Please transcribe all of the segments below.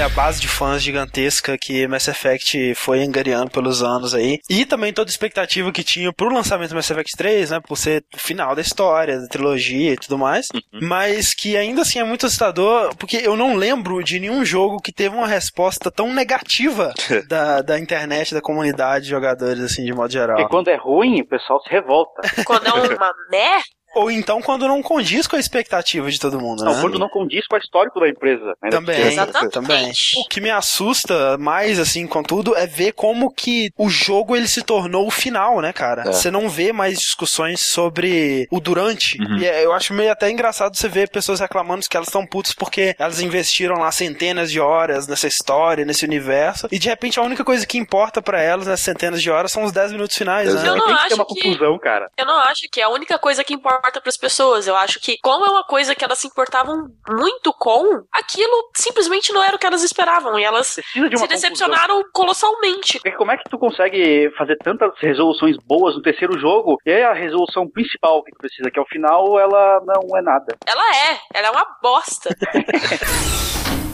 ali, a base de fãs gigantesca que Mass Effect foi engariando pelos anos aí. E também toda a expectativa que tinha pro lançamento do Mass Effect 3, né? Por ser o final da história, da trilogia e tudo mais. Uhum. Mas que ainda assim é muito assustador, porque eu não lembro de nenhum jogo que teve uma resposta tão negativa da, da internet, da comunidade de jogadores, assim, de modo geral. Porque quando é ruim, o pessoal se revolta. Quando é uma merda, ou então quando não condiz com a expectativa de todo mundo, não, né? quando não condiz com o histórico da empresa. Né? Também, também. O que me assusta mais, assim, contudo, é ver como que o jogo ele se tornou o final, né, cara? É. Você não vê mais discussões sobre o durante. Uhum. E é, eu acho meio até engraçado você ver pessoas reclamando que elas estão putas porque elas investiram lá centenas de horas nessa história, nesse universo, e de repente a única coisa que importa para elas nessas centenas de horas são os 10 minutos finais, né? Eu não Tem acho que ter uma que... conclusão, cara. Eu não acho que a única coisa que importa importa para as pessoas. Eu acho que, como é uma coisa que elas se importavam muito com, aquilo simplesmente não era o que elas esperavam. E elas de se decepcionaram conclusão. colossalmente. Porque como é que tu consegue fazer tantas resoluções boas no terceiro jogo e a resolução principal que tu precisa, que é o final, ela não é nada? Ela é. Ela é uma bosta.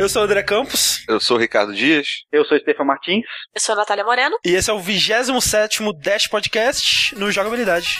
Eu sou o André Campos. Eu sou o Ricardo Dias. Eu sou o Stefan Martins. Eu sou a Natália Moreno. E esse é o 27 Dash Podcast no Jogabilidade.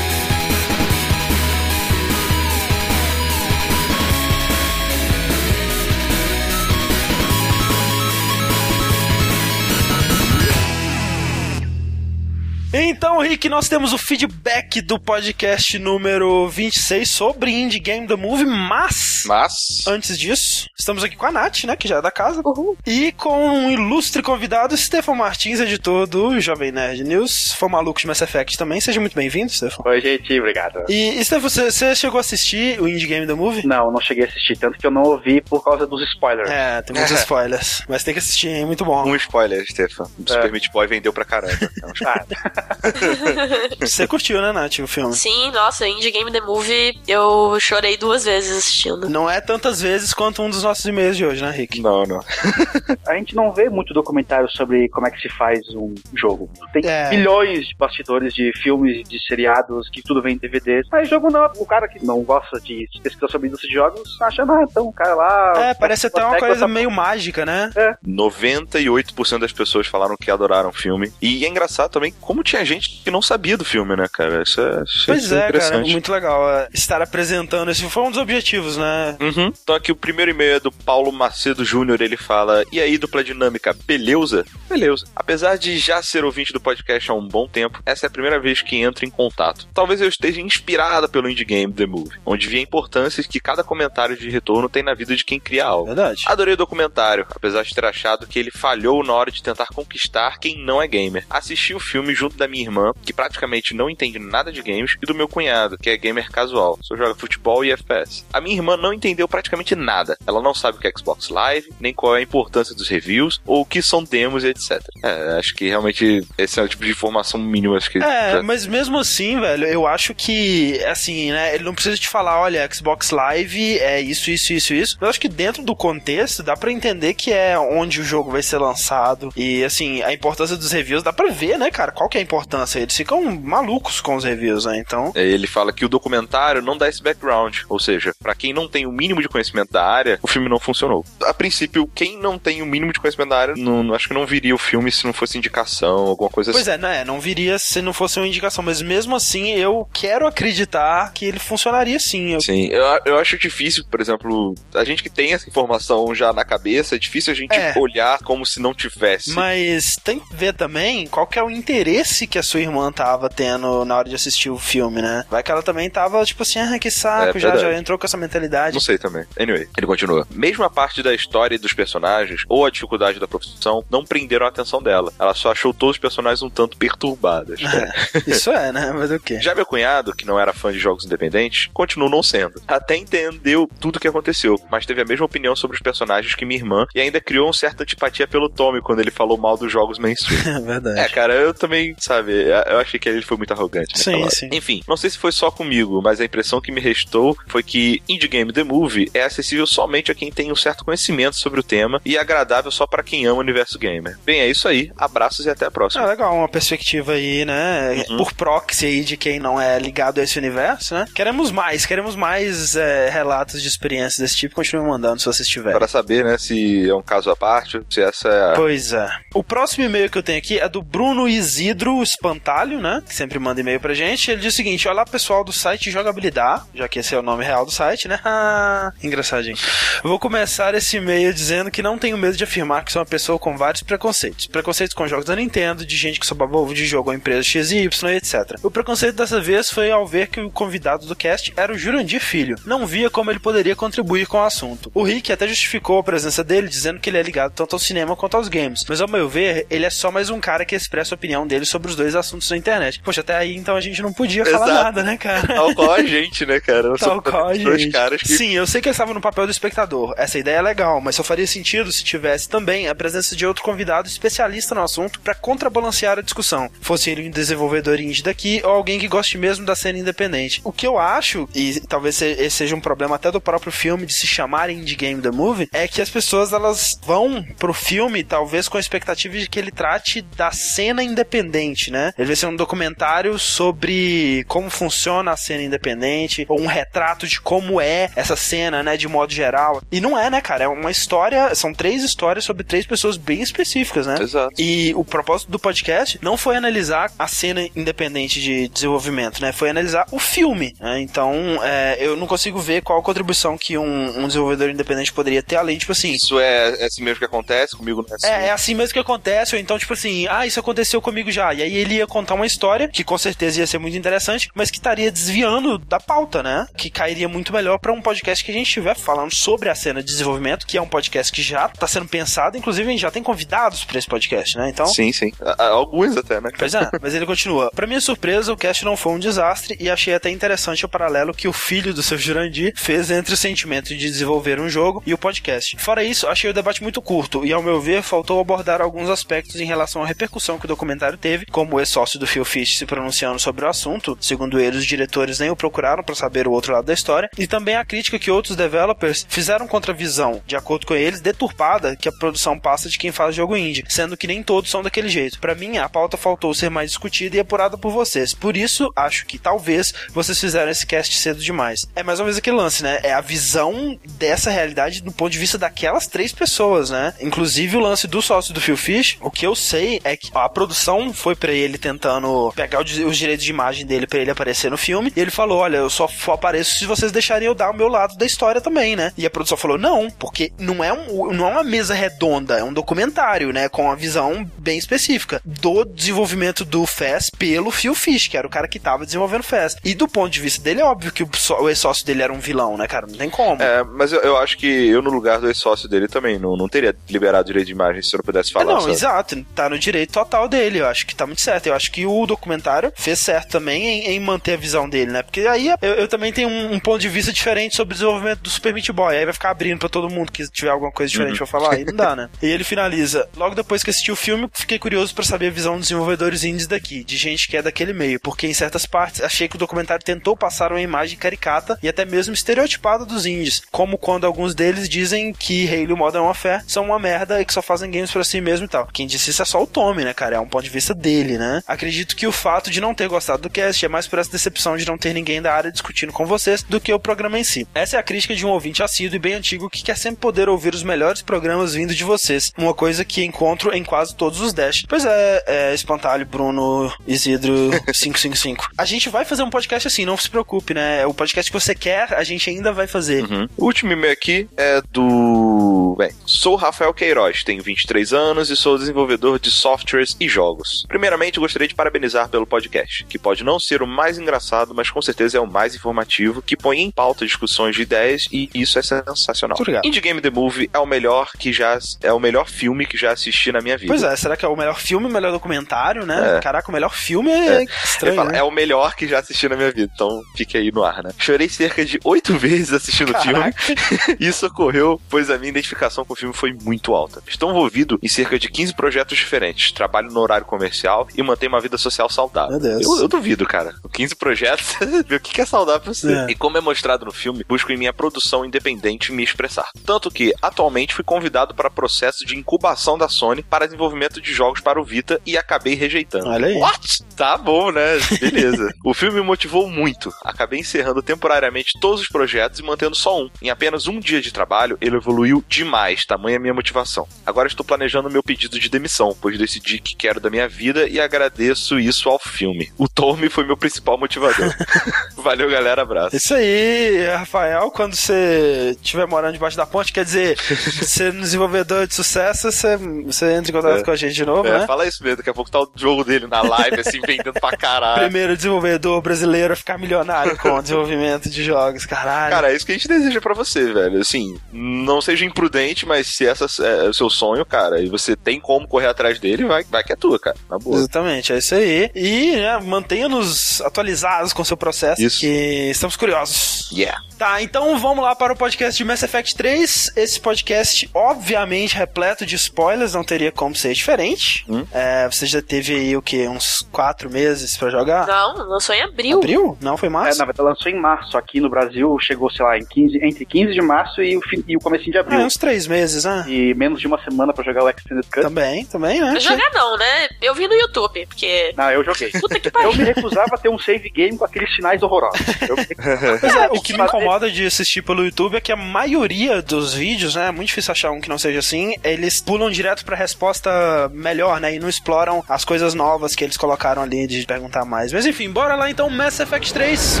Então, Rick, nós temos o feedback do podcast número 26 sobre Indie Game The Movie, mas. Mas. Antes disso, estamos aqui com a Nath, né? Que já é da casa. Uhum. E com um ilustre convidado, Stefan Martins, editor do Jovem Nerd News. Foi maluco de Mass Effect também. Seja muito bem-vindo, Stefan. Oi, gente, obrigado. E, Stefan, você, você, chegou a assistir o Indie Game The Movie? Não, não cheguei a assistir, tanto que eu não ouvi por causa dos spoilers. É, tem muitos spoilers. Mas tem que assistir, hein? Muito bom. Um spoiler, Stefan. Super Meat Boy vendeu pra caramba. ah. Você curtiu, né, Nath, o filme? Sim, nossa, Indie Game The Movie, eu chorei duas vezes assistindo. Não é tantas vezes quanto um dos nossos e-mails de hoje, né, Rick? Não, não. a gente não vê muito documentário sobre como é que se faz um jogo. Tem é. milhões de bastidores de filmes, de seriados, que tudo vem em DVDs. Mas jogo não, o cara que não gosta de pesquisar sobre indústria de jogos, acha, ah, então o cara lá... É, parece até uma coisa meio mágica, né? É. 98% das pessoas falaram que adoraram o filme. E é engraçado também como tinha tinha gente que não sabia do filme, né, cara? Isso é, isso pois é, cara, muito legal é, estar apresentando. Esse foi um dos objetivos, né? Uhum. Então aqui o primeiro e-mail é do Paulo Macedo Júnior, ele fala, e aí, dupla dinâmica, beleza? Beleza. Apesar de já ser ouvinte do podcast há um bom tempo, essa é a primeira vez que entro em contato. Talvez eu esteja inspirada pelo Indie Game The Movie, onde vi a importância que cada comentário de retorno tem na vida de quem cria algo. Verdade. Adorei o documentário, apesar de ter achado que ele falhou na hora de tentar conquistar quem não é gamer. Assisti o filme junto da minha irmã, que praticamente não entende nada de games, e do meu cunhado, que é gamer casual, só joga futebol e FPS. A minha irmã não entendeu praticamente nada. Ela não sabe o que é Xbox Live, nem qual é a importância dos reviews, ou o que são demos e etc. É, acho que realmente esse é o tipo de informação mínima, acho que. É, mas mesmo assim, velho, eu acho que, assim, né, ele não precisa te falar, olha, Xbox Live é isso, isso, isso, isso. Eu acho que dentro do contexto dá para entender que é onde o jogo vai ser lançado e, assim, a importância dos reviews dá pra ver, né, cara, qual que é a importância eles ficam malucos com os reviews, né? Então. É, ele fala que o documentário não dá esse background. Ou seja, para quem não tem o mínimo de conhecimento da área, o filme não funcionou. A princípio, quem não tem o mínimo de conhecimento da área, não, acho que não viria o filme se não fosse indicação, alguma coisa pois assim. Pois é, né? Não viria se não fosse uma indicação. Mas mesmo assim, eu quero acreditar que ele funcionaria sim. Eu... Sim, eu, eu acho difícil, por exemplo, a gente que tem essa informação já na cabeça, é difícil a gente é. olhar como se não tivesse. Mas tem que ver também qual que é o interesse que a sua irmã tava tendo na hora de assistir o filme, né? Vai que ela também tava, tipo assim, ah, que saco, é, já, já entrou com essa mentalidade. Não sei também. Anyway, ele continua. Mesmo a parte da história e dos personagens, ou a dificuldade da profissão, não prenderam a atenção dela. Ela só achou todos os personagens um tanto perturbadas. Isso é, né? Mas o quê? Já meu cunhado, que não era fã de jogos independentes, continuou não sendo. Até entendeu tudo o que aconteceu, mas teve a mesma opinião sobre os personagens que minha irmã e ainda criou uma certa antipatia pelo Tommy quando ele falou mal dos jogos mainstream. É verdade. É, cara, eu também sabe? Eu achei que ele foi muito arrogante. Sim, sim. Enfim, não sei se foi só comigo, mas a impressão que me restou foi que Indie Game The Movie é acessível somente a quem tem um certo conhecimento sobre o tema e é agradável só para quem ama o universo gamer. Bem, é isso aí. Abraços e até a próxima. Ah, legal, uma perspectiva aí, né? Uhum. Por proxy aí de quem não é ligado a esse universo, né? Queremos mais, queremos mais é, relatos de experiências desse tipo. Continue mandando se vocês tiverem. Para saber, né, se é um caso à parte, se essa é a... Pois é. O próximo e-mail que eu tenho aqui é do Bruno Isidro Espantalho, né? Que sempre manda e-mail pra gente. Ele diz o seguinte: Olá, pessoal do site Jogabilidade, já que esse é o nome real do site, né? Engraçadinho. Vou começar esse e-mail dizendo que não tenho medo de afirmar que sou uma pessoa com vários preconceitos. Preconceitos com jogos da Nintendo, de gente que só baba ovo de jogo ou empresa XY, etc. O preconceito dessa vez foi ao ver que o convidado do cast era o Jurandir Filho. Não via como ele poderia contribuir com o assunto. O Rick até justificou a presença dele, dizendo que ele é ligado tanto ao cinema quanto aos games. Mas ao meu ver, ele é só mais um cara que expressa a opinião dele sobre os dois assuntos na internet. Poxa, até aí então a gente não podia Exato. falar nada, né, cara? Tal qual a gente, né, cara? Tal qual a gente. Caras que... Sim, eu sei que ele estava no papel do espectador. Essa ideia é legal, mas só faria sentido se tivesse também a presença de outro convidado especialista no assunto para contrabalancear a discussão. Fosse ele um desenvolvedor indie daqui ou alguém que goste mesmo da cena independente. O que eu acho, e talvez esse seja um problema até do próprio filme de se chamar Indie Game The Movie, é que as pessoas elas vão pro filme talvez com a expectativa de que ele trate da cena independente, né? Ele vai ser um documentário sobre como funciona a cena independente, ou um retrato de como é essa cena, né, de modo geral. E não é, né, cara? É uma história, são três histórias sobre três pessoas bem específicas, né? Exato. E o propósito do podcast não foi analisar a cena independente de desenvolvimento, né? Foi analisar o filme, né? Então, é, eu não consigo ver qual contribuição que um, um, desenvolvedor independente poderia ter, além, tipo assim... Isso é, é assim mesmo que acontece? Comigo é assim? É, é assim mesmo que acontece, ou então, tipo assim, ah, isso aconteceu comigo já. E aí ele ia contar uma história que com certeza ia ser muito interessante, mas que estaria desviando da pauta, né? Que cairia muito melhor para um podcast que a gente estiver falando sobre a cena de desenvolvimento, que é um podcast que já está sendo pensado, inclusive a gente já tem convidados para esse podcast, né? Então. Sim, sim. Alguns até, né? Pois é, mas ele continua. Para minha surpresa, o cast não foi um desastre e achei até interessante o paralelo que o filho do seu Jurandir fez entre o sentimento de desenvolver um jogo e o podcast. Fora isso, achei o debate muito curto e, ao meu ver, faltou abordar alguns aspectos em relação à repercussão que o documentário teve, como o ex-sócio do Phil Fish se pronunciando sobre o assunto, segundo ele, os diretores nem o procuraram para saber o outro lado da história, e também a crítica que outros developers fizeram contra a visão, de acordo com eles, deturpada que a produção passa de quem faz jogo indie, sendo que nem todos são daquele jeito. Para mim, a pauta faltou ser mais discutida e apurada por vocês. Por isso, acho que talvez vocês fizeram esse cast cedo demais. É mais ou menos aquele lance, né? É a visão dessa realidade do ponto de vista daquelas três pessoas, né? Inclusive o lance do sócio do Phil Fish, o que eu sei é que a produção foi para ele tentando pegar os direitos de imagem dele para ele aparecer no filme, e ele falou: "Olha, eu só apareço se vocês deixarem eu dar o meu lado da história também, né?" E a produção falou: "Não, porque não é um, não é uma mesa redonda, é um documentário, né, com uma visão bem específica do desenvolvimento do FES pelo Phil Fish, que era o cara que tava desenvolvendo o FES. E do ponto de vista dele, é óbvio que o, o ex-sócio dele era um vilão, né, cara? Não tem como. É, mas eu, eu acho que eu, no lugar do ex-sócio dele, também não, não teria liberado direito de imagem se eu não pudesse falar. É, não, sabe? exato. Tá no direito total dele. Eu acho que tá muito certo. Eu acho que o documentário fez certo também em, em manter a visão dele, né? Porque aí eu, eu também tenho um, um, ponto de vista diferente sobre o desenvolvimento do Super Meat Boy. Aí vai ficar abrindo pra todo mundo que tiver alguma coisa diferente uhum. pra falar. Aí não dá, né? E ele finaliza. Logo depois que assisti o filme, fiquei curioso para saber a visão dos desenvolvedores indies daqui, de gente que é daquele meio, porque em certas partes achei que o documentário tentou passar uma imagem caricata e até mesmo estereotipada dos indies, como quando alguns deles dizem que Halo Modern Warfare são uma merda e que só fazem games para si mesmo e tal. Quem disse isso é só o Tommy, né, cara? É um ponto de vista dele, né? Acredito que o fato de não ter gostado do cast é mais por essa decepção de não ter ninguém da área discutindo com vocês do que o programa em si. Essa é a crítica de um ouvinte assíduo e bem antigo que quer sempre poder ouvir os melhores programas vindo de vocês. Uma coisa que encontro em quase todos os Dash. Pois é, é Espantalho, Bruno, Isidro 555. A gente vai fazer um podcast assim, não se preocupe, né? O podcast que você quer, a gente ainda vai fazer. Uhum. O último e-mail aqui é do. Bem, sou Rafael Queiroz, tenho 23 anos e sou desenvolvedor de softwares e jogos. Primeiramente, gostaria de parabenizar pelo podcast, que pode não ser o mais engraçado, mas com certeza é o mais informativo, que põe em pauta discussões de ideias e isso é sensacional. Obrigado. Indie Game The Movie é o melhor que já é o melhor filme que já assisti na minha vida. Pois é, será que é o melhor filme, o melhor documentário, né? É. Caraca, o melhor filme é, é. estranho. Fala, né? É o melhor que já assisti na minha vida, então fique aí no ar, né? Chorei cerca de oito vezes assistindo o filme. Isso ocorreu, pois a minha identificação com o filme foi muito alta. Estou envolvido em cerca de 15 projetos diferentes, trabalho no horário comercial e mantenho uma vida social saudável. Eu, eu, duvido, cara. 15 projetos, ver o que é saudável pra você. É. E como é mostrado no filme, busco em minha produção independente me expressar. Tanto que, atualmente, fui convidado para processo de incubação da Sony para desenvolvimento de jogos para o Vita e acabei rejeitando. Olha aí. What? Tá bom, né? Beleza. o filme me motivou muito. Acabei encerrando temporariamente todos os projetos e mantendo só um. Em apenas um dia de trabalho, ele evoluiu demais, tamanha minha motivação. Agora estou planejando meu pedido de demissão, pois decidi que quero da minha vida e agradeço isso ao filme. O Tommy foi meu principal motivador. Valeu, galera. Abraço. Isso aí, Rafael. Quando você estiver morando debaixo da ponte, quer dizer, ser um desenvolvedor de sucesso, você, você entra em contato é. com a gente de novo, é, né? Fala isso mesmo. Daqui a pouco tá o jogo dele na live, assim, vendendo pra caralho. Primeiro desenvolvedor brasileiro a ficar milionário com o desenvolvimento de jogos, caralho. Cara, é isso que a gente deseja para você, velho. Assim, não seja imprudente, mas se essa é o seu sonho, cara, e você tem como correr atrás dele, vai, vai que é tua, cara. Na boa. Exatamente, é isso aí. E né, mantenha-nos atualizados com o seu processo. Isso. Que estamos curiosos. Yeah. Tá, então vamos lá para o podcast de Mass Effect 3. Esse podcast, obviamente, repleto de spoilers, não teria como ser diferente. Hum? É, você já teve aí o que? Uns quatro meses para jogar? Não, lançou em abril. Abril? Não, foi março? É, na verdade, lançou em março. Aqui no Brasil chegou, sei lá, em 15, entre 15 de março e o, e o comecinho de abril. É, uns três meses, né? E menos de uma semana para jogar o Extended Cut. Também, também, né? Jogar não, né? Eu vi no YouTube, porque... Não, eu joguei. Puta que pariu. Eu me recusava a ter um save game com aqueles sinais horrorosos. Eu é, o que me incomoda de assistir pelo YouTube é que a maioria dos vídeos, né, é muito difícil achar um que não seja assim, eles pulam direto pra resposta melhor, né, e não exploram as coisas novas que eles colocaram ali de perguntar mais. Mas enfim, bora lá então, Mass Effect 3.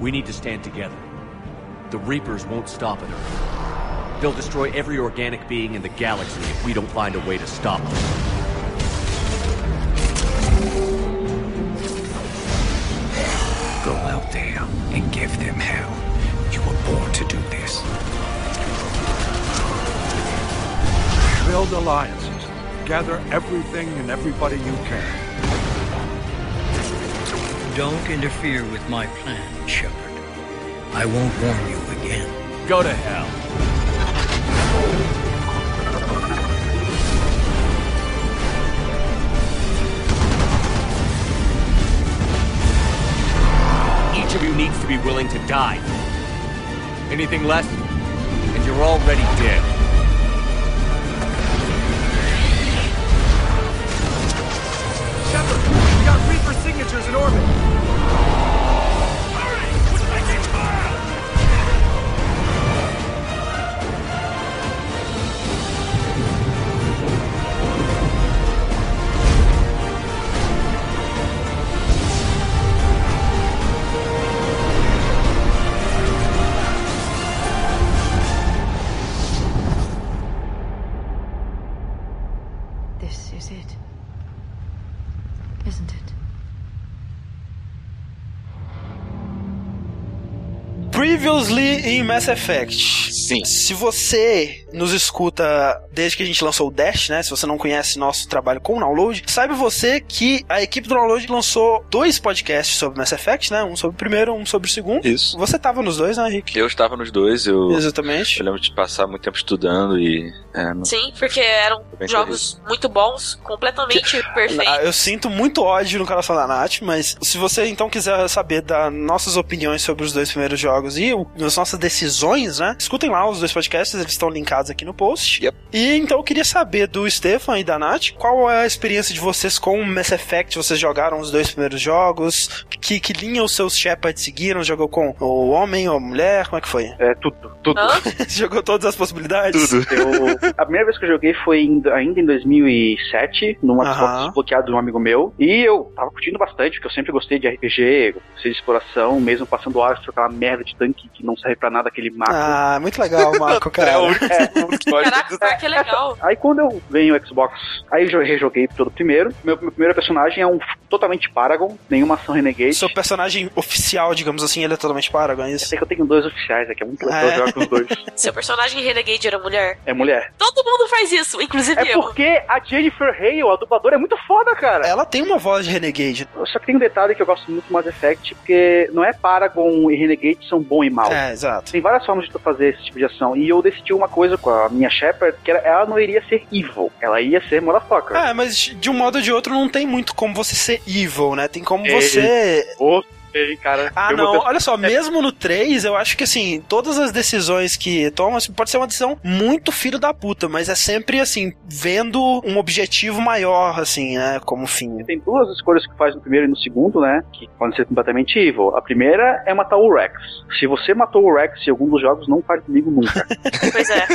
We need to stand together. The Reapers won't stop at Earth. They'll destroy every organic being in the galaxy if we don't find a way to stop them. Go out there and give them hell. You were born to do this. Build alliances. Gather everything and everybody you can. Don't interfere with my plan, Shepard. I won't warn you again. Go to hell. Each of you needs to be willing to die. Anything less, and you're already dead. Signatures in orbit. Previously em Mass Effect. Sim. Se você nos escuta desde que a gente lançou o Dash, né? Se você não conhece nosso trabalho com o Download, saiba você que a equipe do Download lançou dois podcasts sobre Mass Effect, né? Um sobre o primeiro, um sobre o segundo. Isso. Você tava nos dois, né, Rick? Eu estava nos dois, eu. Exatamente. Eu lembro de passar muito tempo estudando e. É, não... Sim, porque eram jogos feliz. muito bons, completamente que... perfeitos. Eu sinto muito ódio no coração da Nath, mas se você então quiser saber das nossas opiniões sobre os dois primeiros jogos e as nossas decisões, né? Escutem lá os dois podcasts, eles estão linkados aqui no post. Yep. E então eu queria saber do Stefan e da Nath, qual é a experiência de vocês com Mass Effect? Vocês jogaram os dois primeiros jogos? Que, que linha os seus Shepard seguiram? Jogou com o homem ou a mulher? Como é que foi? É, tudo, tudo. Jogou todas as possibilidades? Tudo. Eu, a primeira vez que eu joguei foi em, ainda em 2007, num Xbox desbloqueado de um amigo meu. E eu tava curtindo bastante, porque eu sempre gostei de RPG, gostei de exploração, mesmo passando o astro, aquela merda de tanque que não serve pra nada, aquele Marco. Ah, muito legal o Marco, cara. é, Caraca, que legal. Aí quando eu venho o Xbox, aí eu rejoguei todo primeiro. Meu, meu primeiro personagem é um totalmente Paragon, nenhuma ação Renegade, Seu personagem oficial, digamos assim, ele é totalmente Paragon, é isso? Eu sei que eu tenho dois oficiais aqui, é muito legal é. jogar com os dois. Seu personagem Renegade era mulher? É mulher. Todo mundo faz isso, inclusive é eu. É porque a Jennifer Hale, a dubladora, é muito foda, cara. Ela tem uma voz de Renegade. Só que tem um detalhe que eu gosto muito do Mass Effect, porque não é Paragon e Renegade são bom e mal. É, exato. Tem várias formas de tu fazer esse tipo de ação. E eu decidi uma coisa com a minha Shepard, que era, ela não iria ser evil. Ela ia ser motherfucker. É, mas de um modo ou de outro não tem muito como você ser evil, né? Tem como você... É... Cara. Ah, não, olha só, mesmo no 3, eu acho que assim, todas as decisões que tomam, assim, pode ser uma decisão muito filho da puta, mas é sempre assim, vendo um objetivo maior, assim, né, como fim. Tem duas escolhas que faz no primeiro e no segundo, né, que podem ser completamente evil. A primeira é matar o Rex. Se você matou o Rex em algum dos jogos, não fale comigo nunca. pois é.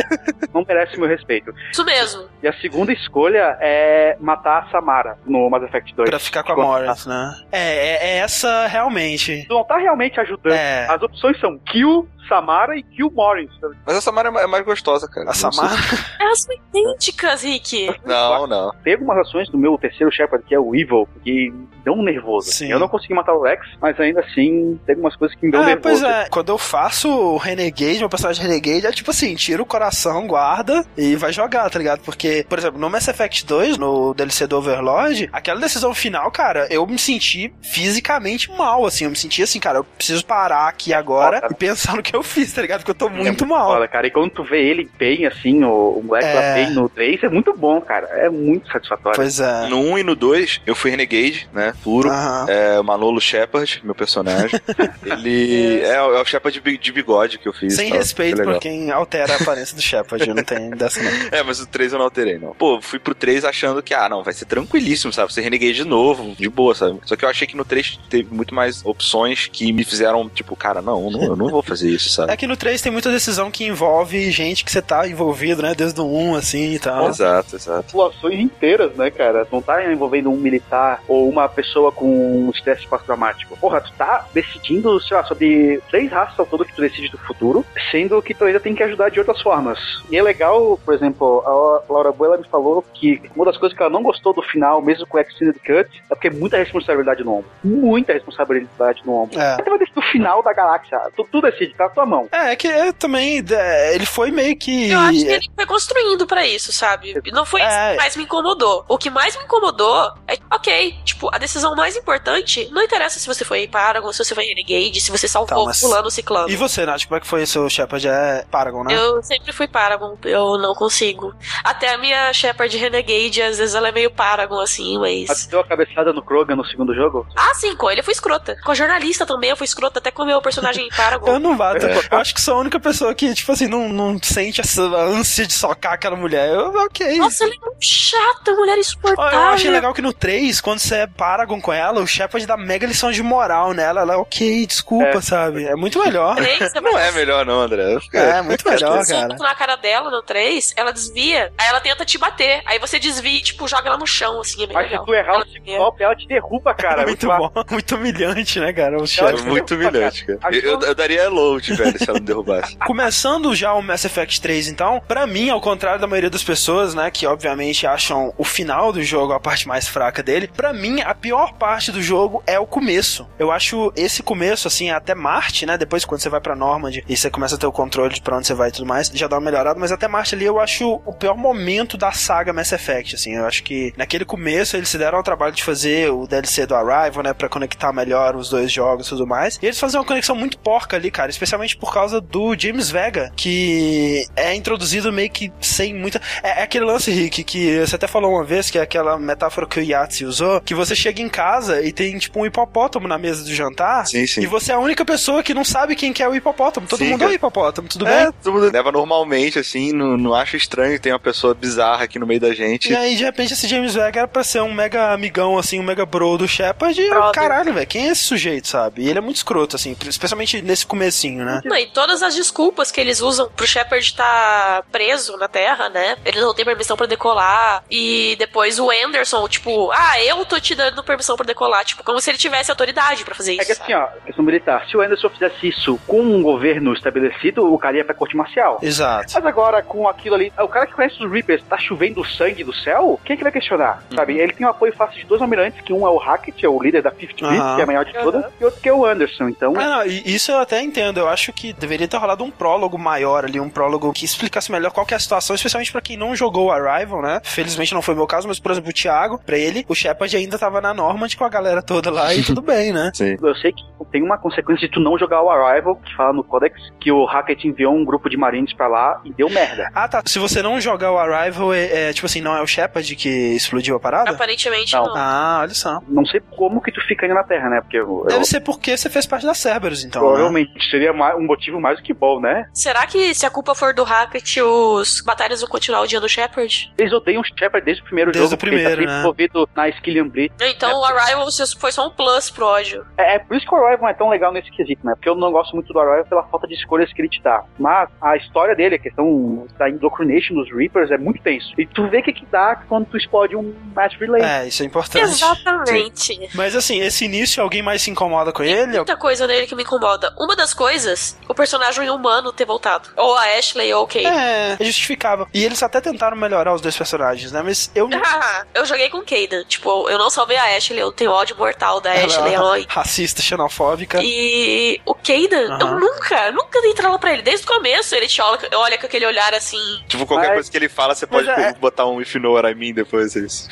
Não merece meu respeito. Isso mesmo. E a segunda escolha é matar a Samara no Mass Effect 2. Pra ficar com a Morris, né? É, é, é essa realmente realmente. Tu não tá realmente ajudando. É. As opções são kill, Samara e Kill Morris. Mas a Samara é mais gostosa, cara. A Samara? Elas são idênticas, Rick. Não, não. Tem algumas ações do meu terceiro Shepard, que é o Evil, que dão nervoso. Sim. Eu não consegui matar o Rex, mas ainda assim tem algumas coisas que me dão é, nervoso. Pois é, quando eu faço o Renegade, meu personagem Renegade, é tipo assim, tira o coração, guarda e vai jogar, tá ligado? Porque, por exemplo, no Mass Effect 2, no DLC do Overlord, aquela decisão final, cara, eu me senti fisicamente mal, assim, eu me senti assim, cara, eu preciso parar aqui agora e pensar no que eu fiz, tá ligado? Porque eu tô muito, é muito mal. Foda, cara. E quando tu vê ele bem, assim, o, o Black é... bem no 3, é muito bom, cara. É muito satisfatório. Pois é. No 1 e no 2, eu fui Renegade, né? Puro. É o Manolo Shepard, meu personagem. ele é, é, o Shepard de, de bigode que eu fiz. Sem respeito por quem altera a aparência do Shepard. Eu não tenho dessa não. É, mas o 3 eu não alterei, não. Pô, fui pro 3 achando que, ah, não, vai ser tranquilíssimo, sabe? Você Renegade de novo, de boa, sabe? Só que eu achei que no 3 teve muito mais opções que me fizeram, tipo, cara, não, não eu não vou fazer isso, sabe? É que no 3 tem muita decisão que envolve gente que você tá envolvido, né? Desde o 1, assim e tal. Exato, exato. Situações inteiras, né, cara? Não tá envolvendo um militar ou uma pessoa com estresse pós-traumático. Porra, tu tá decidindo, sei lá, sobre três raças ao todo que tu decide do futuro, sendo que tu ainda tem que ajudar de outras formas. E é legal, por exemplo, a Laura Buella me falou que uma das coisas que ela não gostou do final, mesmo com o Extended Cut, é porque é muita responsabilidade no ombro. Muita responsabilidade no ombro. É. Até vai decidir o final da galáxia. Tu, tu decide, tá tua mão. É, é que é, também é, ele foi meio que. Eu acho que ele foi construindo para isso, sabe? Não foi isso que mais me incomodou. O que mais me incomodou é, ok, tipo, a decisão mais importante não interessa se você foi Paragon, se você foi Renegade, se você salvou então, mas... fulano ciclano. E você, Nath, como é que foi seu Shepard? É Paragon, né? Eu sempre fui Paragon, eu não consigo. Até a minha Shepard Renegade, às vezes ela é meio Paragon, assim, mas. Você deu a cabeçada no Krogan no segundo jogo? Ah, sim, com ele eu fui escrota. Com a jornalista também eu fui escrota, até com o meu personagem Paragon. eu não bato. É. Eu acho que sou a única pessoa que, tipo assim, não, não sente essa ânsia de socar aquela mulher. Eu, ok. Nossa, ela é muito chata, mulher insuportável. Eu achei legal que no 3, quando você é Paragon com ela, o Shepard dá mega lição de moral nela. Ela é ok, desculpa, é. sabe? É muito melhor. 3, é não é melhor, não, André. É, muito melhor, cara. na cara dela no 3, ela desvia, aí ela tenta te bater. Aí você desvia e, tipo, joga ela no chão, assim. É Mas legal. se tu errar o golpe, ela te derruba, cara. É muito, muito bom. Muito humilhante, né, cara? O é muito humilhante, cara. cara. Eu, eu, daria load, velho, se ela me derrubasse. Começando já o Mass Effect 3, então, pra mim, ao contrário da maioria das pessoas, né, que obviamente acham o final do jogo a parte mais fraca dele, pra mim, a pior parte do jogo é o começo. Eu acho esse começo, assim, até Marte, né, depois quando você vai pra Normandy e você começa a ter o controle de pra onde você vai e tudo mais, já dá uma melhorada, mas até Marte ali eu acho o pior momento da saga Mass Effect, assim, eu acho que naquele começo eles se deram ao trabalho de fazer o DLC do Arrival, né, pra conectar melhor os dois jogos e tudo mais, e eles fazem uma conexão muito porca ali, cara, especialmente por causa do James Vega, que é introduzido meio que sem muita... É, é aquele lance, Rick, que você até falou uma vez, que é aquela metáfora que o Yahtzee usou, que você chega em casa e tem, tipo, um hipopótamo na mesa do jantar, sim, sim. e você é a única pessoa que não sabe quem que é o hipopótamo. Todo sim, mundo é o hipopótamo, tudo é, bem? Todo mundo leva normalmente, assim, não, não acha estranho que tem uma pessoa bizarra aqui no meio da gente. E aí, de repente, esse James Vega era pra ser um mega amigão, assim, um mega bro do Shepard, e eu, caralho, velho, quem é esse sujeito, sabe? E ele é muito escroto, assim, especialmente nesse comecinho, né? Não, e todas as desculpas que eles usam pro Shepard estar tá preso na Terra, né? Ele não tem permissão para decolar. E depois o Anderson, tipo, ah, eu tô te dando permissão para decolar. Tipo, como se ele tivesse autoridade para fazer isso. É que assim, ó, questão militar. Se o Anderson fizesse isso com um governo estabelecido, o cara ia pra corte marcial. Exato. Mas agora, com aquilo ali, o cara que conhece os Reapers, tá chovendo sangue do céu? Quem é que vai questionar? Uhum. Sabe? Ele tem o apoio fácil de dois almirantes, que um é o Hackett, é o líder da Fifth Fleet, uhum. que é a maior de toda uhum. que o Anderson, então... Ah, não, isso eu até entendo, eu acho que deveria ter rolado um prólogo maior ali, um prólogo que explicasse melhor qual que é a situação, especialmente para quem não jogou Arrival, né? Felizmente não foi o meu caso, mas, por exemplo, o Thiago, pra ele, o Shepard ainda tava na Normand com a galera toda lá e tudo bem, né? Sim. Eu sei que tem uma consequência de tu não jogar o Arrival, que fala no Codex, que o Hackett enviou um grupo de marines pra lá e deu merda. Ah, tá. Se você não jogar o Arrival, é, é tipo assim, não é o Shepard que explodiu a parada? Aparentemente não. não. Ah, olha só. Não sei como que tu fica aí na Terra, né? Porque eu, Deve eu... ser porque você fez parte da Cerberus, então. Né? Provavelmente. Né? Seria um motivo mais do que bom, né? Será que se a culpa for do Hackett, os batalhas vão continuar o dia do Shepard? Eles odeiam o Shepard desde o primeiro desde jogo. Desde o primeiro, ele tá né? envolvido na Skillian Blitz. Então é, o Arrival foi só um plus pro ódio. É, é, por isso que o Arrival é tão legal nesse quesito, né? Porque eu não gosto muito do Arrival pela falta de escolhas que ele te dá. Mas a história dele, a questão da indoctrination dos Reapers é muito tenso. E tu vê o que, que dá quando tu explode um match relay. É, isso é importante. Exatamente. Sim. Mas assim, esse início, alguém mais se incomoda com Tem ele? Muita coisa nele que me incomoda. Uma das coisas, o personagem humano ter voltado. Ou a Ashley ou o Kate. É, é justificável. E eles até tentaram melhorar os dois personagens, né? Mas eu não. eu joguei com Kaden. Tipo, eu não salvei a Ashley, eu tenho ódio mortal da Ela Ashley. É racista, xenofóbica. E o Kaden, uhum. eu nunca, nunca dei trela pra ele. Desde o começo, ele te olha, olha com aquele olhar assim. Tipo, qualquer Mas... coisa que ele fala, você pode é... botar um if no what I mean depois. É isso.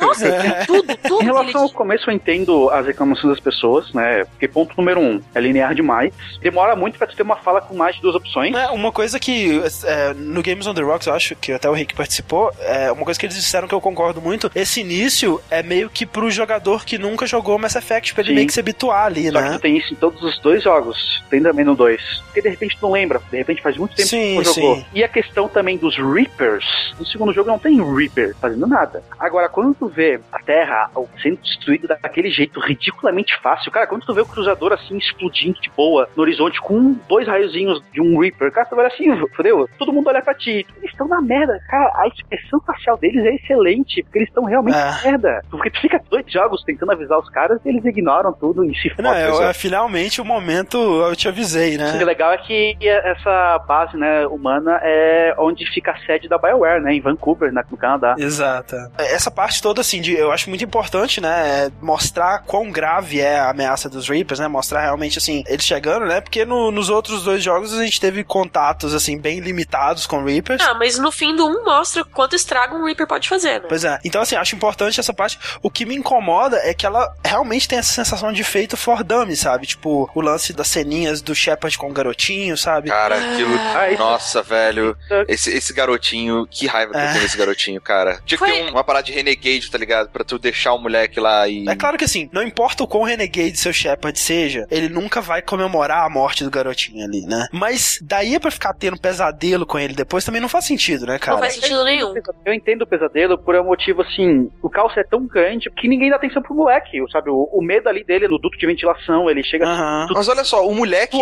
Nossa, é. tudo, tudo. Em relação ao começo, eu entendo as reclamações das pessoas, né? Porque ponto número um, é linear demais. Demora muito pra tu ter uma fala com mais de duas opções. É, uma coisa que é, no Games on the Rocks, eu acho que até o Rick participou, é uma coisa que eles disseram que eu concordo muito, esse início é meio que pro jogador que nunca jogou Mass Effect, pra ele Sim. meio que se habituar ali, Só né? Que tu tem isso em todos os dois jogos. Tem também no 2. Porque de repente tu não lembra. De repente faz muito tempo sim, que tu jogou. Sim. E a questão também dos Reapers. No segundo jogo não tem Reaper fazendo nada. Agora, quando tu vê a Terra sendo destruída daquele jeito ridiculamente fácil, cara, quando tu vê o cruzador assim explodindo de boa no horizonte com dois raiozinhos de um Reaper, cara, tu vai assim, fodeu? Todo mundo olha pra ti. Eles estão na merda. Cara, a expressão facial deles é excelente, porque eles estão realmente é. na merda. Porque tu fica dois jogos tentando avisar os caras e eles ignoram tudo e se. Não, é, é, finalmente o momento eu te avisei, né? O legal é que essa base, né, humana é onde fica a sede da BioWare, né, em Vancouver, no Canadá. Exato. Essa parte toda, assim, de, eu acho muito importante, né, é mostrar quão grave é a ameaça dos Reapers, né, mostrar realmente, assim, eles chegando, né, porque no, nos outros dois jogos a gente teve contatos, assim, bem limitados com Reapers. Ah, mas no fim do um mostra quanto estrago um Reaper pode fazer, né? Pois é. Então, assim, acho importante essa parte. O que me incomoda é que ela realmente tem essa sensação de feito for dummy, sabe? Tipo, o lance das ceninhas do Shepard com o garotinho, sabe? Cara, aquilo. Ah, nossa, velho. Esse, esse garotinho, que raiva que é. eu tenho desse garotinho, cara. Tinha que Foi... ter uma parada de renegade, tá ligado? Pra tu deixar o moleque lá e. É claro que assim, não importa o quão renegade seu Shepard seja, ele nunca vai comemorar a morte do garotinho ali, né? Mas daí é pra ficar tendo pesadelo com ele depois também não faz sentido, né, cara? Não faz sentido nenhum. Eu entendo o pesadelo por um motivo assim, o caos é tão grande que ninguém dá atenção pro moleque, sabe? O, o medo ali dele no duto de ventilação, ele chega. Uhum. Mas olha só, o moleque.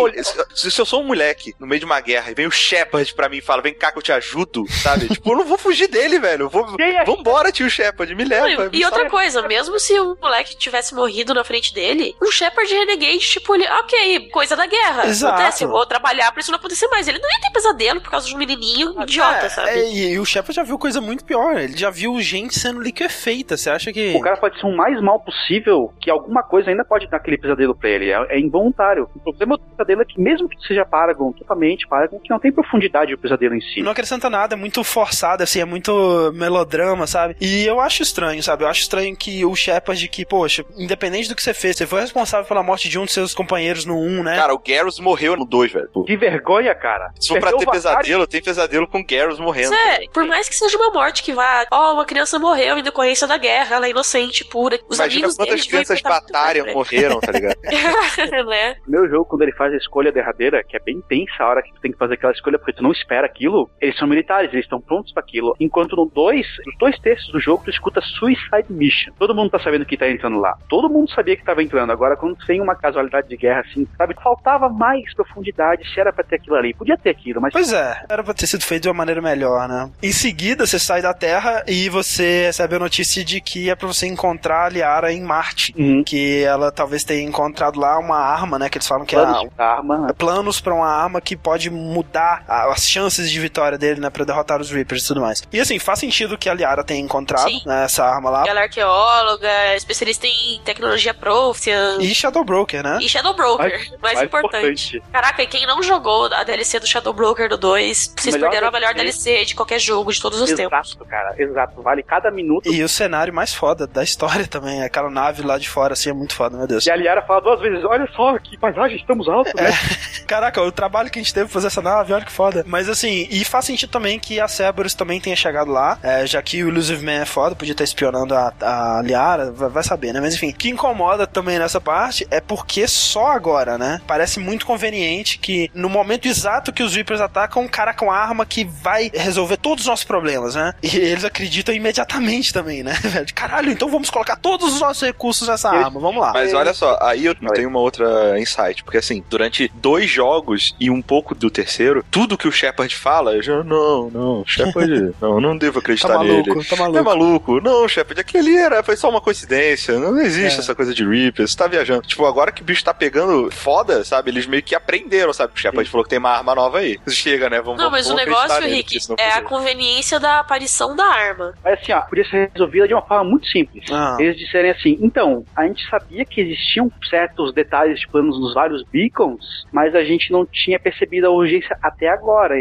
Se, se, eu sou um moleque no meio de uma guerra e vem o Shepard pra mim e fala, vem cá que eu te ajudo, sabe? tipo, eu não vou fugir dele, velho. Eu vou. É? Vambora, tio Shepard, me leva. Não, e, e outra coisa, mesmo se o moleque tivesse morrido na frente dele, um Shepard Renegade, tipo, ele, ok, coisa da guerra. Exato. Acontece, eu vou trabalhar pra isso não acontecer mais. Ele não ia ter pesadelo por causa de um menininho ah, idiota, é, sabe? É, e, e, o Shepard já viu coisa muito pior. Ele já viu gente sendo liquefeita. Você acha que. O cara pode ser o mais mal possível, que alguma coisa ainda pode dar aquele pesadelo pra ele. É, é involuntário. O problema do pesadelo é que, mesmo que seja Paragon, totalmente Paragon, que não tem profundidade o pesadelo em si. Não acrescenta nada, é muito forçado, assim, é muito melodrama, sabe? E eu acho estranho, sabe? Eu acho estranho que o Shepard, que, poxa, independente do que você fez, você foi responsável pela morte de um de seus companheiros no 1, né? Cara, o Garrus morreu no 2, velho. Que vergonha, cara. Se for pra ter pesadelo, tem pesadelo com Garrus morrendo. É, por mais que seja uma morte que vá, ó, oh, uma criança morreu em decorrência da guerra, ela é inocente, pura. Os Imagina amigos quantas crianças Batarian morreram, tá ligado? né? Meu jogo, quando ele faz a escolha derradeira, que é bem tensa a hora que tu tem que fazer aquela escolha, porque tu não espera aquilo, eles são militares, eles estão prontos para aquilo. Enquanto no 2, nos dois textos do jogo, tu escuta Suicide Mission. Todo mundo tá sabendo que tá entrando lá. Todo mundo sabia que tava entrando. Agora, quando tem uma casualidade de guerra assim, sabe, faltava mais profundidade se era pra ter aquilo ali. Podia ter aquilo, mas. Pois é, era pra ter sido feito de uma maneira melhor, né? Em seguida, você sai da Terra e você recebe a notícia de que é pra você encontrar a Liara em Marte. Uhum. Que ela talvez tenha encontrado lá uma arma, né? Que eles falam que planos é a, arma, né? planos pra uma arma que pode mudar as chances de vitória dele, né? Pra derrotar os Reapers e tudo mais. E assim, faz sentido que a Liara tenha encontrado né, essa arma lá. Ela é arqueóloga, especialista em tecnologia Anciãs. E Shadow Broker, né? E Shadow Broker, mais, mais importante. importante. Caraca, e quem não jogou a DLC do Shadow Broker do 2, vocês melhor perderam a melhor DLC de qualquer jogo de todos os exato, tempos. Exato, cara, exato. Vale cada minuto. E o cenário mais foda da história também, aquela nave lá de fora, assim, é muito foda, meu Deus. E a Liara fala duas vezes: olha só que paisagem, estamos altos, né? É. Caraca, o trabalho que a gente teve pra fazer essa nave, olha que foda. Mas assim, e faz sentido também que a Cerberus também tenha chegado lá, é, já que o Illusive Man é foda, podia estar espionando a, a Liara, vai saber, né? Mas enfim, o que incomoda também nessa parte é porque só agora, né? Parece muito conveniente que no momento exato que os Reapers atacam, um cara com arma que vai resolver todos os nossos problemas, né? E eles acreditam imediatamente também, né? Caralho, então vamos colocar todos os nossos recursos nessa arma, vamos lá. Mas olha só, aí eu tenho uma outra insight, porque assim, durante dois jogos e um pouco do terceiro, tudo que o Shepard fala, eu já, não, não, Shepard, não, não devo acreditar tá maluco, nele. Tá maluco, tá maluco. Não, Shepard, aquele ali era, foi só uma coincidência, não existe é. essa coisa de Reapers, você tá viajando. Tipo, agora que o bicho tá pegando foda, sabe, eles meio que aprenderam, sabe, o Shepard falou que tem uma arma nova aí. Chega, né, vamos Não, mas vamos o negócio, Rick, é a conveniência da aparição da arma. Mas assim, ó, podia ser resolvida de uma forma muito simples. Ah. Eles disserem assim, então, a gente sabia que existiam certos detalhes de planos nos vários beacons, mas a gente não tinha percebido a urgência até agora.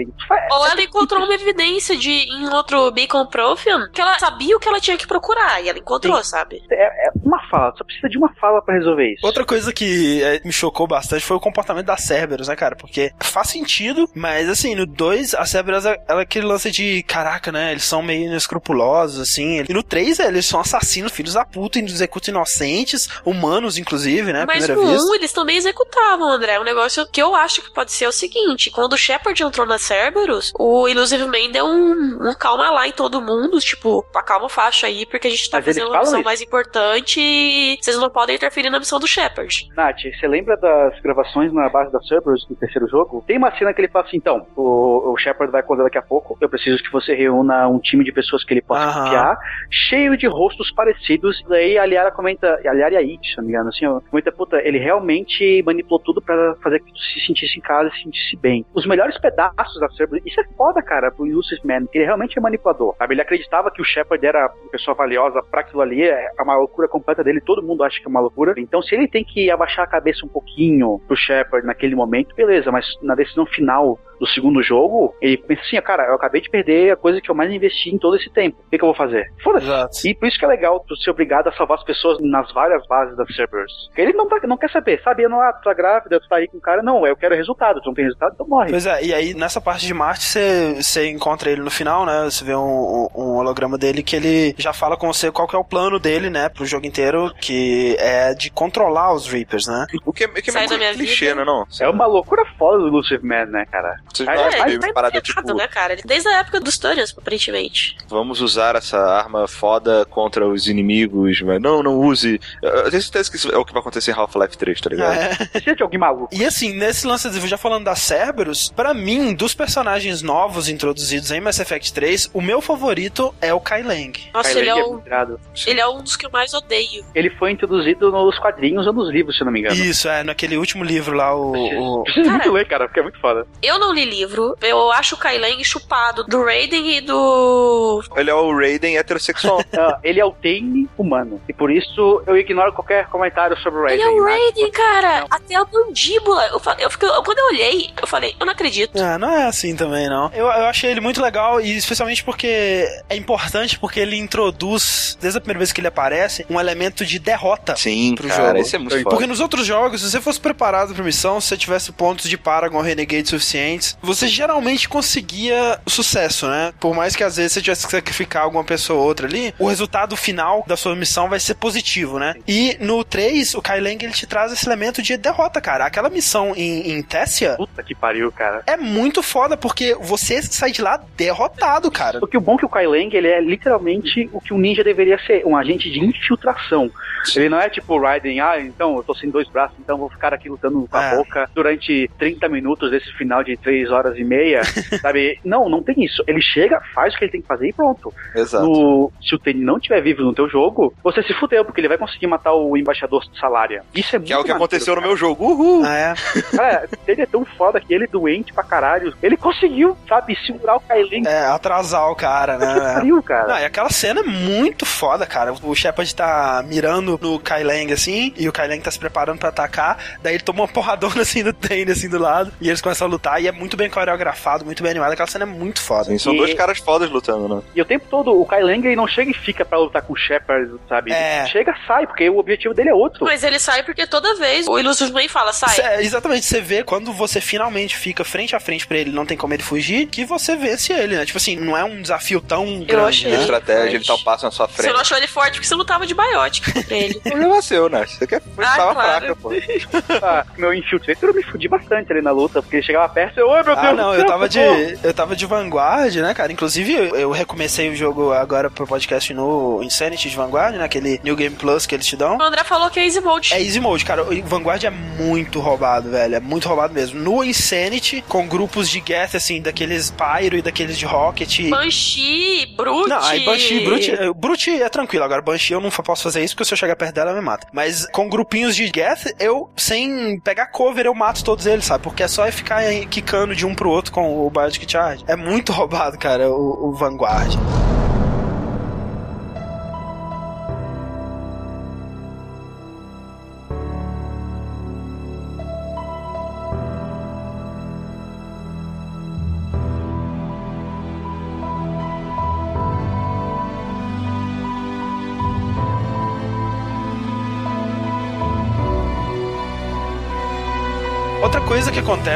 Ou ela encontrou uma evidência de em outro Beacon Profium que ela sabia o que ela tinha que procurar e ela encontrou, Sim. sabe? É, é, uma fala, só precisa de uma fala para resolver isso. Outra coisa que é, me chocou bastante foi o comportamento da Cerberus, né, cara? Porque faz sentido, mas assim, no 2, a Cerberus ela é aquele lance de caraca, né? Eles são meio inescrupulosos, assim. E no 3, eles são assassinos, filhos da puta, e executam inocentes, humanos, inclusive, né? Mas no 1, um, eles também executavam, André. Um negócio que eu acho que pode ser o seguinte: quando o Shepard entrou na Cerberus, o Illusive Man deu um, um calma lá em todo mundo, tipo, acalma o faixa aí, porque a gente tá Mas fazendo uma missão isso. mais importante e vocês não podem interferir na missão do Shepard. Nath, você lembra das gravações na base da Cerberus do terceiro jogo? Tem uma cena que ele fala assim: então, o, o Shepard vai acordar daqui a pouco, eu preciso que você reúna um time de pessoas que ele possa Aham. confiar, cheio de rostos parecidos. E daí a Liara comenta, a Liara e a It, se não me engano, assim, comenta, puta, ele realmente manipulou tudo para fazer que tu se sentisse em casa e se sentisse bem. Os melhores pedaços da Cerberus, isso é foda, cara, pro Lucius Man, que ele realmente é manipulador, sabe? Ele acreditava que o Shepard era uma pessoa valiosa para aquilo ali, é uma loucura completa dele, todo mundo acha que é uma loucura. Então, se ele tem que abaixar a cabeça um pouquinho pro Shepard naquele momento, beleza, mas na decisão final do segundo jogo, ele pensa assim, cara, eu acabei de perder a coisa que eu mais investi em todo esse tempo. O que, que eu vou fazer? Foda-se. E por isso que é legal tu ser obrigado a salvar as pessoas nas várias bases da Cerberus. Ele não, tá, não quer saber, sabe? Não, ah, tu tá grávida, tu tá aí com o cara. Não, eu quero resultado. Tu não tem resultado, então morre. Pois é, e aí nessa parte de Marte você encontra ele no final, né? Você vê um, um, holograma dele que ele já fala com você qual que é o plano dele, né? Pro jogo inteiro, que é de controlar os Reapers, né? O que é, que é meio clichê, vida. Não, é? É uma loucura foda do Lucifer Man, né, cara? Você é, é, é, tá parada, tipo... né, cara? Desde a época dos Turians, aparentemente. Vamos usar essa arma foda contra os inimigos, mas não, não use. Eu tenho certeza que isso é o que vai acontecer em Half-Life 3, tá ligado? É. De alguém maluco. E assim, nesse lance, já falando da Cerberus, pra mim, dos personagens novos introduzidos em Mass Effect 3, o meu favorito é o Kai Lang. Nossa, Kai ele, Lang é, o... é ele é um dos que eu mais odeio. Ele foi introduzido nos quadrinhos ou nos livros, se não me engano. Isso, é, naquele último livro lá, o. o... Precisa muito ler, cara, porque é muito foda. Eu não li livro, eu acho o Kai Lang chupado do Raiden e do. Ele é o Raiden heterossexual. não, ele é o Tane humano. E por isso eu ignoro qualquer comentário sobre o Raiden. Ele é o Raiden, né? cara. Não. Até a mandíbula. Eu, eu, eu, quando eu olhei, eu falei, eu não acredito. Ah, não é assim também, não. Eu, eu achei ele muito legal e especialmente porque é importante porque ele introduz, desde a primeira vez que ele aparece, um elemento de derrota Sim, pro cara, jogo. Isso é muito Porque nos outros jogos, se você fosse preparado pra missão, se você tivesse pontos de Paragon Renegade suficientes, você geralmente conseguia sucesso, né? Por mais que às vezes você tivesse que sacrificar alguma pessoa ou outra ali, o resultado final da sua missão vai ser positivo, né? E no 3, o Kai Lang, ele te traz esse elemento de derrota, cara. Aquela missão em, em Tessia... Puta que pariu, cara. É muito foda, porque você sai de lá derrotado, cara. Porque o bom é que o Kai Lang, ele é literalmente o que um ninja deveria ser, um agente de infiltração. Ele não é tipo o Raiden, ah, então eu tô sem dois braços, então vou ficar aqui lutando com a é. Boca durante 30 minutos desse final de 3 horas e meia, sabe? Não, não tem isso. Ele chega, faz o que ele tem que fazer e pronto. Exato. No, se o Tenny não tiver vivo no teu jogo, você se fudeu, porque ele vai conseguir matar o embaixador Salária. Isso é muito Que é o que aconteceu no meu jogo. Uhul! Ah, é? Cara, ele é tão foda que ele é doente pra caralho. Ele conseguiu, sabe, segurar o Kylen. É, atrasar o cara, né? Que pariu, cara. Não, e aquela cena é muito foda, cara. O Shepard tá mirando no Kai Lang Lang assim, e o Kai Lang tá se preparando para atacar, daí ele toma uma assim do Tane assim do lado, e eles começam a lutar, e é muito bem coreografado, muito bem animado, aquela cena é muito foda. Sim, são e... dois caras fodas lutando, né? E o tempo todo o Kai Lang ele não chega e fica para lutar com o Shepard, sabe? É. Ele chega, sai, porque o objetivo dele é outro. Mas ele sai porque toda vez o Illusive Man fala, sai. Cê, é, exatamente, você vê quando você finalmente fica frente a frente para ele, não tem como ele fugir, que você vence ele, né? Tipo assim, não é um desafio tão eu grande, achei né? estratégia, ele tá um passo na sua frente. Você não achou ele forte porque você não tava de biótico pra ele. o problema é seu, né? Você quer ah, tava claro. fraca, pô. ah, meu Infiltrator eu me fudi bastante ali na luta, porque ele chegava perto e eu, oh, meu ah, Deus não, eu tava de eu tava de Vanguard, né, cara? Inclusive, eu, recomecei o jogo agora pro podcast no Insanity de Vanguard, né? Aquele New Game Plus que eles te dão. O André falou que é Easy Mode. É Easy Mode, cara. O Vanguard é muito roubado, velho. É muito roubado mesmo. No Insanity, com grupos de Geth, assim, daqueles Pyro e daqueles de Rocket. Banshee, Brute. Não, aí Banshee, Brute. Brute é tranquilo. Agora, Banshee eu não posso fazer isso porque se eu chegar perto dela, ela me mata. Mas com grupinhos de Geth, eu, sem pegar cover, eu mato todos eles, sabe? Porque é só ficar quicando de um pro outro com o Biotic Charge. É muito roubado, cara, o, o Vanguard.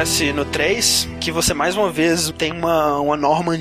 Acontece no 3, que você mais uma vez tem uma, uma Normand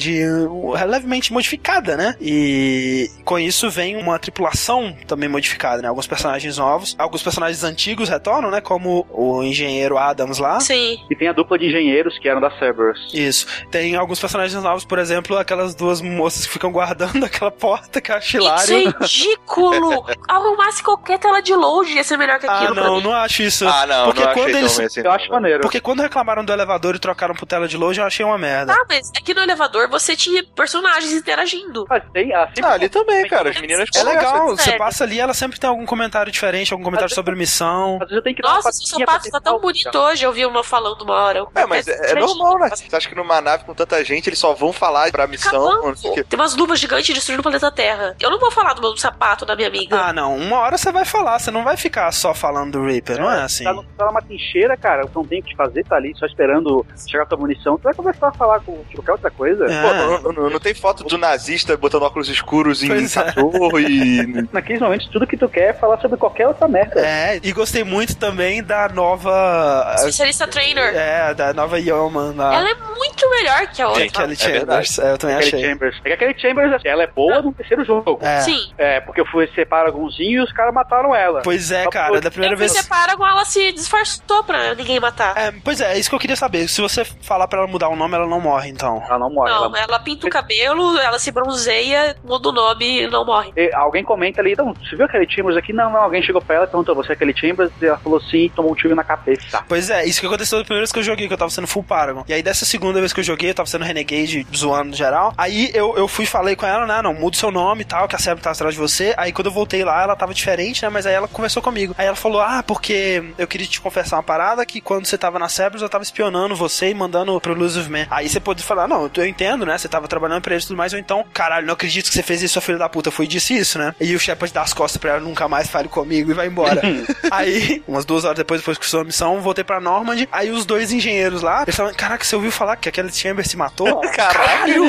levemente modificada, né? E com isso vem uma tripulação também modificada, né? Alguns personagens novos, alguns personagens antigos retornam, né? Como o engenheiro Adams lá. Sim. E tem a dupla de engenheiros que eram da Cerberus. Isso. Tem alguns personagens novos, por exemplo, aquelas duas moças que ficam guardando aquela porta que eu acho hilário. Isso é ridículo! Arrumasse qualquer tela de longe ia ser melhor que aquilo. Ah, não, não acho isso. Ah, não, Porque não quando eles... Eu acho maneiro. Porque quando reclamaram do elevador e trocaram pro tela de longe, eu achei uma merda. Ah, mas aqui no elevador você tinha personagens interagindo. Mas tem, ah, ah ali também, cara. As meninas É legal, você passa ali, ela sempre tem algum comentário diferente, algum comentário sobre missão. Às vezes eu tenho que Nossa, seu sapato tá tão bonito hoje, eu vi uma falando uma hora. É, mas é, é normal, né? Você acha que numa nave com tanta gente, eles só vão falar pra missão? Tem umas luvas gigantes destruindo o planeta Terra. Eu não vou falar do meu sapato da minha amiga. Ah, não. Uma hora você vai falar, você não vai ficar só falando do Reaper, não é, é assim. Tá, tá numa trincheira, cara, não tem o que fazer, tá ali só esperando chegar a tua munição, tu vai começar a falar com qualquer outra coisa. É. Pô, não, não, não, tem foto do nazista botando óculos escuros em pois é. cachorro é. e. Naqueles momentos, tudo que tu quer é falar sobre qualquer outra merda. É, e gostei muito também da nova. Especialista Trainer. É, da nova Yeoman. Na... Ela é muito melhor que a outra. Kelly é Chambers. É, eu também Kelly achei. Chambers. É que a Kelly Chambers, ela é boa no terceiro jogo. É. Sim. É, porque eu fui ser Paragonzinho e os caras mataram ela. Pois é, cara, da primeira eu vez. Ser Paragon, ela se disfarçou pra ninguém matar. É, pois é, é isso que eu queria saber. Se você falar pra ela mudar o nome, ela não morre, então. Ela não morre. Não, ela, ela pinta o cabelo, ela se bronzeia, muda o nome e não morre. E alguém comenta ali, então, você viu aquele Chambers aqui? Não, não, alguém chegou pra ela e perguntou, você é aquele Chambers? E ela falou sim, tomou um tiro na cabeça. Pois é, isso que aconteceu da primeira vez que eu joguei, que eu tava sendo full Paragon. E aí dessa segunda vez que eu joguei, eu tava sendo Renegade, zoando no geral. Aí eu, eu fui e falei com ela, né, não, muda o seu nome e tal, que a Sebra tava atrás de você. Aí quando eu voltei lá, ela tava diferente, né, mas aí ela conversou comigo. Aí ela falou, ah, porque eu queria te confessar uma parada, que quando você tava na eu tava espionando você e mandando pro Illusive Man. Aí você pode falar, não, eu entendo, né? Você tava trabalhando pra eles e tudo mais, ou então, caralho, não acredito que você fez isso, sua filha da puta. Foi disse isso, né? E o Shepard dá as costas pra ela, nunca mais fale comigo e vai embora. aí, umas duas horas depois, depois que sua missão, voltei pra Normand. Aí os dois engenheiros lá, eles falaram, caraca, você ouviu falar que aquele Chamber se matou? Caralho!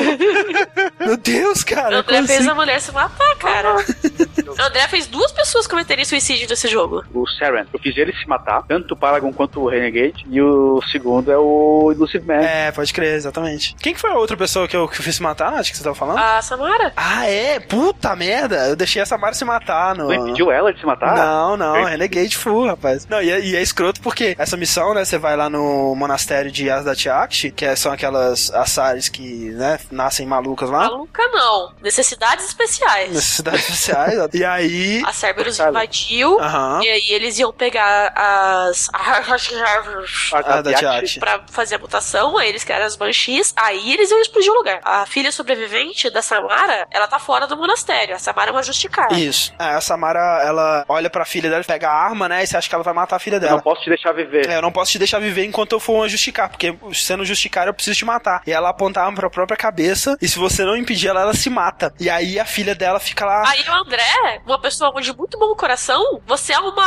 Meu Deus, cara. O André fez assim? a mulher se matar, cara. o André fez duas pessoas cometerem suicídio nesse jogo. O Saren. Eu fiz ele se matar, tanto o Paragon quanto o Renegade. E o segundo é o Illusive Man. É, pode crer, exatamente. Quem que foi a outra pessoa que eu, que eu fiz se matar, Nath, que você tava falando? A Samara. Ah, é? Puta merda. Eu deixei a Samara se matar. No... Você impediu ela de se matar? Não, não. Renegade full, rapaz. Não, e é, e é escroto porque essa missão, né, você vai lá no monastério de Asdatiakshi, que é, são aquelas Assares que, né, nascem malucas lá. Maluca não. Necessidades especiais. Necessidades especiais. e aí... A Cerberus invadiu, uhum. e aí eles iam pegar as... Asdatiakshi. pra fazer a mutação, aí eles criaram as Banshees, aí eles iam explodir o lugar. A filha sobrevivente da Samara, ela tá fora do monastério. A Samara é uma justicar. Isso. É, a Samara, ela olha pra filha dela, pega a arma, né, e você acha que ela vai matar a filha dela. Eu não posso te deixar viver. É, eu não posso te deixar viver enquanto eu for uma justicar, porque sendo justicar eu preciso te matar. E ela aponta a arma pra própria cabeça, e se você não impedir ela, ela se mata. E aí a filha dela fica lá... Aí o André uma pessoa de muito bom coração, você é uma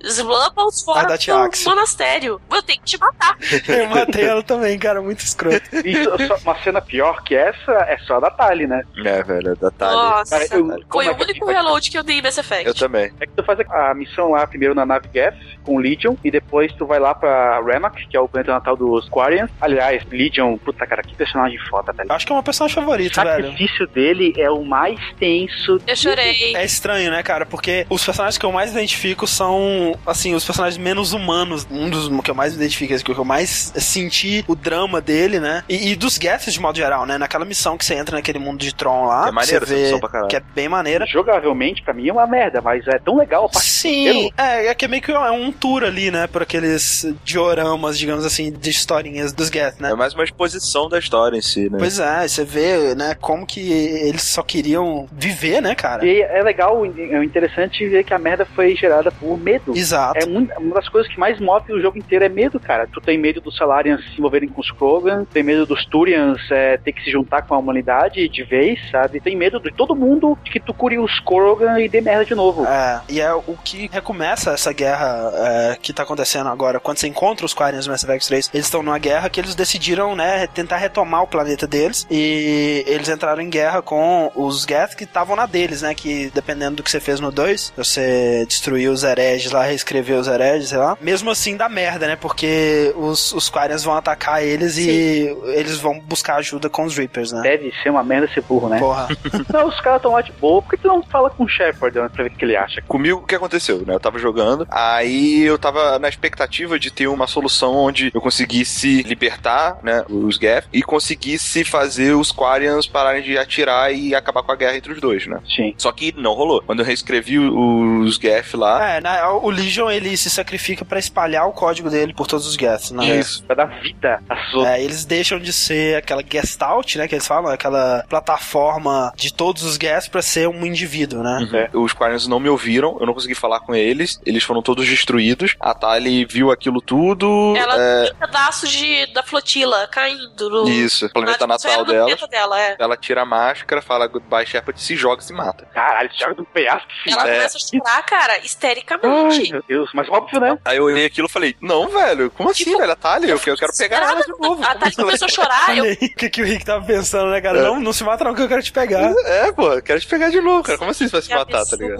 Slumps fora do monastério. Eu tenho que te matar. eu matei ela também, cara, muito escroto. Isso, uma cena pior que essa é só da Tali, né? É, velho, da Tali. Nossa, cara, eu, foi é o único reload que eu dei nesse Effect. Eu também. É que tu faz a missão lá primeiro na nave Geth com Legion e depois tu vai lá pra Remak, que é o planeta natal dos Quarians. Aliás, Legion, puta cara, que personagem foda, velho. Acho que é uma personagem favorita, velho. O sacrifício dele é o mais tenso. Eu chorei. É estranho, né, cara? Porque os personagens que eu mais identifico são, assim, os personagens menos humanos. Um dos que eu mais identifico, que eu mais senti o drama dele, né? E, e dos Geths, de modo geral, né? Naquela missão que você entra naquele mundo de Tron lá. Que é maneiro, você vê que é bem maneira. Jogavelmente, pra mim, é uma merda, mas é tão legal. Sim, é, é que é meio que é um tour ali, né? Por aqueles dioramas, digamos assim, de historinhas dos Geth, né? É mais uma exposição da história em si, né? Pois é, você vê, né, como que eles só queriam viver, né, cara? E é legal, é interessante ver que a merda foi gerada por medo. Exato. É uma das coisas que mais move o jogo inteiro é medo, cara. Tu tem medo dos Salarians se envolverem com os Krogan, tem medo dos Turians é, ter que se juntar com a humanidade de vez, sabe? Tem medo de todo mundo de que tu cure os Krogan e dê merda de novo. É, e é o que recomeça essa guerra é, que tá acontecendo agora. Quando você encontra os Quarians no Mass Effect 3, eles estão numa guerra que eles decidiram, né, tentar retomar o planeta deles e eles entraram em guerra com os Geth que estavam na deles, né, que dependendo do que você fez no 2, você destruiu os hereges lá, reescreveu os hereges, sei lá. Mesmo assim dá merda, né, porque os, os Quarians vão atacar eles Sim. e eles vão buscar ajuda com os Reapers, né. Deve ser uma merda ser burro, né? Porra. não, os caras estão lá de boa, por que tu não fala com o Shepard né, pra ver o que ele acha? Comigo o que aconteceu, né? Eu tava jogando, aí eu tava na expectativa de ter uma solução onde eu conseguisse libertar, né, os Geth e conseguisse fazer os Quarians pararem de atirar e acabar com a guerra entre os dois, né? Sim. Só que não rolou. Quando eu reescrevi os Geth lá. É, né, o Legion ele se sacrifica para espalhar o código dele por todos os Né? Isso, pra dar vida a sua. É, eles deixam de ser aquela Gestalt, né, que eles falam, aquela plataforma de todos os Geths para ser um indivíduo, né? Uhum. É. Os Quarians não me ouviram, eu não consegui falar com eles, eles foram todos destruídos. A Tali viu aquilo tudo. Ela é... tem pedaços de, da flotila caindo no. Isso, planeta natal dela. dela é. Ela tira a máscara, fala goodbye Shepard, se joga e se mata. Caralho, se joga do penhasco. Ela é. começa a chorar, cara, histericamente. Ai, meu Deus, mas óbvio, né? Aí eu olhei aquilo e falei, não, velho, como assim, tipo, velho? A Tali, eu, eu quero pegar ela de novo. A Tali começou a chorar. Eu... O que, que o Rick tava pensando, né, cara? É. Não, não se mata não que eu quero te pegar. É, pô, eu quero te pegar de novo, cara. Como assim você vai se matar, tá ligado?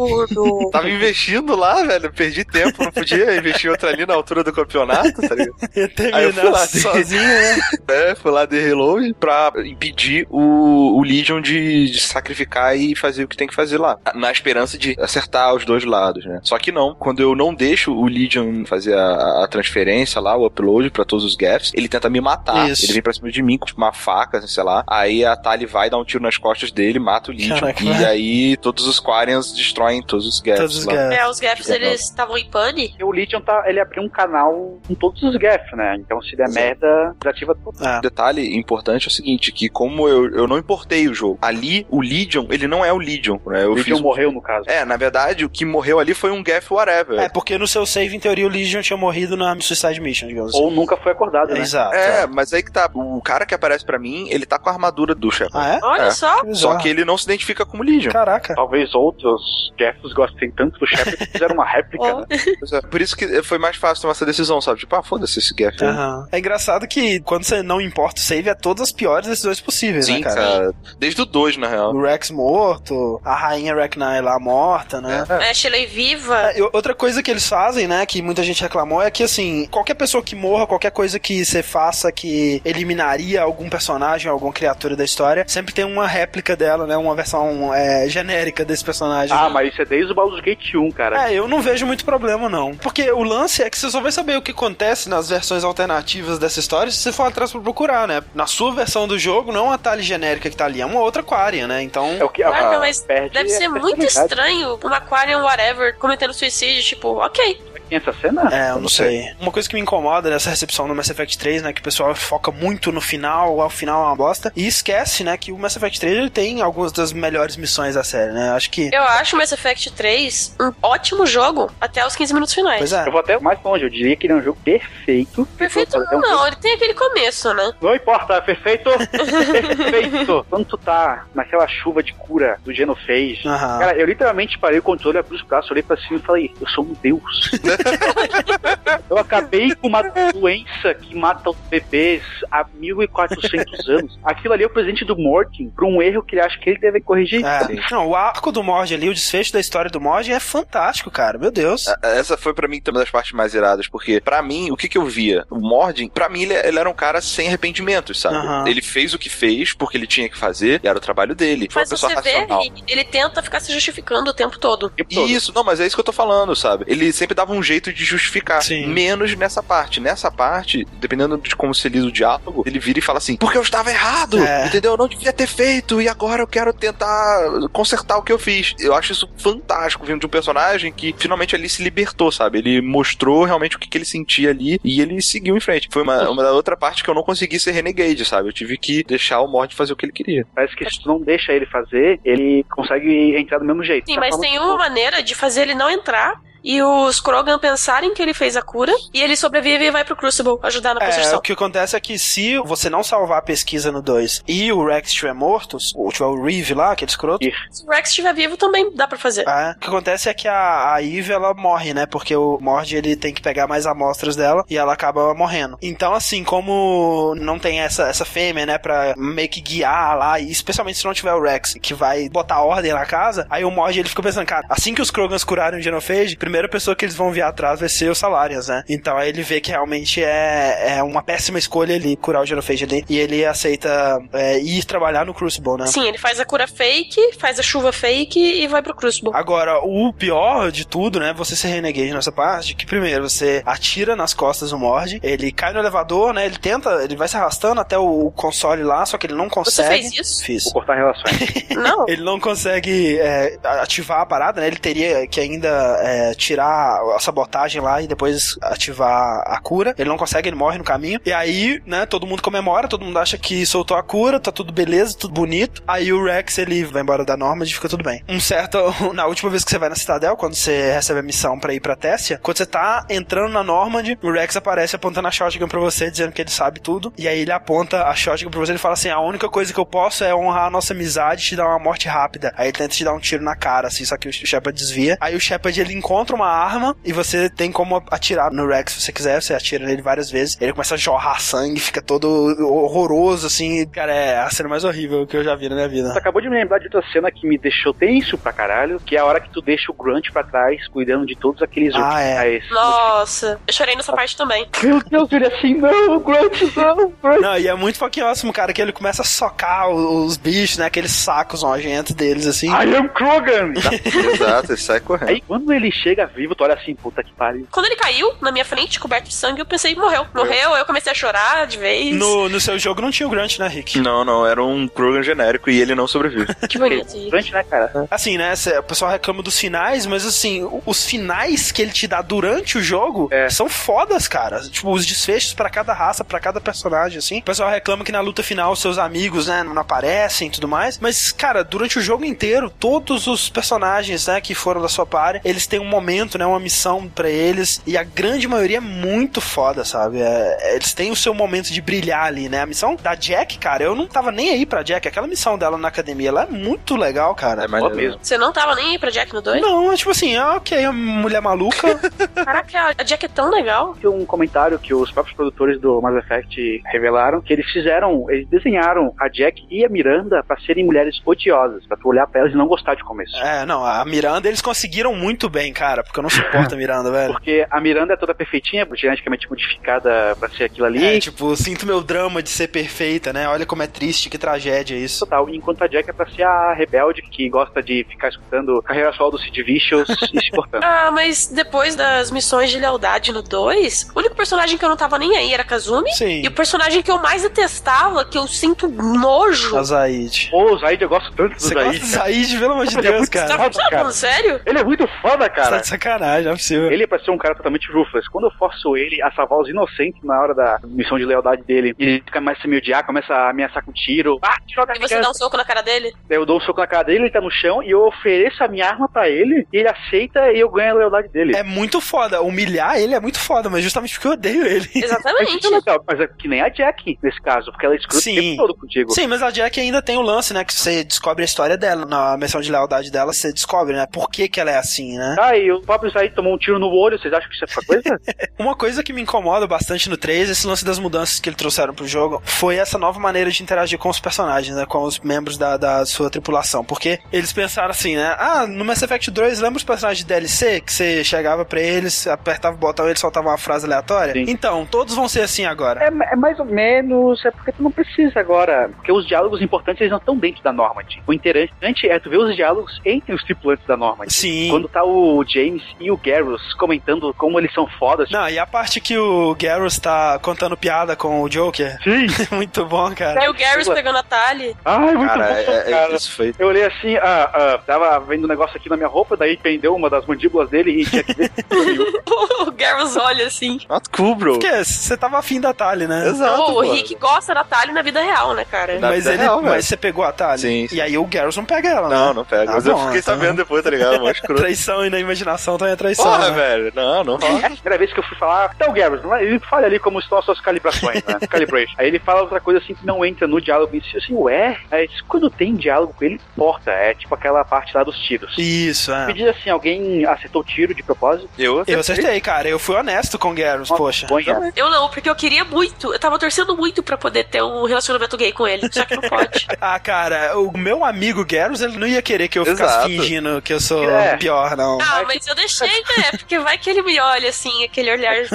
tava investindo lá, velho, perdi tempo, não podia investir outra ali na altura do campeonato, tá ligado? Ia terminar Aí eu fui lá de... sozinho, né? É, fui lá de reload pra impedir o, o Legion de, de, sacrificar e fazer o que tem que fazer lá. Na esperança de acertar os dois lados, né? Só que não. Quando eu não deixo o Legion fazer a, a transferência lá, o upload pra todos os gaps, ele tenta me matar. Isso. Ele vem pra cima de mim com uma faca, sei lá. Aí a Tali vai dar um tiro nas costas dele, mata o Legion. Caraca, e aí todos os Quarians destroem todos os gaps. Todos os gaps. É, os gaps eles estavam em pane. E o Legion tá, ele abriu um canal com todos os gaps, né? Então se der Sim. merda, desativa tudo. Ah. Detalhe importante é o seguinte, que como eu, eu não importei o jogo, ali o Legion, ele não é o Legion, né? O Legion fiz... morreu no caso. É, na verdade, o que morreu ali foi um Gaff whatever. É, porque no seu save, em teoria, o Legion tinha morrido na Suicide Mission, digamos Ou assim. nunca foi acordado, né? Exato. É, é, mas aí que tá, o cara que aparece pra mim, ele tá com a armadura do Shepard. Ah, é? Olha é. só. Que só que ele não se identifica como Legion. Caraca. Talvez outros Gaffs gostem tanto do Shepard que fizeram uma réplica, oh. né? É, por isso que foi mais fácil tomar essa decisão, sabe? Tipo, ah, foda-se esse Gaff. Uhum. É engraçado que quando você não importa o save, é todas as piores decisões possíveis, Sim, né, cara? cara? Desde o 2, na real. O Rex morto, a rainha Rek'Nai lá morta, né? É, Shelley viva. É, outra coisa que eles fazem, né, que muita gente reclamou, é que, assim, qualquer pessoa que morra, qualquer coisa que você faça que eliminaria algum personagem, alguma criatura da história, sempre tem uma réplica dela, né, uma versão é, genérica desse personagem. Ah, mas isso é desde o Baldur's Gate 1, cara. É, eu não vejo muito problema, não. Porque o lance é que você só vai saber o que acontece nas versões alternativas dessa história se você for atrás pra procurar, né? Na sua versão do jogo, não é uma talha genérica que tá ali, é uma outra Quarian, né? Então. É o que a, ah, mas deve ser muito estranho uma Quarian whatever cometendo suicídio, tipo, ok. Tem essa cena? É, eu não, não sei. sei. Uma coisa que me incomoda nessa recepção do Mass Effect 3, né, que o pessoal foca muito no final, ao final é uma bosta, e esquece, né, que o Mass Effect 3 ele tem algumas das melhores missões da série, né? Acho que. Eu acho o Mass Effect 3 um ótimo jogo até os 15 minutos finais. Pois é. Eu vou até mais longe, eu diria que ele é um jogo perfeito. Perfeito não, não, ele tem aquele começo, né? Não importa, é perfeito. perfeito. Quando tu tá naquela chuva de cura do Genophage, uhum. cara, eu literalmente parei o controle, abri os braços, olhei pra cima e falei, eu sou um deus. eu acabei com uma doença que mata os bebês há 1400 anos. Aquilo ali é o presente do Mortin pra um erro que ele acha que ele deve corrigir. É. Não, o arco do Mord ali, o desfecho da história do Mord é fantástico, cara. Meu Deus. Essa foi para mim uma das partes mais iradas, porque para mim, o que que eu via? O Mordin, para mim, ele, ele, era um cara sem arrependimentos, sabe? Uhum. Ele fez o que fez porque ele tinha que fazer e era o trabalho dele. Foi mas você racional. vê, ele tenta ficar se justificando o tempo todo. Isso, não, mas é isso que eu tô falando, sabe? Ele sempre dava um jeito de justificar. Sim. Menos nessa parte. Nessa parte, dependendo de como se lida o diálogo, ele vira e fala assim: porque eu estava errado, é. entendeu? Eu não devia ter feito e agora eu quero tentar consertar o que eu fiz. Eu acho isso fantástico vindo de um personagem que finalmente ali se libertou, sabe? Ele mostrou realmente o que, que ele sentia ali e ele seguiu em frente. Foi uma, uma da outra parte que eu não consegui ser renegade, sabe? Eu tive que deixar o Mord fazer o que ele queria. Parece que se tu não deixa ele fazer, ele consegue entrar do mesmo jeito. Sim, tá mas tem uma maneira de fazer ele não entrar e os Krogan pensarem que ele fez a cura e ele sobrevive e vai pro Crucible ajudar na construção. É, o que acontece é que se você não salvar a pesquisa no 2 e o Rex estiver morto, ou tiver o Reeve lá, aquele escroto. Se o Rex estiver vivo, também dá pra fazer. É, o que acontece é que a, a Eve, ela morre, né? Porque o Mord, ele tem que pegar mais amostras dela e ela acaba morrendo. Então, assim, como não tem essa, essa fêmea, né, pra meio que guiar lá, e especialmente se não tiver o Rex, que vai botar ordem na casa, aí o Mord, ele fica pensando, cara, assim que os Krogans curarem o Genophage, primeira pessoa que eles vão vir atrás vai ser o Salarians, né? Então aí ele vê que realmente é, é uma péssima escolha ele curar o Genophage ali. E ele aceita é, ir trabalhar no Crucible, né? Sim, ele faz a cura fake, faz a chuva fake e vai pro Crucible. Agora, o pior de tudo, né? Você ser renegade nessa parte, que primeiro você atira nas costas do Mord, ele cai no elevador, né? Ele tenta, ele vai se arrastando até o console lá, só que ele não consegue. Você fez isso? Fiz. Vou cortar relações. não. Ele não consegue é, ativar a parada, né? Ele teria que ainda é, tirar a sabotagem lá e depois ativar a cura. Ele não consegue, ele morre no caminho. E aí, né, todo mundo comemora, todo mundo acha que soltou a cura, tá tudo beleza, tudo bonito. Aí o Rex, ele vai embora da norma e fica tudo bem. Um certo, na última vez que você vai na Citadel, quando você recebe a missão para ir pra Tessia, quando você tá entrando na Normandy, o Rex aparece apontando a shotgun pra você, dizendo que ele sabe tudo. E aí ele aponta a shotgun pra você e fala assim: a única coisa que eu posso é honrar a nossa amizade e te dar uma morte rápida. Aí ele tenta te dar um tiro na cara, assim, só que o Shepard desvia. Aí o Shepard ele encontra uma arma e você tem como atirar no Rex se você quiser, você atira nele várias vezes. Ele começa a jorrar sangue, fica todo horroroso, assim. Cara, é a cena mais horrível que eu já vi na minha vida. Você acabou de me lembrar de outra cena que me deixou tenso pra caralho, que é a hora que tu deixa o Grunt pra trás, cuidando de todos aqueles ah, é. Nossa, eu chorei nessa parte também. Meu Deus, ele é assim, não, o Grunt não, Grunt. Não, e é muito fucking awesome, cara, que ele começa a socar os, os bichos, né, aqueles sacos nojentos deles, assim. I am Krogan! Exato, ele sai correndo. Aí quando ele chega vivo, tu olha assim, puta que pariu. Quando ele caiu na minha frente, coberto de sangue, eu pensei, morreu. Morreu, eu comecei a chorar de vez. No, no seu jogo não tinha o Grunt, né, Rick? Não, não, era um Krogan genérico e ele não sobrevive. que bonito. Grunt, né, cara? Assim, né, o pessoal reclama dos finais, mas assim, os finais que ele te dá durante o jogo é. são fodas, cara. Tipo, os desfechos para cada raça, para cada personagem, assim. O pessoal reclama que na luta final seus amigos, né, não aparecem e tudo mais. Mas, cara, durante o jogo inteiro, todos os personagens, né, que foram da sua party, eles têm um momento, né, uma missão para eles. E a grande maioria é muito foda, sabe? É, eles têm o seu momento de brilhar ali, né? A missão da Jack, cara, eu não tava nem aí pra Jack. Aquela missão dela na academia, ela é muito legal, cara. É mesmo. Você não tava nem aí pra Jack no 2? Não, é tipo assim, ah, ok, a mulher maluca. Caraca, a Jack é tão legal. Tem um comentário que os próprios produtores do Mass Effect revelaram que eles fizeram, eles desenharam a Jack e a Miranda pra serem mulheres odiosas, pra tu olhar pra elas e não gostar de começo. É, não, a Miranda eles conseguiram muito bem, cara, porque eu não suporto a Miranda, velho. Porque a Miranda é toda perfeitinha, geneticamente modificada pra ser aquilo ali. É, tipo, sinto meu drama de ser perfeita, né? Olha como é triste, que tragédia isso. Total. Enquanto a Jack é pra ser a rebelde que gosta de ficar escutando carreira solo do Sid Vicious e se portando. Ah, mas depois das missões de lealdade no 2, o único personagem que eu não tava nem aí era Kazumi. Sim. E o personagem que eu mais detestava, que eu sinto nojo. A Zaid. Pô, o Zaid, eu gosto tanto do Você Zaid. Gosta do Zaid, pelo amor de Deus, cara. Você tá falando sério? Ele é muito foda, cara. Sacanagem, é possível. Ele é pra ser um cara totalmente ruthless. Quando eu forço ele a salvar os inocentes na hora da missão de lealdade dele, ele começa a me odiar, começa a ameaçar com tiro. Ah, joga E você dá um soco na cara dele? Eu dou um soco na cara dele, ele tá no chão, e eu ofereço a minha arma pra ele, e ele aceita e eu ganho a lealdade dele. É muito foda. Humilhar ele é muito foda, mas justamente porque eu odeio ele. Exatamente. É legal, mas é que nem a Jack nesse caso, porque ela é escrota o tempo todo contigo. Sim, mas a Jack ainda tem o lance, né? Que você descobre a história dela. Na missão de lealdade dela, você descobre, né? Por que, que ela é assim, né? Ah, e o próprio Said tomou um tiro no olho, vocês acham que isso é coisa? Uma coisa que me incomoda bastante no 3, esse lance das mudanças que eles trouxeram pro jogo, foi essa nova maneira de interagir com os personagens, né? Com os membros da, da sua tripulação. Porque eles pensaram assim, né? Ah, no Mass Effect 2, lembra os personagens de DLC? Que você chegava pra eles, apertava o botão e eles soltavam uma frase aleatória? Sim. Então, todos vão ser assim agora. É, é, mais ou menos, é porque tu não precisa agora. Porque os diálogos importantes eles não estão dentro da Normandy. O interessante é tu ver os diálogos entre os tripulantes da Normandy. Sim. Quando tá o James e o Garrus comentando como eles são fodas. Não, e a parte que o Garrus tá contando piada com o Joker. Sim. muito bom, cara. E o Garrus pegando a Tali. Ai, muito cara, bom, é, é cara. É, foi... Eu olhei assim, ah, ah, tava vendo um negócio aqui na minha roupa, daí pendeu uma das mandíbulas dele e tinha que ver. o Garrus olha assim. Not cool, bro. Porque você tava afim da Tali, né? Exato. Oh, o Rick gosta da Tali na vida real, né, cara? mas, ele, real, mas você pegou a Tali. Sim, sim. E aí o Garrus não pega ela, Não, né? não pega. Ah, mas bom, eu fiquei então... sabendo depois, tá ligado? Mais traição e na imaginação também é traição. Porra, né? velho. Não, não rola. É a primeira vez que eu fui falar, então, Garrus, ele fala ali como estão as suas calibrações, né? Calibration. Aí ele fala outra coisa assim que não entra no diálogo e assim, ué, é, quando tem diálogo com ele, importa. É tipo aquela parte lá dos tiros. Isso, é. Me diz assim, alguém acertou tiro de propósito? Eu acertei. Eu acertei, cara. Eu fui honesto com o Garrus, poxa. Bom, eu não, porque eu queria muito. Eu tava torcendo muito pra poder ter um relacionamento gay com ele. Só que não pode. ah, cara, o meu amigo Garrus, ele não ia querer que eu ficasse Exato. fingindo que eu sou é. pior, não. Ah, mas eu deixei, né? Porque vai que ele me olha assim, aquele olhar.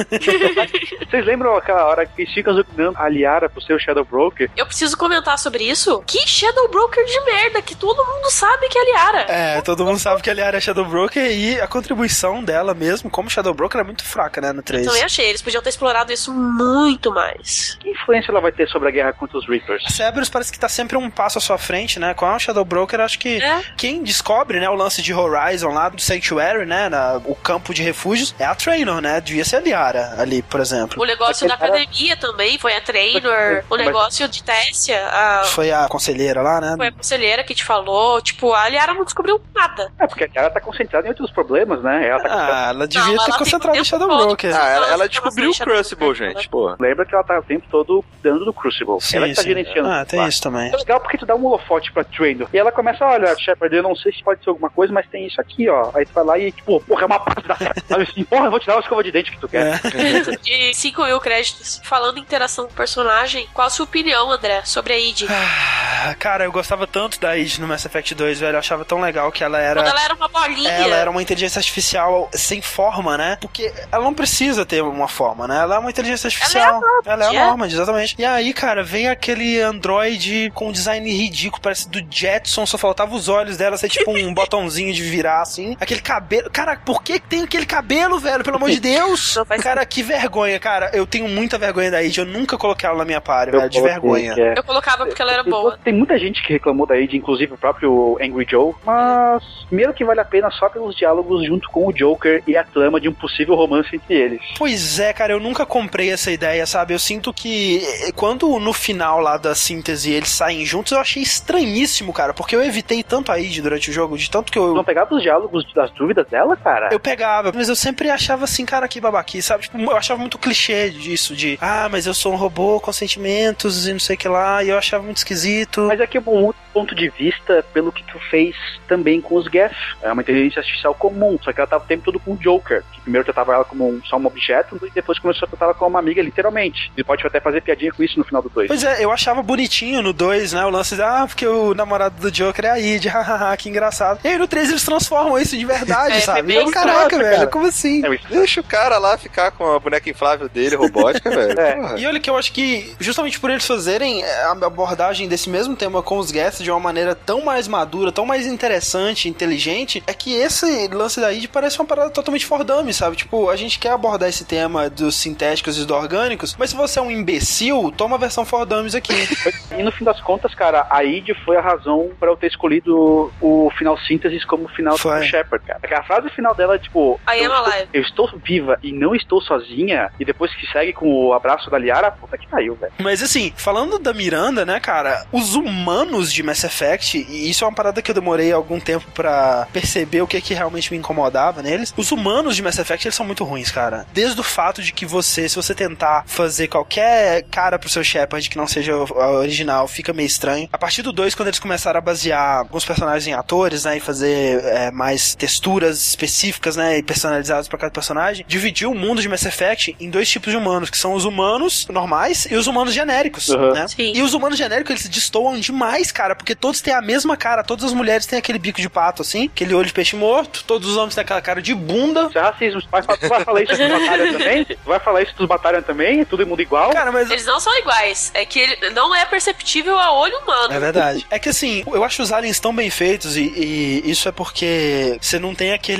Vocês lembram aquela hora que fica jogando a Liara pro seu Shadow Broker? Eu preciso comentar sobre isso. Que Shadow Broker de merda, que todo mundo sabe que é a Liara. É, todo mundo sabe que a Liara é Shadow Broker e a contribuição dela mesmo como Shadow Broker é muito fraca, né, no 3. Então eu achei, eles podiam ter explorado isso muito mais. Que influência ela vai ter sobre a guerra contra os Reapers? Cerberus parece que tá sempre um passo à sua frente, né? Com a Shadow Broker, acho que é. quem descobre, né, o lance de Horizon lá do Sanctuary, né, na, o campo de refúgios, é a Trainor, né? Devia ser a Liara ali, por exemplo. O negócio da academia também foi a Trainor. O negócio de Tessia. A... Foi a conselheira lá, né? Foi a conselheira que te falou. Tipo, a Liara não descobriu nada. É, porque a Liara tá concentrada em outros problemas, né? Ela tá ah, ela devia não, ter concentrado em Shadow Broker. Ah, ela, ela descobriu o Crucible, gente, pô. Lembra que ela tá o tempo todo dando do Crucible. Sim, ela que tá sim. gerenciando. Ah, tem isso também. É legal porque tu dá um holofote pra Trainor. E ela começa, olha, Shepard, eu não sei se pode ser alguma coisa, mas tem isso aqui, ó. Aí tu vai lá e, tipo, porra, é uma parte da Sabe assim, porra, eu vou tirar uma escova de dente que tu quer. É. de 5 mil créditos. Falando em interação com o personagem, qual a sua opinião, André, sobre a Id? Ah, cara, eu gostava tanto da Id no Mass Effect 2, velho. Eu achava tão legal que ela era. Quando ela era uma bolinha. Ela era uma inteligência artificial sem forma, né? Porque ela não precisa ter uma forma, né? Ela é uma inteligência artificial. Ela é a Ela é a norma, exatamente. E aí, cara, vem aquele android com um design ridículo, parece do Jetson, só faltava os olhos dela ser tipo um botãozinho de virar assim. Aquele cabelo. Cara, por que tem aquele cabelo, velho? Pelo amor de Deus! Cara, que vergonha, cara. Eu tenho muita vergonha da Id. Eu nunca coloquei ela na minha party, velho. De vergonha. É. Eu colocava porque ela era boa. Tem muita gente que reclamou da Id, inclusive o próprio Angry Joe. Mas, primeiro que vale a pena só pelos diálogos junto com o Joker e a trama de um possível romance entre eles. Pois é, cara. Eu nunca comprei essa ideia, sabe? Eu sinto que eh, quando no final lá da síntese eles saem juntos, eu achei estranhíssimo, cara. Porque eu evitei tanto a Id durante o jogo, de tanto que eu. Não pegava os diálogos das dúvidas dela, cara? Eu pegava, mas eu sempre achava assim, cara, que babaqui, sabe? Tipo, eu achava muito clichê disso, de ah, mas eu sou um robô com sentimentos e não sei o que lá, e eu achava muito esquisito. Mas aqui é um outro ponto de vista pelo que tu fez também com os Geth. É uma inteligência artificial comum, só que ela tava o tempo todo com o Joker, que primeiro tratava ela como um, só um objeto, e depois começou a tratar ela como uma amiga, literalmente. Ele pode até fazer piadinha com isso no final do 2. Pois é, eu achava bonitinho no 2, né? O lance de, ah, porque o namorado do Joker é a Id, hahaha, que engraçado. E aí no 3 eles transformam isso de verdade, é, sabe? É caraca, velho, cara. como assim? É, deixa o cara lá ficar com a boneca inflável dele, robótica, velho. É. E olha que eu acho que, justamente por eles fazerem a abordagem desse mesmo tema com os guests de uma maneira tão mais madura, tão mais interessante, inteligente, é que esse lance da id parece uma parada totalmente for dummy, sabe? Tipo, a gente quer abordar esse tema dos sintéticos e dos orgânicos, mas se você é um imbecil, toma a versão for dummies aqui. e no fim das contas, cara, a id foi a razão para eu ter escolhido o final sínteses como final foi. do Shepard, cara. A frase final dela é tipo: I am alive. Eu estou viva e não estou sozinha, e depois que segue com o abraço da Liara, puta que caiu, velho. Mas assim, falando da Miranda, né, cara, os humanos de Mass Effect, e isso é uma parada que eu demorei algum tempo para perceber o que que realmente me incomodava neles. Os humanos de Mass Effect, eles são muito ruins, cara. Desde o fato de que você, se você tentar fazer qualquer cara pro seu Shepard que não seja a original, fica meio estranho. A partir do 2, quando eles começaram a basear alguns personagens em atores, né, e fazer é, mais texturas específicas, né, e personalizadas para cada personagem, dividiu o mundo de Mass Effect em dois tipos de humanos, que são os humanos normais e os humanos genéricos, uhum. né? Sim. E os humanos genéricos, eles destoam demais, cara, porque todos têm a mesma cara, todas as mulheres têm aquele bico de pato, assim, aquele olho de peixe morto, todos os homens têm aquela cara de bunda. Isso é racismo, tu vai, tu vai falar isso dos Batalha também? Tu vai falar isso dos Batalha também? Todo mundo igual? Cara, mas... Eles não são iguais, é que ele não é perceptível a olho humano. É verdade. É que assim, eu acho os aliens tão bem feitos e, e isso é porque você não tem aquele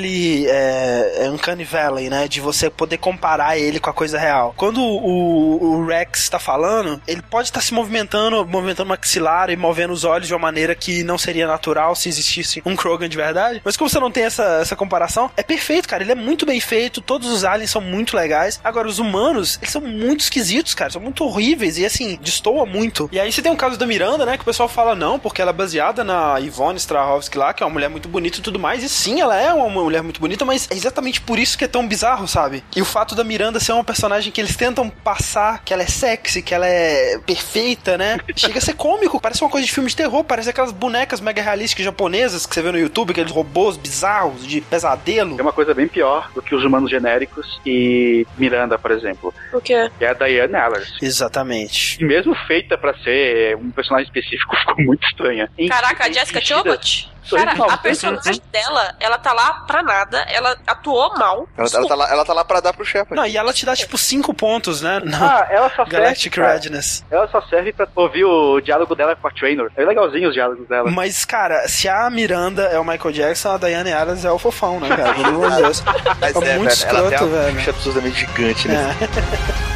é, é Uncanny Valley, né, de você poder comparar ele com a coisa real. Quando o, o Rex tá falando, ele pode estar tá se movimentando, movimentando o maxilar e movendo os olhos de uma maneira que não seria natural se existisse um Krogan de verdade. Mas como você não tem essa, essa comparação, é perfeito, cara. Ele é muito bem feito, todos os aliens são muito legais. Agora, os humanos, eles são muito esquisitos, cara. São muito horríveis e assim, destoa muito. E aí você tem um caso da Miranda, né? Que o pessoal fala não, porque ela é baseada na Ivone Strahovski lá, que é uma mulher muito bonita e tudo mais. E sim, ela é uma mulher muito bonita, mas é exatamente por isso que é tão bizarro, sabe? E o fato da Miranda ser uma personagem que eles tentam passar que ela é sexy, que ela é perfeita, né? Chega a ser cômico, parece uma coisa de filme de terror, parece aquelas bonecas mega realísticas japonesas que você vê no YouTube, aqueles robôs bizarros de pesadelo. É uma coisa bem pior do que os humanos genéricos e Miranda, por exemplo. O quê? Que é a Diane Allers. Exatamente. E mesmo feita para ser um personagem específico, ficou muito estranha. Caraca, a Jessica Chobot? Cara, a personagem dela, ela tá lá pra nada, ela atuou mal. Ela, ela, tá, lá, ela tá lá pra dar pro Shepard. Não, e ela te dá tipo 5 pontos, né? ah, ela só Galactic serve, Readiness. Ela só serve pra ouvir o diálogo dela com a Trainer. É legalzinho os diálogos dela. Mas, cara, se a Miranda é o Michael Jackson, a Diane Adams é o fofão, né, cara? Pelo amor de Deus. Mas é, é muito velho, escroto, ela tem uma velho. absurdamente gigante, né? É.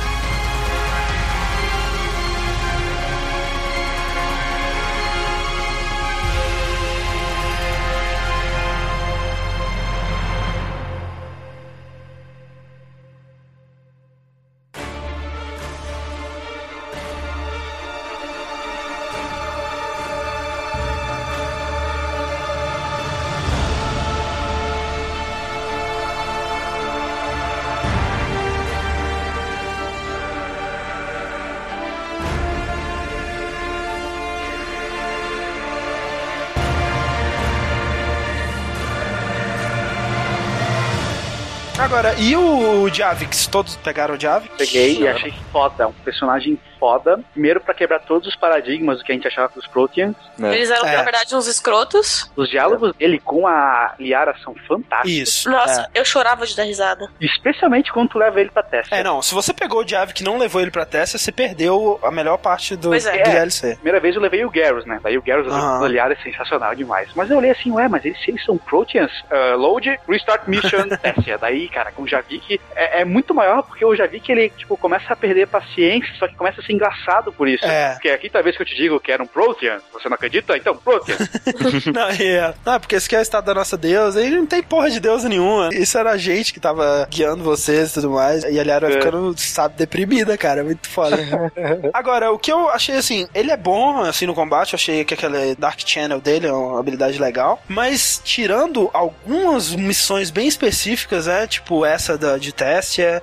Agora, e o Javix? Todos pegaram o Javix? Peguei e achei foda. Um personagem foda. Primeiro para quebrar todos os paradigmas do que a gente achava dos Proteans. Né? Eles eram, é. na verdade, uns escrotos. Os diálogos dele com a Liara são fantásticos. Isso. Nossa, é. eu chorava de dar risada. Especialmente quando tu leva ele pra testa. É, não. Se você pegou o Jav que não levou ele pra testa, você perdeu a melhor parte do, pois é. do DLC. Primeira vez eu levei o Garrus, né? Daí o Garrus uhum. da Liara é sensacional demais. Mas eu olhei assim, ué, mas eles, eles são Proteans? Uh, load, restart mission, testa. Daí, cara, com o Javik é, é muito maior porque o Javik ele, tipo, começa a perder paciência, só que começa a ser engraçado por isso. É. Porque é a quinta vez que eu te digo que era um Protean, você não acredita? Então, Protean. não, é. não, porque esse aqui é o estado da nossa deusa, e não tem porra de deusa nenhuma. Isso era a gente que tava guiando vocês e tudo mais. E a vai é. ficando, sabe, deprimida, cara. Muito foda. Agora, o que eu achei assim, ele é bom, assim, no combate. Eu achei que aquele Dark Channel dele é uma habilidade legal. Mas, tirando algumas missões bem específicas, é, tipo essa da, de teste, é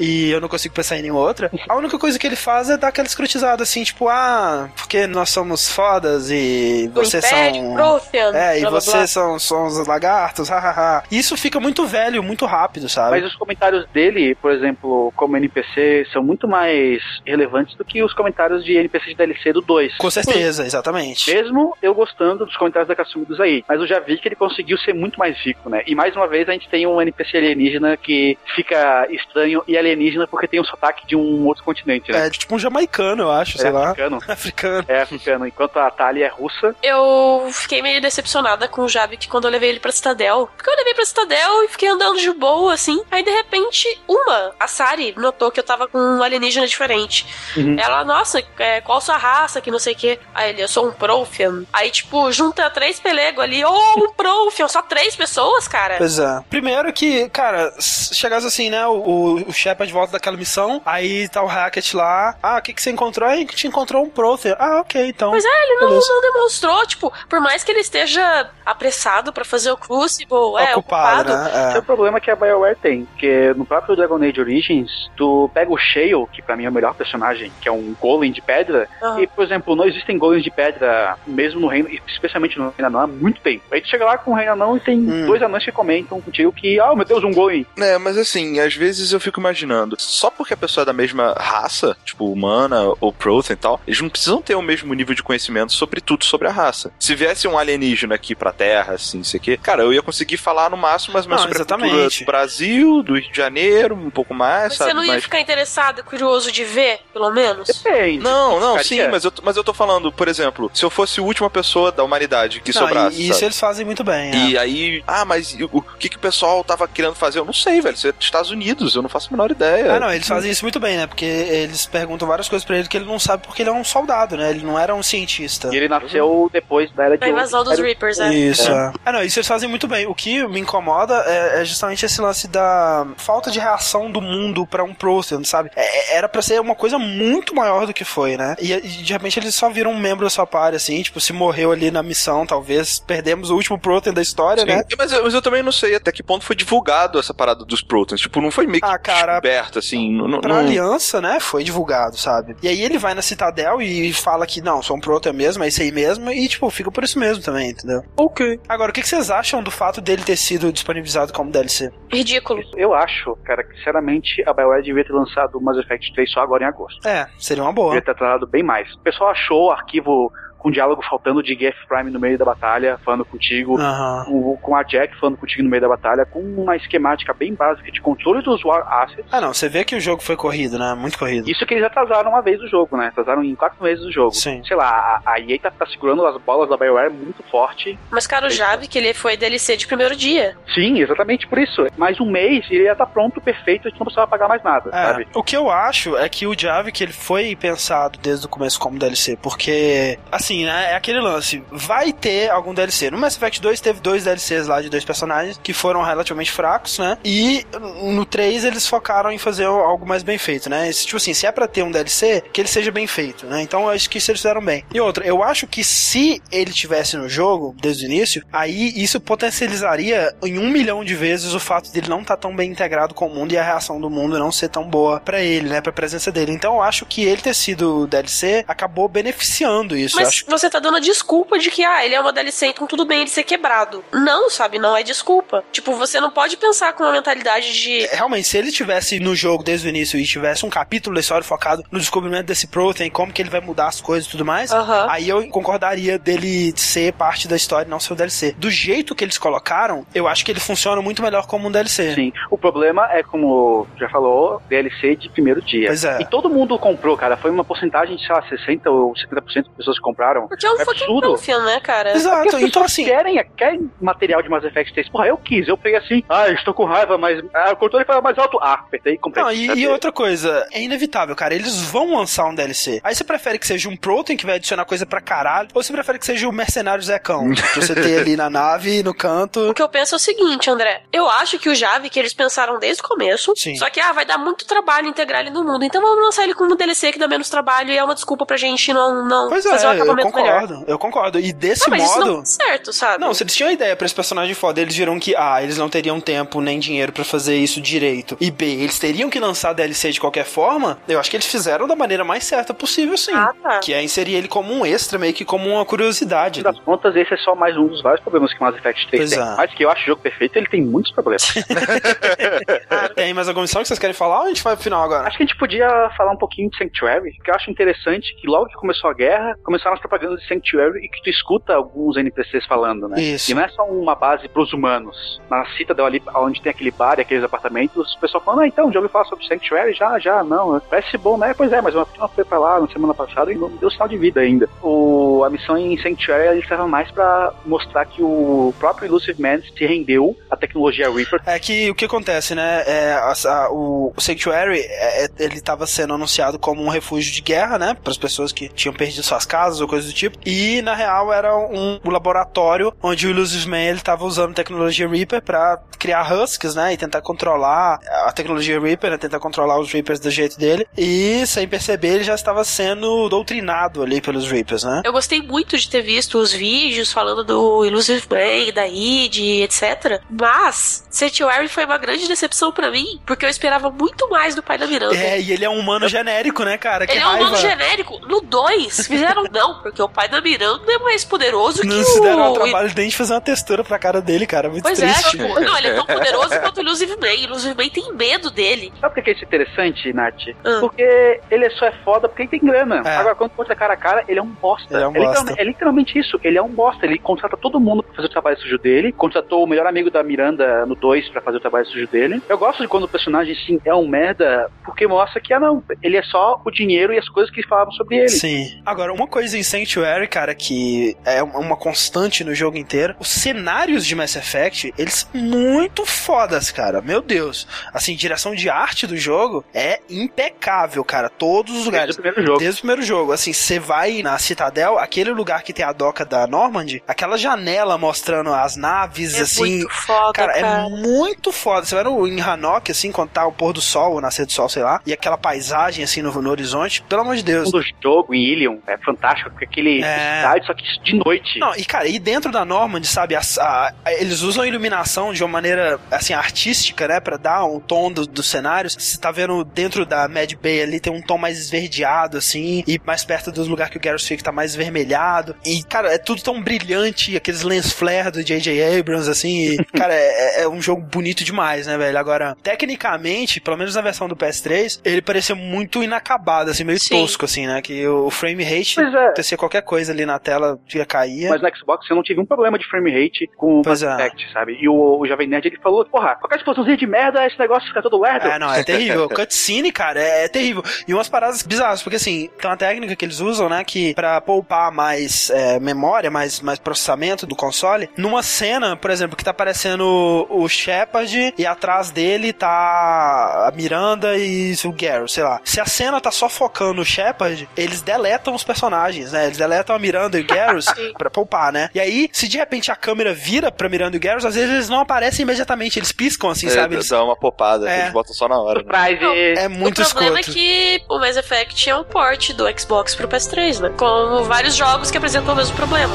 e eu não consigo pensar em nenhuma outra, a única coisa que ele faz é dar aquela escrutizada assim, tipo, ah, porque nós somos fodas e vocês são. Profian, é, e vocês são, são os lagartos, hahaha. Isso fica muito velho, muito rápido, sabe? Mas os comentários dele, por exemplo, como NPC, são muito mais relevantes do que os comentários de NPC de DLC do 2. Com certeza, exatamente. Mesmo eu gostando dos comentários da Kasumi do Zai, mas eu já vi que ele conseguiu ser muito mais rico, né? E mais uma vez a gente tem um NPC alienígena que fica estranho e alienígena alienígena porque tem um sotaque de um outro continente, né? É, tipo um jamaicano, eu acho, é sei africano. lá. Africano. É africano. Enquanto a Thalia é russa. Eu fiquei meio decepcionada com o Javik quando eu levei ele pra Citadel. Porque eu levei pra Citadel e fiquei andando de boa, assim. Aí, de repente, uma, a Sari, notou que eu tava com um alienígena diferente. Uhum. Ela, nossa, é, qual sua raça, que não sei o quê. Aí ele, eu sou um Profian. Aí, tipo, junta três pelego ali, oh, um Profian, só três pessoas, cara. Pois é. Primeiro que, cara, chegasse assim, né, o, o Shepard volta daquela missão, aí tá o Hackett lá, ah, o que que você encontrou? Aí a gente encontrou um Profian. Ah, ok, então. Pois é, ele não, não, demonstrou, tipo, por mais que ele esteja apressado para fazer o Crucible, é, ocupado. Né? É. O problema que a BioWare tem, porque no próprio Dragon Age Origins, tu pega o Shale, que pra mim é o melhor personagem, que é um golem de pedra, uhum. e, por exemplo, não existem golems de pedra, mesmo no reino, especialmente no reino anão, há muito tempo. Aí tu chega lá com o reino anão e tem hum. dois anões que comentam contigo que, ah, oh, meu Deus, um golem. É, mas assim, às vezes eu fico imaginando, só porque a pessoa é da mesma raça, tipo humana ou Prothean e tal, eles não precisam ter o mesmo nível de conhecimento sobre tudo sobre a raça. Se viesse um alienígena aqui pra Terra, assim, isso aqui, cara, eu ia conseguir falar no máximo mais ou menos sobre exatamente. a cultura do Brasil, do Rio de Janeiro, um pouco mais, mas sabe? Você não ia mas... ficar interessado, curioso de ver, pelo menos? Depende. Não, não, sim, mas eu, mas eu tô falando, por exemplo, se eu fosse a última pessoa da humanidade que não, sobrasse. Isso sabe? eles fazem muito bem. E é. aí, ah, mas o, o que, que o pessoal tava querendo fazer? Eu não sei, velho. Você é dos Estados Unidos, eu não faço a menor ideia. Ah, não, eles fazem isso muito bem, né? Porque eles perguntam várias coisas pra ele que ele não sabe porque ele é um soldado, né? Ele não era um cientista. E ele nasceu depois da era de. A invasão dos Reapers, né? Isso. É. Ah, não, isso eles fazem muito bem. O que me incomoda é, é justamente esse lance da falta de reação do mundo para um Prothean, sabe? É, é era para ser uma coisa muito maior do que foi, né? E, e, de repente eles só viram um membro da sua party, assim, tipo, se morreu ali na missão, talvez perdemos o último Prothean da história, Sim. né? Mas, mas, eu também não sei até que ponto foi divulgado essa parada dos Protheans. Tipo, não foi meio que ah, cara, descoberto, assim. Não, pra não... aliança, né? Foi divulgado, sabe? E aí ele vai na Citadel e fala que não, sou um Prothean mesmo, é isso aí mesmo, e tipo, fica por isso mesmo também, entendeu? Ok. Agora, o que vocês acham do fato dele ter sido disponibilizado como DLC? Ridículo. Eu acho, cara, que sinceramente a BioWare devia ter lançado o Mass Effect 3 só agora em agosto. É, seria uma boa. Devia ter tratado bem mais. O pessoal achou o arquivo com diálogo faltando de Geth Prime no meio da batalha, falando contigo, uhum. com a Jack falando contigo no meio da batalha, com uma esquemática bem básica de controle dos War Assets. Ah, não, você vê que o jogo foi corrido, né? Muito corrido. Isso que eles atrasaram uma vez o jogo, né? Atrasaram em quatro meses o jogo. Sim. Sei lá, a, a EA tá, tá, segurando as bolas da BioWare muito forte. Mas, cara, o Jave, que ele foi DLC de primeiro dia. Sim, exatamente por isso. Mais um mês ele ia estar tá pronto, perfeito, a gente não precisava pagar mais nada, é, sabe? O que eu acho é que o Jave, que ele foi pensado desde o começo como DLC, porque, assim, né, é aquele lance lance, vai ter algum DLC. No Mass Effect 2 teve dois DLCs lá de dois personagens que foram relativamente fracos, né? E no 3 eles focaram em fazer algo mais bem feito, né? Tipo assim, se é pra ter um DLC, que ele seja bem feito, né? Então eu acho que isso eles fizeram bem. E outra, eu acho que se ele tivesse no jogo desde o início, aí isso potencializaria em um milhão de vezes o fato dele não estar tá tão bem integrado com o mundo e a reação do mundo não ser tão boa para ele, né? Pra presença dele. Então eu acho que ele ter sido DLC acabou beneficiando isso. Mas você tá dando a desculpa de que, ah, ele é uma DLC, então tudo bem ele ser quebrado. Não, sabe? Não é desculpa. Tipo, você não pode pensar com uma mentalidade de. É, realmente, se ele tivesse no jogo desde o início e tivesse um capítulo da história focado no descobrimento desse Protein, como que ele vai mudar as coisas e tudo mais, aí eu concordaria dele ser parte da história e não ser o DLC. Do jeito que eles colocaram, eu acho que ele funciona muito melhor como um DLC. Sim. O problema é, como já falou, DLC de primeiro dia. Pois é. E todo mundo comprou, cara. Foi uma porcentagem de, sei lá, 60 ou 70% das pessoas que compraram. Porque é um é absurdo né, cara? Exato, então assim. Querem, querem material de Mass Effect 3. Porra, eu quis, eu peguei assim, ah, estou com raiva, mas ah, o controle foi mais alto. Ah, apertei e comprei. Não, e, e, outra coisa, é inevitável, cara. Eles vão lançar um DLC. Aí você prefere que seja um Protein que vai adicionar coisa pra caralho, ou você prefere que seja o Mercenário Zecão, pra você ter ali na nave, no canto. O que eu penso é o seguinte, André. Eu acho que o Jave, que eles pensaram desde o começo, Sim. só que, ah, vai dar muito trabalho integrar ele no mundo. Então vamos lançar ele como DLC que dá menos trabalho e é uma desculpa pra gente não, não pois fazer é, um acabamento eu concordo, melhor. Eu concordo. E desse não, modo. Não certo, sabe? Não, se eles tinham ideia pra esse personagem foda, eles viram que A, eles não teriam tempo nem dinheiro para fazer isso direito. E B, eles teriam que lançar DLC de qualquer forma. Eu acho que eles fizeram da maneira mais certa possível, sim. Ah, tá. Que é inserir ele como um extra, meio que como uma curiosidade. Das contas, esse é só mais um dos vários problemas que o Mass Effect 3 pois tem. É. Mas que eu acho o jogo perfeito, ele tem muitos problemas. tem mais alguma missão que vocês querem falar ou a gente vai pro final agora? Acho que a gente podia falar um pouquinho de Sanctuary, que eu acho interessante que logo que começou a guerra, começaram as propaganda de Sanctuary e que tu escuta alguns NPCs falando, né? Isso. E não é só uma base pros humanos. Na Citadel ali, onde tem aquele bar e aqueles apartamentos, o pessoal falando, ah, então, já ouviu falar sobre Sanctuary? Já, já, não. Parece bom, né? Pois é, mas uma turma foi pra lá na semana passada e não deu sinal de vida ainda. O, a missão em Sanctuary, ele serve mais pra mostrar que o próprio Illusive Man se rendeu à tecnologia Reaper. É que o que acontece, né? É, a, a, o, o Sanctuary, é, é ele estava sendo anunciado como um refúgio de guerra, né? Para as pessoas que tinham perdido suas casas ou coisa do tipo. E na real era um, um laboratório onde o Illusive Man ele estava usando tecnologia Reaper para criar husks, né? E tentar controlar a tecnologia Reaper, né? Tentar controlar os Reapers do jeito dele. E sem perceber, ele já estava sendo doutrinado ali pelos Reapers, né? Eu gostei muito de ter visto os vídeos falando do Illusive Man, da id, etc. Mas Sanctuary foi uma grande decepção para mim, porque eu esperava muito mais do pai da Miranda. É, e ele é um humano genérico, né, cara? Que ele raiva. é um humano genérico. No 2, fizeram não, porque o pai da Miranda é mais poderoso não que o... Não se deram o trabalho nem de fazer uma textura pra cara dele, cara. Muito pois é, triste. é, tipo, não, ele é tão poderoso quanto o Illusive Man. O Illusive Man tem medo dele. Sabe por que isso é interessante, Nath? Ah. Porque ele só é foda porque ele tem grana. É. Agora, quando contra cara a cara, ele é um bosta. Ele é, um é, bosta. Literalmente, é literalmente isso. Ele é um bosta. Ele contrata todo mundo pra fazer o trabalho sujo dele. Contratou o melhor amigo da Miranda no 2 pra fazer o trabalho sujo dele. Eu gosto de quando o personagem, sim, é um merda, porque mostra que, ah, não, ele é só o dinheiro e as coisas que falavam sobre ele. Sim. Agora, uma coisa em Sanctuary, cara, que é uma constante no jogo inteiro, os cenários de Mass Effect, eles são muito fodas, cara. Meu Deus. Assim, direção de arte do jogo é impecável, cara. Todos os lugares. Desde o primeiro jogo. Desde o primeiro jogo. Assim, você vai na Citadel, aquele lugar que tem a doca da Normandy, aquela janela mostrando as naves, é assim. Muito foda, cara, cara, é muito foda. Você vai no, em Hanok, assim, quando tá o pôr do sol, o nascer do sol, sei lá, e aquela paisagem, assim, no, no horizonte, pelo amor de Deus. O jogo em Ilion é fantástico, porque aquele é... cidade, só que de noite. Não, e cara, e dentro da Normandy, sabe, a, a, a, eles usam a iluminação de uma maneira, assim, artística, né, pra dar um tom dos do cenários. Você tá vendo dentro da Mad Bay ali, tem um tom mais esverdeado, assim, e mais perto dos lugares que o Garrus fica tá mais vermelhado. E, cara, é tudo tão brilhante, aqueles lens flare do J.J. Abrams, assim, e, cara, é, é, um jogo bonito demais, né, velho? Agora, tecnicamente, pelo menos na versão do PS3, ele parecia muito inacabado, assim, meio Sim. tosco, assim, né? Que o frame rate, é. Acontecia qualquer coisa ali na tela, ia cair. Mas no Xbox eu não tive um problema de frame rate com o Mass é. Sabe? E o, o Jovem Nerd, ele falou, porra, qualquer explosãozinha de merda, esse negócio fica todo lerdo. É, não, é terrível. Cutscene, cara, é, é, terrível. E umas paradas bizarras, porque assim, tem uma técnica que eles usam, né, que pra poupar mais é, memória, mais, mais processamento do console, numa cena, por exemplo, que tá aparecendo o, o Shepard e atrás dele tá a Miranda e o Garrett, sei lá. Se a cena tá só focando o Shepard, eles deletam os personagens, né? Eles deletam a Miranda e o Garrett pra poupar, né? E aí, se de repente a câmera vira pra Miranda e o Garrett, às vezes eles não aparecem imediatamente, eles piscam assim, é, sabe? Eles... Dá uma poupada, é. eles botam só na hora. Né? Não, é muito O problema é que o Mass Effect é um port do Xbox pro PS3, né? Com vários jogos que apresentam o mesmo problema.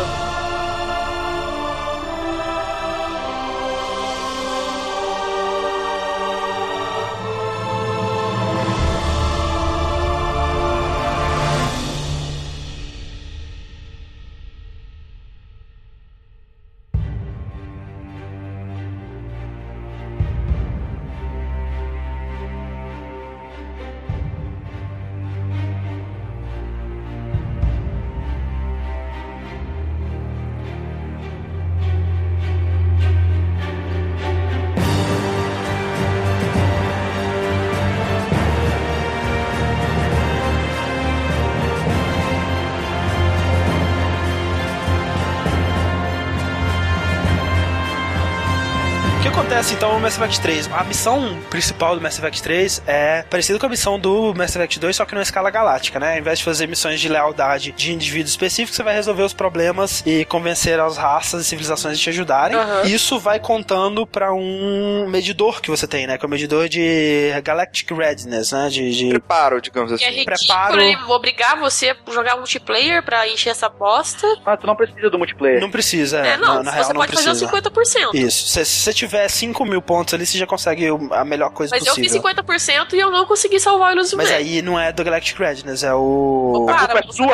Acontece então no Mass Effect 3? A missão principal do Mass Effect 3 é parecida com a missão do Mass Effect 2, só que numa escala galáctica, né? Ao invés de fazer missões de lealdade de indivíduos específicos, você vai resolver os problemas e convencer as raças e civilizações a te ajudarem. Uhum. Isso vai contando para um medidor que você tem, né? Que é o medidor de Galactic Readiness, né? De, de... Preparo, digamos assim. Que é Preparo. Ele obrigar você a jogar multiplayer pra encher essa bosta. Ah, tu não precisa do multiplayer. Não precisa, é. é não, na, na você real, pode fazer os 50%. Isso. Se, se você tiver 5 mil pontos ali, você já consegue a melhor coisa Mas possível. Mas eu fiz 50% e eu não consegui salvar o Illusion Mas aí não é do Galactic Redness, é o... A culpa é sua!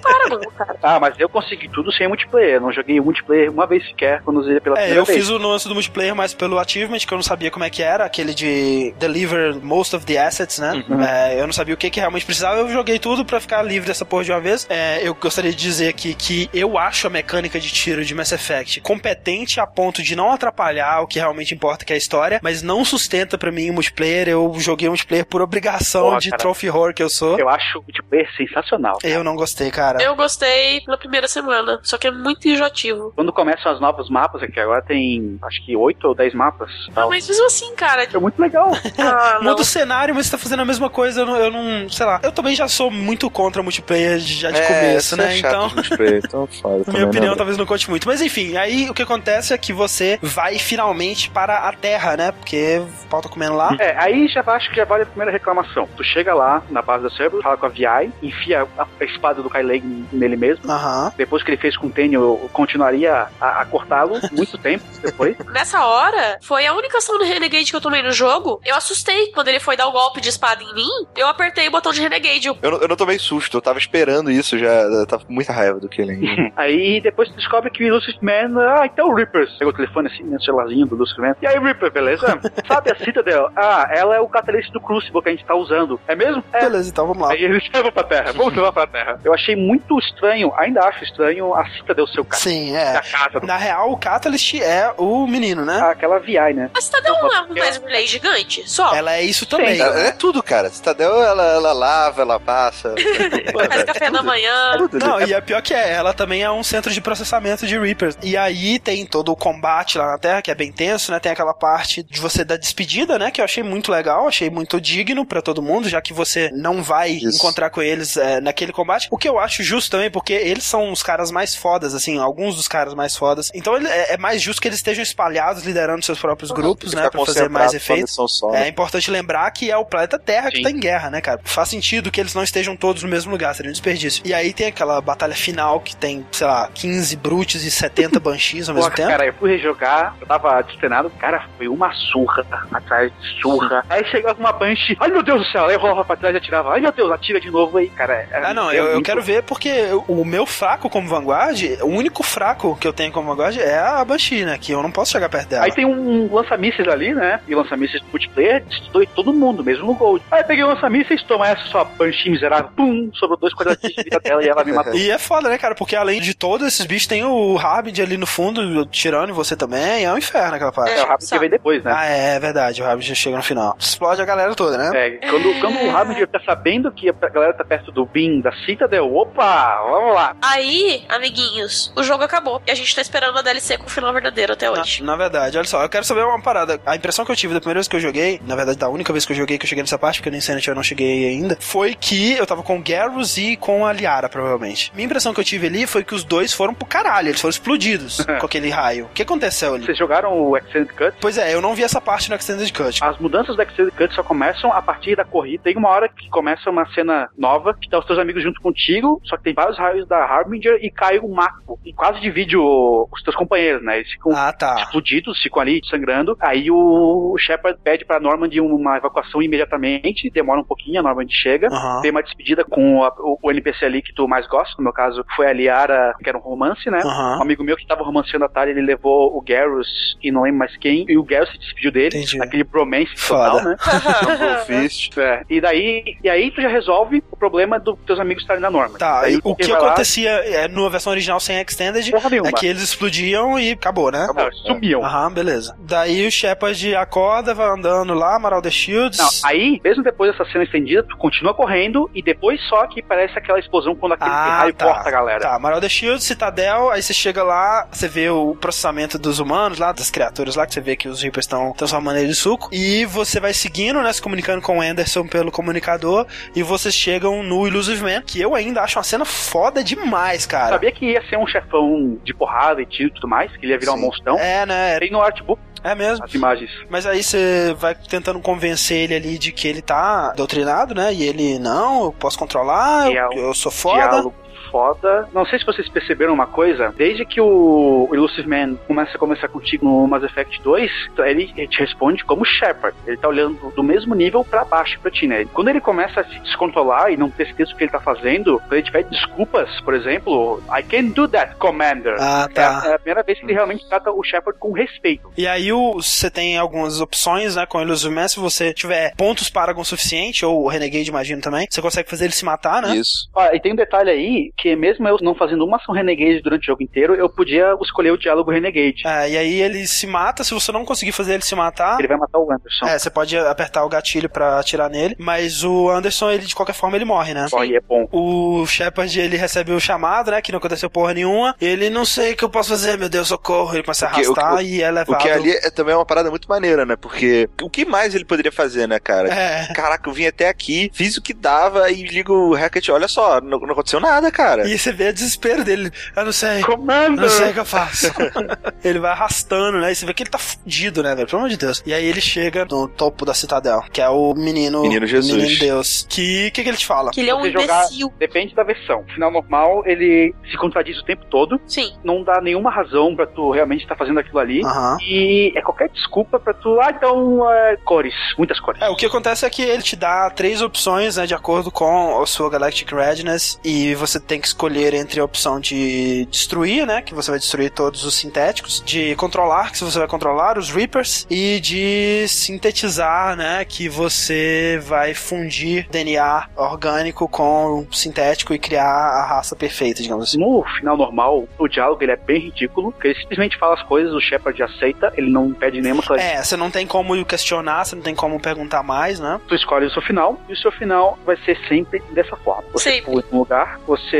Para, cara. Ah, mas eu consegui tudo sem multiplayer. Não joguei multiplayer uma vez sequer quando usei pela é, primeira vez. É, eu fiz o lance do multiplayer mais pelo achievement, que eu não sabia como é que era, aquele de deliver most of the assets, né? Uhum. É, eu não sabia o que, que realmente precisava, eu joguei tudo para ficar livre dessa porra de uma vez. É, eu gostaria de dizer aqui que eu acho a mecânica de tiro de Mass Effect competente a ponto de não atrapalhar o que realmente importa, que é a história, mas não sustenta para mim o multiplayer. Eu joguei multiplayer por obrigação Porra, de cara. trophy horror que eu sou. Eu acho o multiplayer sensacional. Cara. Eu não gostei, cara. Eu gostei na primeira semana, só que é muito enjoativo. Quando começam os novos mapas, aqui agora tem acho que 8 ou 10 mapas. Não, mas mesmo assim, cara. É muito legal. ah, Muda o cenário, mas você tá fazendo a mesma coisa. Eu não, eu não, sei lá. Eu também já sou muito contra multiplayer já de é, começo, né? É então. Multiplayer, então faz, minha opinião talvez não conte muito. Mas enfim, aí o que acontece é que você vai finalmente para a Terra, né? Porque o pau tá comendo lá. É, aí já acho que já vale a primeira reclamação. Tu chega lá na base da Cerberus, fala com a VI, enfia a, a espada do Kyleg nele mesmo. Uhum. Depois que ele fez com o Tenny, eu continuaria a, a cortá-lo muito tempo depois. Nessa hora, foi a única ação do Renegade que eu tomei no jogo. Eu assustei quando ele foi dar o golpe de espada em mim. Eu apertei o botão de Renegade. Eu, não, eu não tomei susto, eu tava esperando isso já. Eu tava com muita raiva do Killing. aí depois tu descobre que o Lucifer Man, ah, então o Reapers. Pegou o telefone assim, no celularzinho do Lucifer Man. E aí, Reaper, beleza? Sabe a Citadel? Ah, ela é o catalyst do Crucible que a gente tá usando. É mesmo? É. Beleza, então vamos lá. Aí eles levam pra Terra. Vamos levar pra Terra. Eu achei muito estranho, ainda acho estranho, a Citadel ser o. Sim, é. Casa do... Na real, o Catalyst é o menino, né? Ah, aquela VI, né? A Citadel não é um mais relay gigante, só. Ela é isso também. Sim, ela é tudo, cara. Citadel, ela, ela lava, ela passa. Faz café da manhã. Não, e a pior que é, ela também é um centro de processamento de Reapers. E aí tem todo o combate lá na Terra, que é bem tenso, né? Tem aquela parte de você dar despedida, né? Que eu achei muito legal, achei muito digno para todo mundo, já que você não vai Isso. encontrar com eles é, naquele combate. O que eu acho justo também, porque eles são os caras mais fodas, assim, alguns dos caras mais fodas. Então é, é mais justo que eles estejam espalhados, liderando seus próprios grupos, né? Pra fazer mais efeitos. Só, né? É importante lembrar que é o planeta Terra Sim. que tá em guerra, né, cara? Faz sentido que eles não estejam todos no mesmo lugar, seria um desperdício. E aí tem aquela batalha final que tem, sei lá, 15 brutes e 70 banshees ao mesmo Pô, tempo. Cara, eu fui rejogar, eu tava destinado, cara, foi uma surra atrás de surra. Aí chegava uma banshee, ai meu Deus do céu, aí eu rolava pra trás e atirava, ai meu Deus, atira de novo aí, cara. É, ah, não, eu, muito... eu, quero ver porque o meu fraco como Vanguard, o único fraco que eu tenho como Vanguard é a Banshee, né? Que eu não posso chegar perto dela. Aí tem um lança-mísseis ali, né? E lança-mísseis multiplayer destruiu todo mundo, mesmo no Gold. Aí eu peguei o lança-mísseis, toma essa sua Banshee miserável, pum, sobrou dois quadradinhos de vida dela e ela me matou. E é foda, né, cara? Porque além de todos esses bichos, tem o Harbinger ali no fundo, tirando você também. É um inferno aquela parte. É, o Harbinger que vem depois, né? Ah, é, é verdade. O Harbinger chega no final. Explode a galera toda, né? É, quando, quando o Harbinger tá sabendo que a galera tá perto do Bin, da Citadel, opa, vamos lá. Aí, amiguinhos, o jogo acabou. E a gente tá esperando a DLC com o final verdadeiro até hoje. Na, na verdade, olha só, eu quero saber uma parada. A impressão que eu tive da primeira vez que eu joguei, na verdade, da única vez que eu joguei, que eu cheguei nessa parte, porque no Insanity eu não cheguei ainda, foi que eu tava com o Garrus e com a Liara, provavelmente. Minha impressão que eu tive ali foi que os dois foram pro caralho, eles foram explodidos com aquele raio. O que aconteceu ali? Vocês jogaram o Extended Cut? Pois é, eu não vi essa parte no Extended Cut. As mudanças do Extended Cut só começam a partir da corrida. Tem uma hora que começa uma cena nova, que tá os teus amigos junto contigo, só que tem vários raios da Harbinger e cai o Mako. E quase divide o, os teus companheiros, né? Eles ficam ah, tá. explodidos, ficam ali sangrando. Aí o Shepard pede pra Normand uma evacuação imediatamente, demora um pouquinho, a Normand chega. Uhum. Tem uma despedida com a, o, o, NPC ali que tu mais gosta, no meu caso foi a Liara, que era um romance, né? Uhum. Um amigo meu que tava romanceando a Talia, ele levou o Garrus e não lembro mais quem, e o Garrus se despediu dele, Entendi. aquele bromance Foda. total, né? é. E daí, e aí tu já resolve o problema dos teus amigos estarem na norma. Tá, aí, o que acontecia lá... é, na versão original sem Extended é que eles explodiam e acabou, né? Acabou, sumiam. Aham, beleza. Daí o Shepard acorda, vai andando lá, Maral the Shields. Não, aí, mesmo depois dessa cena estendida, tu continua correndo e depois só que parece aquela explosão quando aquele ah, raio tá, corta a galera. Tá, Maral the Shields, Citadel, aí você chega lá, você vê o processamento dos humanos lá, das criaturas lá, que você vê que os Reapers estão transformando ele em suco, e você vai seguindo, né, se comunicando com o Anderson pelo comunicador, e vocês chegam no Illusive Man, que eu ainda acho uma cena foda demais, cara. Sabia que ia ser um chefão de porrada e tiro e tudo mais, que ele ia virar Sim. um monstrão? É, né? Tem no artbook é mesmo. As imagens. Mas aí você vai tentando convencer ele ali de que ele tá doutrinado, né? E ele, não, eu posso controlar, eu, eu sou foda. Diálogo foda. Não sei se vocês perceberam uma coisa, desde que o Illusive Man começa a conversar contigo no Mass Effect 2, ele te responde como Shepard. Ele tá olhando do mesmo nível para baixo pra ti, né? Quando ele começa a se descontrolar e não ter certeza do que ele tá fazendo, quando ele tiver desculpas, por exemplo, I can't do that, Commander. Ah, tá. É a primeira vez que ele realmente trata o Shepard com respeito. E aí o, você tem algumas opções, né, com o Illusive Man, se você tiver pontos Paragon suficiente, ou o Renegade, imagino também, você consegue fazer ele se matar, né? Isso. Ah, e tem um detalhe aí, que mesmo eu não fazendo uma ação Renegade durante o jogo inteiro, eu podia escolher o diálogo Renegade. É, e aí ele se mata, se você não conseguir fazer ele se matar... Ele vai matar o Anderson. É, você pode apertar o gatilho para atirar nele, mas o Anderson, ele de qualquer forma, ele morre, né? Morre, é bom. O Shepard, ele recebe o chamado, né, que não aconteceu porra nenhuma, ele não sei o que eu posso fazer, meu Deus, socorro, ele começa a arrastar o, e é levado... O que ali é também uma parada muito maneira, né, porque o que mais ele poderia fazer, né, cara? É. Caraca, eu vim até aqui, fiz o que dava e ligo o Hackett, olha só, não, não aconteceu nada, cara. E você vê o desespero dele, eu não sei, Commander! eu não sei o que eu faço. ele vai arrastando, né, e você vê que ele tá fudido, né, velho, pelo amor de Deus. E aí ele chega no topo da Citadel, que é o menino... Menino Jesus. Menino Deus. Que, que que ele te fala? Que ele é um imbecil. Depende da versão. Final normal, ele se contradiz o tempo todo. Sim. Não dá nenhuma razão pra tu realmente estar fazendo aquilo ali. E é qualquer desculpa pra tu. Ah, então, é, cores. Muitas cores. É, o que acontece é que ele te dá três opções, né, de acordo com a sua Galactic Readiness, e você tem que escolher entre a opção de destruir, né, que você vai destruir todos os sintéticos, de controlar, que você vai controlar os Reapers, e de sintetizar, né, que você vai fundir DNA orgânico com sintético e criar a raça perfeita, digamos assim. No final normal, o diálogo ele é bem ridículo, porque ele simplesmente fala as coisas, o Shepard aceita, ele não pede nenhuma clarificação. É, você não tem como questionar, você não tem como perguntar mais, né? Tu escolhe o seu final, e o seu final vai ser sempre dessa forma. Você Sempre. pula em um lugar, você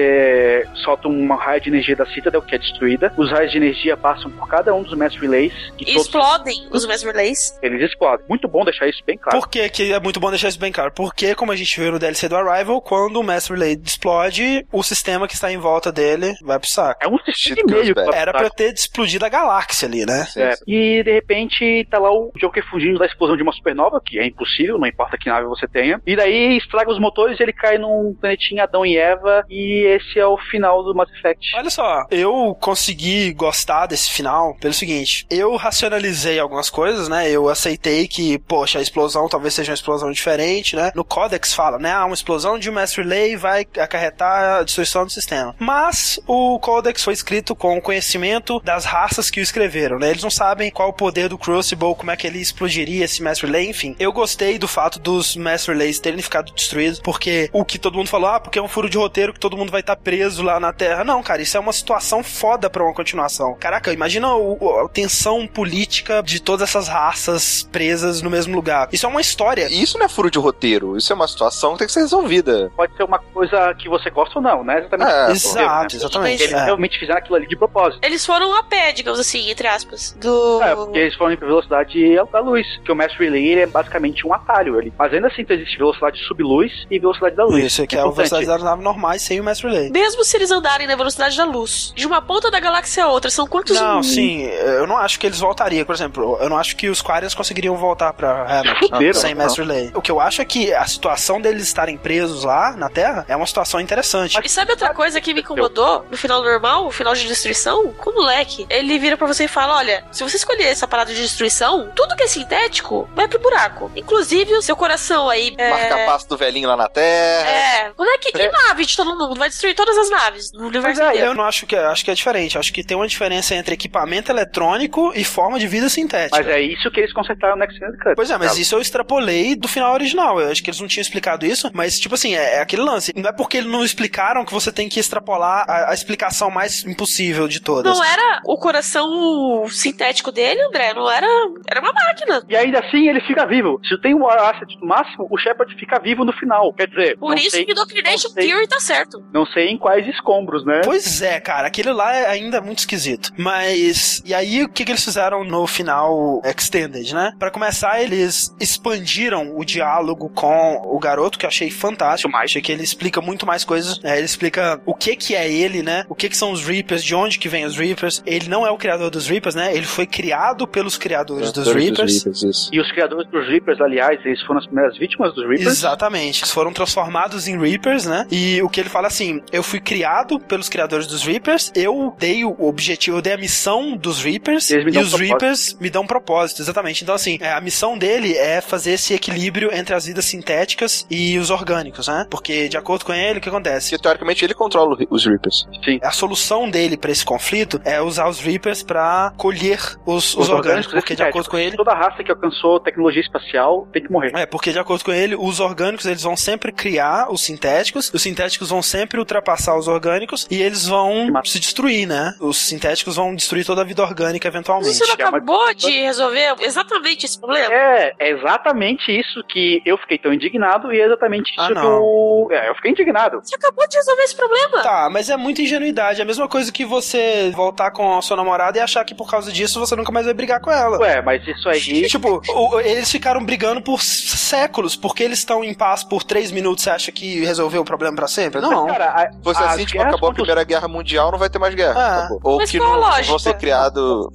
solta uma raio de energia da Citadel que é destruída, os raios de energia passam por cada um dos Mass Relays e E todos explodem os Mass Relays. eles explodem. Muito bom deixar isso bem claro. Por que, que é muito bom deixar isso bem claro? Porque, como a gente viu no DLC do Arrival, quando o Mass Relay explode, o sistema que está em volta dele vai pro saco. É um sistema e meio Era pra ter explodido a galáxia ali, né? É, E de repente tá lá o Joker fugindo da explosão de uma supernova, que é impossível, não importa que nave você tenha. E daí estraga os motores e ele cai num planetinha Adão e Eva. E esse é o final do Mass Effect. Olha só, eu consegui gostar desse final pelo seguinte: eu racionalizei algumas coisas, né? Eu aceitei que, poxa, a explosão talvez seja uma explosão diferente, né? No Codex fala, né? Ah, uma explosão de um Mass Relay vai acarretar a destruição do sistema. Mas o Codex foi escrito com o conhecimento das raças que o escreveram, né? Eles não sabem qual o poder do Crucible, como é que ele explodiria esse Mass Relay, enfim. Eu gostei do fato dos Mass Relays terem ficado destruídos, porque o que todo mundo falou, ah, porque é um furo de roteiro que todo mundo vai estar preso lá na Terra. Não, cara, isso é uma situação foda pra uma continuação. Caraca, imagina o- o- a tensão política de todas essas raças presas no mesmo lugar. Isso é uma história. E isso não é furo de roteiro, isso é uma situação que tem que ser resolvida. Pode ser uma coisa que você gosta ou não, né? Exatamente. É, Exato, exatamente. Eles É. realmente fizeram aquilo ali de propósito. Eles foram a pé, digamos assim, entre aspas. Do. É, porque eles foram em velocidade da luz. Que o Mass Relay ele é basicamente um atalho ali. Mas ainda assim existe velocidade subluz e velocidade da luz. Isso aqui é a importante. velocidade das naves normais sem o Mass Relay. Mesmo se eles andarem na velocidade da luz, de uma ponta da galáxia a outra, são quantos Não, sim, eu não acho que eles voltariam. Por exemplo, eu não acho que os Quarians conseguiriam voltar pra Hammond sem não. Mass Relay. O que eu acho é que a situação deles estarem presos lá na Terra é uma situação interessante. E sabe outra coisa que me incomodou no final normal, o final de destruição? Com o moleque. Ele vira pra você e fala: Olha, se você escolher essa parada de destruição, tudo que é sintético vai pro buraco. Inclusive o seu coração aí. É... Marca-passo do velhinho lá na terra. É, como é que. E nave de todo mundo? Vai destruir todas as naves no universo Mas é, inteiro. Eu não acho que acho que é diferente. Acho que tem uma diferença entre equipamento eletrônico e forma de vida sintética. Mas é isso que eles consertaram no Next Gen Cut. Pois é, mas Tá. isso eu extrapolei do final original. Eu acho que eles não tinham explicado isso, mas, tipo assim, é, é aquele lance. Não é porque eles não explicaram que você tem que extrapolar a, a explicação mais impossível de todas. Não era o coração sintético dele, André, não era. Era uma máquina. E ainda assim ele fica vivo. Se tem um asset no máximo, o Shepard fica vivo no final. Quer dizer, Por não isso sei, que sei. Theory tá certo. não sei em quais escombros, né? Pois é, cara, aquele lá é ainda muito esquisito. Mas, e aí o que, que eles fizeram no final Extended, né? Pra começar, eles expandiram o diálogo com o garoto, que eu achei fantástico. Mais. Achei que ele explica muito mais coisas. É, ele explica o que que é ele, né? O que que são os Reapers, de onde que vem os Reapers. Ele não é o criador dos Reapers, né? Ele foi criado pelos criadores dos Reapers. isso. E os criadores dos Reapers, aliás, eles foram as primeiras vítimas dos Reapers. Exatamente. Eles foram transformados em Reapers, né? E o que ele fala assim: assim, eu fui criado pelos criadores dos Reapers, eu dei o objetivo, eu dei a missão dos Reapers, e, e os Reapers me dão um propósito, exatamente. Então, assim, é, a missão dele é fazer esse equilíbrio entre as vidas sintéticas e os orgânicos, né? Porque, de acordo com ele, o que acontece? Que, teoricamente, ele controla os Reapers. Sim. A solução dele para esse conflito é usar os Reapers para colher os, os, os orgânicos, orgânicos, porque, de acordo com ele... Toda raça que alcançou tecnologia espacial tem que morrer. É, porque, de acordo com ele, os orgânicos, eles vão sempre criar os sintéticos, os sintéticos vão sempre ultrapassar os orgânicos e eles vão se destruir, né? Os sintéticos vão destruir toda a vida orgânica eventualmente. Você não acabou de resolver exatamente esse problema? É, é exatamente isso que eu fiquei tão indignado e é exatamente isso ah, que eu... É, eu fiquei indignado. Você acabou de resolver esse problema. Tá, mas é muita ingenuidade. É a mesma coisa que você voltar com a sua namorada e achar que por causa disso você nunca mais vai brigar com ela. Ué, mas isso aí... Tipo, eles ficaram brigando por séculos, porque eles estão em paz por três minutos, você acha que resolveu o problema pra sempre? Não. Mas, cara, a, você assim, tipo, acabou a Primeira Guerra Mundial, não vai ter mais guerra. É. Ou Mas que não vão ser criado.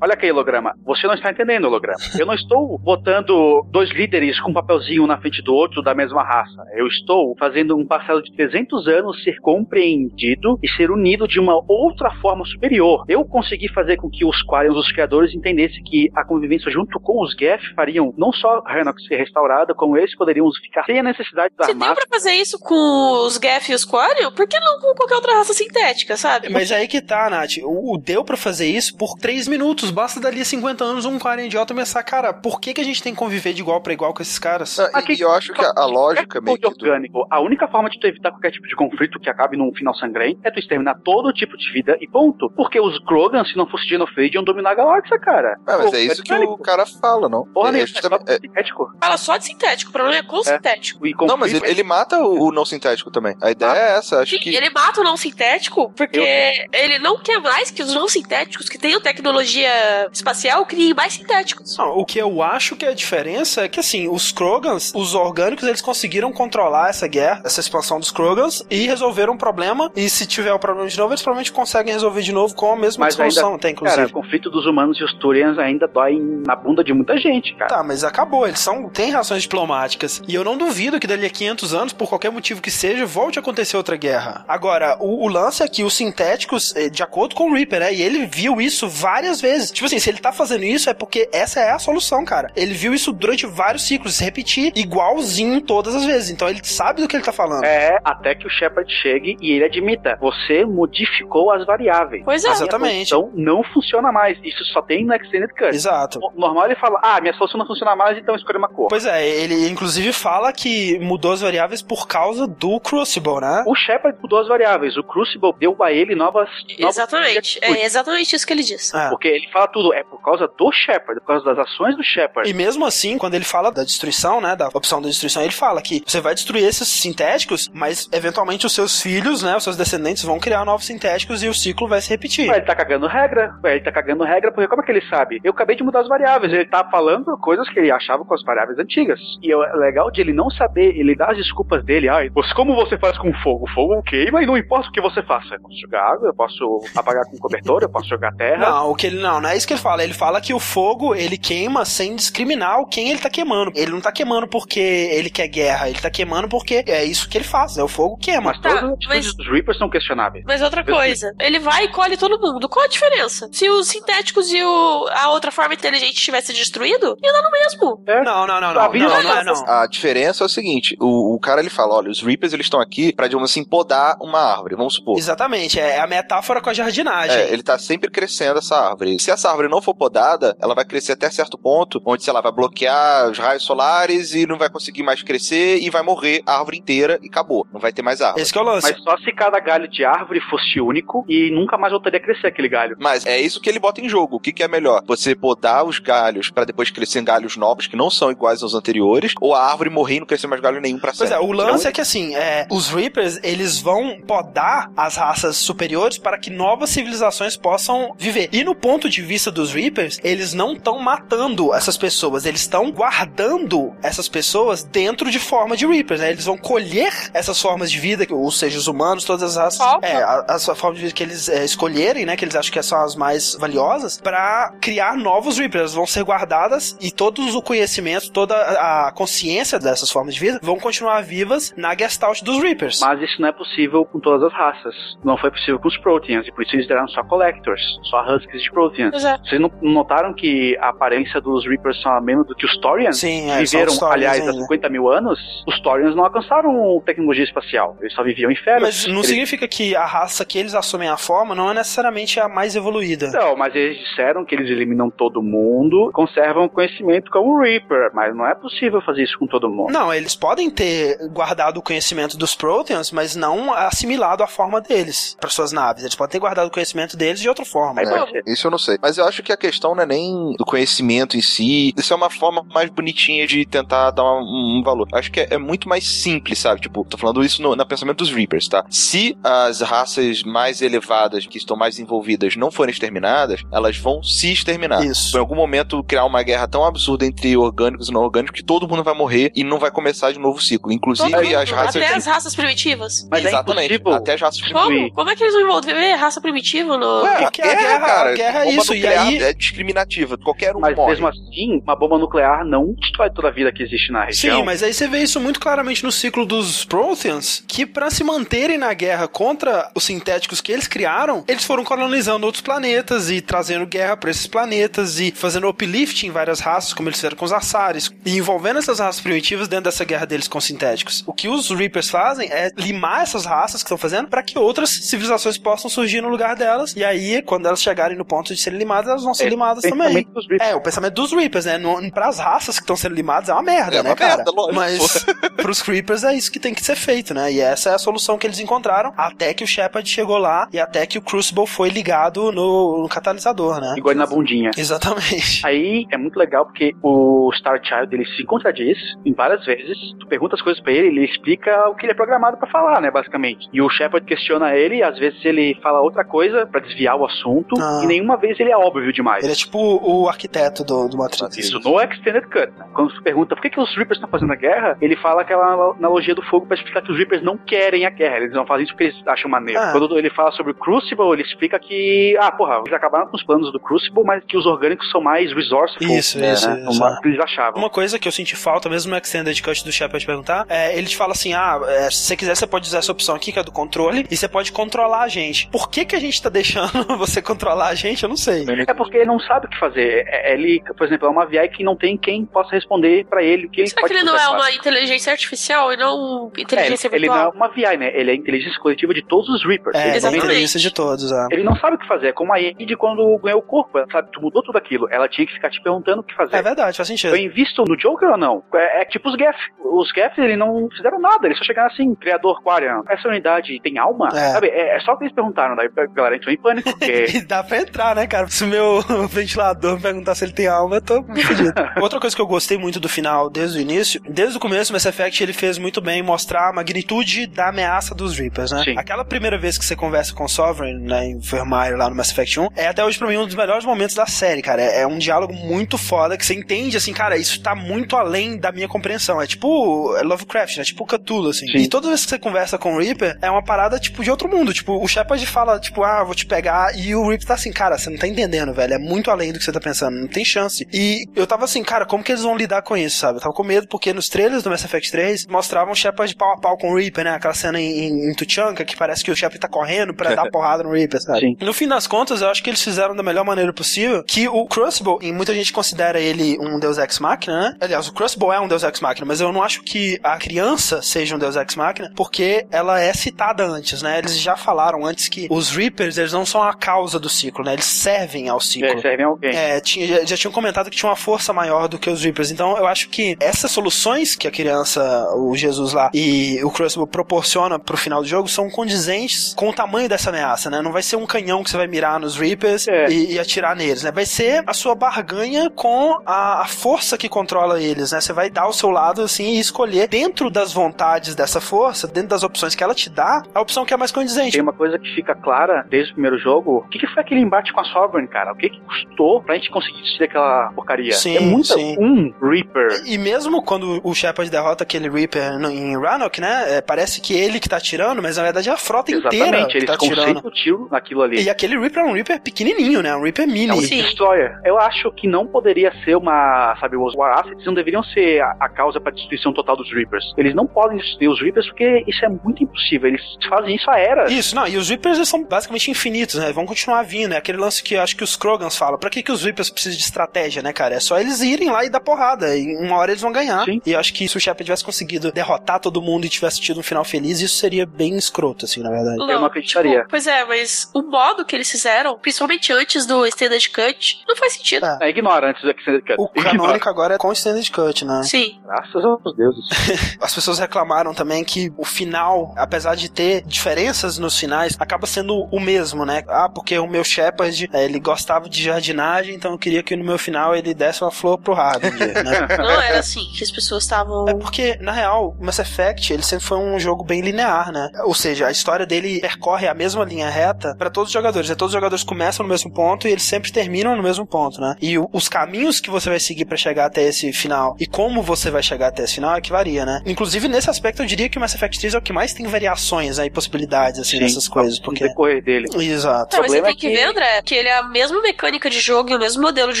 Olha aqui, holograma. Você não está entendendo, holograma. Eu não estou botando dois líderes com um papelzinho na frente do outro da mesma raça. Eu estou fazendo um passado de 300 anos ser compreendido e ser unido de uma outra forma superior. Eu consegui fazer com que os Quarians, os criadores, entendessem que a convivência junto com os Geth fariam não só Hanox ser restaurada, como eles poderiam ficar sem a necessidade da Você deu pra fazer isso com os Geth e os Quarian? Por que não com qualquer outra raça sintética, sabe? Mas aí que tá, Nath. O, deu para fazer isso por 3 minutos. Basta dali a 50 anos um Quarian idiota começar, cara, por que, que a gente tem que conviver de igual para igual com esses caras? Não, Aqui, eu acho que a, a lógica meio que orgânico, a única forma de tu evitar qualquer tipo de conflito que acabe num final sangrento é tu exterminar todo tipo de vida e ponto. Porque os Krogan, se não fosse genocide, iam dominar a galáxia, cara. É, mas Pô, é isso que o cara fala, não? Porra, é, é, é, é, sintético. Fala só de sintético, o problema é com é. sintético. não, mas ele, ele mata o, o, não sintético também. A ideia ah, é essa, acho sim, que... ele mata o não sintético porque eu... ele não quer mais que os não sintéticos que tenham tecnologia espacial criem mais sintéticos. Não, o que eu acho que é a diferença é que, assim, os Krogans, os orgânicos, eles conseguiram controlar essa guerra, essa expansão dos Krogans e resolveram o problema. E se tiver o problema de novo, eles provavelmente conseguem resolver de novo com a mesma mas solução, ainda, inclusive. Cara, o conflito dos humanos e os Turians ainda dói na bunda de muita gente, cara. Tá, mas acabou. Eles são, têm relações diplomáticas. E eu não duvido que dali a 500 anos, por qualquer motivo que seja, volte a acontecer outra guerra. Agora, o, o lance é que os sintéticos, eh, de acordo com o Reaper, né? E ele viu isso várias vezes. Tipo assim, se ele tá fazendo isso é porque essa é a solução, cara. Ele viu isso durante vários ciclos, se repetir igualzinho todas as vezes. Então ele sabe do que ele tá falando. É, até que o Shepard chegue e ele admita: você modificou as variáveis. Pois é. Exatamente. Então não funciona mais. Isso só tem no Extended Cut. Exato. O normal ele fala: ah, minha solução não funciona mais, então escolha uma cor. Pois é, ele inclusive fala que mudou as variáveis por causa do Crucible, né? O Shepard mudou as variáveis. O Crucible deu a ele novas. Exatamente. Novas... É exatamente isso que ele diz. É. Porque ele fala tudo, é por causa do Shepard, por causa das ações do Shepard. E mesmo assim, quando ele fala da destruição, né, da opção da destruição, ele fala que você vai destruir esses sintéticos, mas eventualmente os seus filhos, né, os seus descendentes vão criar novos sintéticos e o ciclo vai se repetir. Mas ele tá cagando regra, ele tá cagando regra, porque como é que ele sabe? Eu acabei de mudar as variáveis, ele tá falando coisas que ele achava com as variáveis antigas. E é legal de ele não saber, ele dá as desculpas dele, ah, como você faz com fogo? Fogo queima e não importa o que você faça. Eu posso jogar água, eu posso apagar com cobertor, eu posso jogar terra. Não, o que ele não, não é isso que ele fala. Ele fala que o fogo, ele queima sem discriminar quem ele tá queimando. Ele não tá queimando porque ele quer guerra, ele tá queimando porque é isso que ele faz, é o fogo queima. Mas tá, todas mas... os Reapers são questionáveis. Mas outra coisa, ele vai e colhe todo mundo. Qual a diferença? Se os sintéticos e o, a outra forma inteligente tivesse destruído, ia dar no mesmo. É. Não, não, não, não. A, não, não, é, não, a diferença é o seguinte: o, o cara ele fala: olha, os Reapers eles estão aqui pra, digamos assim, podar uma árvore, vamos supor. Exatamente, é a metáfora com a jardinagem. É, ele tá sempre crescendo essa árvore. Se essa árvore não for podada, ela vai crescer até certo ponto, onde, sei lá, vai bloquear os raios solares e não vai conseguir mais crescer e vai morrer a árvore inteira e acabou. Não vai ter mais árvore. Esse é o lance. Mas só se cada galho de árvore fosse único e nunca mais voltaria a crescer aquele galho. Mas é isso que ele bota em jogo. O que, que é melhor? Você podar os galhos para depois crescer em galhos novos que não são iguais aos anteriores, ou a árvore morrer e não crescer mais galho nenhum pra sempre? Pois é, o lance então, é que assim, é, os Reapers, eles vão podar as raças superiores para que novas civilizações possam viver. E no ponto de vista dos Reapers, eles não estão matando essas pessoas, eles estão guardando essas pessoas dentro de forma de Reapers, né? Eles vão colher essas formas de vida, ou seja, os humanos, todas as raças, Falta. é, as formas de vida que eles é, escolherem, né? Que eles acham que são as mais valiosas, para criar novos Reapers. Elas vão ser guardadas e todo o conhecimento, toda a consciência dessas formas de vida vão continuar vivas na Gestalt dos Reapers. Mas isso não não é possível com todas as raças. Não foi possível com os Proteans, e por isso eles deram só Collectors, só Huskies de Proteans. É. Vocês não notaram que a aparência dos Reapers são a mesma do que os Torians? Sim, é, Viveram, aliás, há 50 mil anos, os Torians não alcançaram tecnologia espacial. Eles só viviam em férias. Mas não eles... significa que a raça que eles assumem a forma não é necessariamente a mais evoluída. Não, mas eles disseram que eles eliminam todo mundo, conservam conhecimento como Reaper, mas não é possível fazer isso com todo mundo. Não, eles podem ter guardado o conhecimento dos Proteans, mas não assimilado a forma deles para suas naves. Eles podem ter guardado o conhecimento deles de outra forma. É, isso eu não sei. Mas eu acho que a questão não é nem do conhecimento em si. Isso é uma forma mais bonitinha de tentar dar um, um valor. Acho que é, é, muito mais simples, sabe? Tipo, tô falando isso no, no pensamento dos Reapers, tá? Se as raças mais elevadas, que estão mais envolvidas, não forem exterminadas, elas vão se exterminar. Isso. Em algum momento criar uma guerra tão absurda entre orgânicos e não orgânicos que todo mundo vai morrer e não vai começar de novo ciclo. Inclusive as raças. Até as raças primitivas. Mas é Exatamente. É até raças primitivas. Como? Como é que eles vão envolver raça primitiva no. Ué, a guerra, guerra, cara, a guerra é isso. E aí... É discriminativa. Qualquer um Mas morre. mesmo assim, uma bomba nuclear não destrói toda a vida que existe na região. Sim, mas aí você vê isso muito claramente no ciclo dos Protheans, que para se manterem na guerra contra os sintéticos que eles criaram, eles foram colonizando outros planetas e trazendo guerra para esses planetas e fazendo uplifting em várias raças, como eles fizeram com os Assares, e envolvendo essas raças primitivas dentro dessa guerra deles com sintéticos. O que os Reapers fazem é limar essas raças que estão fazendo para que outras civilizações possam surgir no lugar delas, e aí, quando elas chegarem no ponto de serem limadas, elas vão ser é, limadas também. É, o pensamento dos Reapers, né? No, pras raças que estão sendo limadas é uma merda, é né, uma cara? Merda, lógico. Mas pros Reapers é isso que tem que ser feito, né? E essa é a solução que eles encontraram até que o Shepard chegou lá e até que o Crucible foi ligado no, no catalisador, né? Igual na bundinha. Exatamente. Aí é muito legal porque o Star Child ele se contradiz em várias vezes. Tu pergunta as coisas pra ele, ele explica o que ele é programado para falar, né, basicamente. E o Shepard questiona ele, às vezes ele fala outra coisa para desviar o assunto, ah. e nenhuma vez ele é óbvio demais. Ele é tipo o arquiteto do, do Matrix. Isso no Extended Cut. Né? Quando tu pergunta por que, que os Reapers estão fazendo a guerra, ele fala aquela analogia do fogo para explicar que os Reapers não querem a guerra, eles não fazem isso porque eles acham maneiro. Ah. Quando ele fala sobre o Crucible, ele explica que, ah, porra, eles acabaram com os planos do Crucible, mas que os orgânicos são mais resourceful. Isso, né? isso. isso. Uma, que eles achavam. Uma coisa que eu senti falta, mesmo no Extended Cut do Shepard perguntar, é, ele te fala assim, ah, é, se você quiser, você pode usar essa opção aqui, que é do controle, e você pode controlar a gente. Por que que a gente tá deixando você controlar a gente? Eu não sei. É porque ele não sabe o que fazer. É, é, ele, por exemplo, é uma VI que não tem quem possa responder para ele o que ele Será pode que ele não é uma inteligência artificial e não inteligência é, virtual? Ele não é uma VI, né? Ele é a inteligência coletiva de todos os Reapers. É, ele é a inteligência de todos, é. Ele não sabe o que fazer. É como a Ed quando ganhou o corpo. Ela sabe, tu mudou tudo aquilo. Ela tinha que ficar te perguntando o que fazer. É verdade, faz sentido. Foi invisto no Joker ou não? É, é tipo os Geth. Os Geth, eles não fizeram nada. Eles só chegaram assim, criador Essa unidade tem alma? É. Sabe? É, é só que eles perguntaram. Daí a galera entrou em pânico. Porque... Dá pra entrar, né, cara? Se o meu ventilador me perguntar se ele tem alma, eu tô fodido. Outra coisa que eu gostei muito do final, desde o início, desde o começo, o Mass Effect ele fez muito bem mostrar a magnitude da ameaça dos Reapers, né? Sim. Aquela primeira vez que você conversa com o Sovereign, né, em Vermeer, lá no Mass Effect 1, é até hoje pra mim um dos melhores momentos da série, cara. É, é um diálogo muito foda que você entende, assim, cara, isso tá muito além da minha compreensão. É tipo é Lovecraft, né? Tipo Cthulhu, assim. Sim. E toda vez que você conversa com o Reaper, é uma parada, tipo, de outro mundo. Tipo, o Shepard fala, tipo, ah, vou te pegar, e o Reaper tá assim, cara, você não tá entendendo, velho. É muito além do que você tá pensando, não tem chance. E eu tava assim, cara, como que eles vão lidar com isso, sabe? Eu tava com medo porque nos trailers do Mass Effect 3 mostravam o Shepard pau a pau com o Reaper, né? Aquela cena em, em Tuchanka que parece que o Shepard tá correndo pra dar porrada no Reaper, sabe? Sim. No fim das contas, eu acho que eles fizeram da melhor maneira possível que o Crucible, e muita gente considera ele um Deus Ex Machina, né? Aliás, o Crucible é um Deus Ex Machina, mas eu não acho que a criança seja um Deus Ex Machina porque ela é citada antes, né? Eles já falaram antes que os Reapers, eles não são a causa do ciclo, né? Eles servem ao ciclo. Eles servem alguém. É, tinha, já, já tinham comentado que tinha uma força maior do que os Reapers. Então, eu acho que essas soluções que a criança, o Jesus lá e o Crucible proporciona pro final do jogo são condizentes com o tamanho dessa ameaça, né? Não vai ser um canhão que você vai mirar nos Reapers é. e, e, atirar neles, né? Vai ser a sua barganha com a, a, força que controla eles, né? Você vai dar o seu lado, assim, e escolher dentro das vontades dessa força, dentro das opções que ela te dá, a opção que é mais condizente. Tem uma coisa que fica clara desde o primeiro jogo. O que, que foi aquele embate com a Sovereign, cara? O que, que custou pra gente conseguir destruir aquela porcaria? Sim, é muito um Reaper. E, e, mesmo quando o Shepard derrota aquele Reaper no, em Rannoch, né? É, parece que ele que tá tirando, mas na verdade é a frota Exatamente, inteira que tá tirando. o tiro naquilo ali. E aquele Reaper é um Reaper pequenininho, né? Um Reaper mini. É um Destroyer. Eu acho que não poderia ser uma, sabe, os War Assets não deveriam ser a, a causa pra destruição total dos Reapers. Eles não podem destruir os Reapers porque isso é muito impossível. Eles fazem isso a era. Isso, não, e os Reapers são basicamente infinitos, né? Vão continuar vindo. É aquele lance que eu acho que os Krogans falam. Pra que, que os Reapers precisam de estratégia, né, cara? É só eles irem lá e dar porrada. E uma hora eles vão ganhar. Sim. E eu acho que se o Shepard tivesse conseguido derrotar todo mundo e tivesse tido um final feliz, isso seria bem escroto, assim, na verdade. Não, eu não acreditaria. Tipo, pois é, mas o modo que eles fizeram, principalmente antes do Extended Cut, não faz sentido. É, é ignora antes do Extended Cut. O canônico agora é com o Extended Cut, né? Sim. Graças aos deuses. As pessoas reclamaram também que o final, apesar de ter diferenças nos finais, acaba sendo o mesmo, né? Ah, porque o meu Shepard, é, ele gostava de jardinagem, então eu queria que no meu final ele desse uma flor pro Hard, né? Não era assim que as pessoas estavam... É porque, na real, o Mass Effect, ele sempre foi um jogo bem linear, né? Ou seja, a história dele percorre a mesma linha reta para todos os jogadores. É, todos os jogadores começam no mesmo ponto e eles sempre terminam no mesmo ponto, né? E o, os caminhos que você vai seguir para chegar até esse final e como você vai chegar até esse final é que varia, né? Inclusive, nesse aspecto, eu diria que o Mass Effect 3 é o que mais tem variações aí, possibilidades, assim, Sim, nessas coisas. Porque... No decorrer dele. Exato. Não, mas você tem é que, que ver, André, que ele é a mesma mecânica de jogo e o mesmo modelo de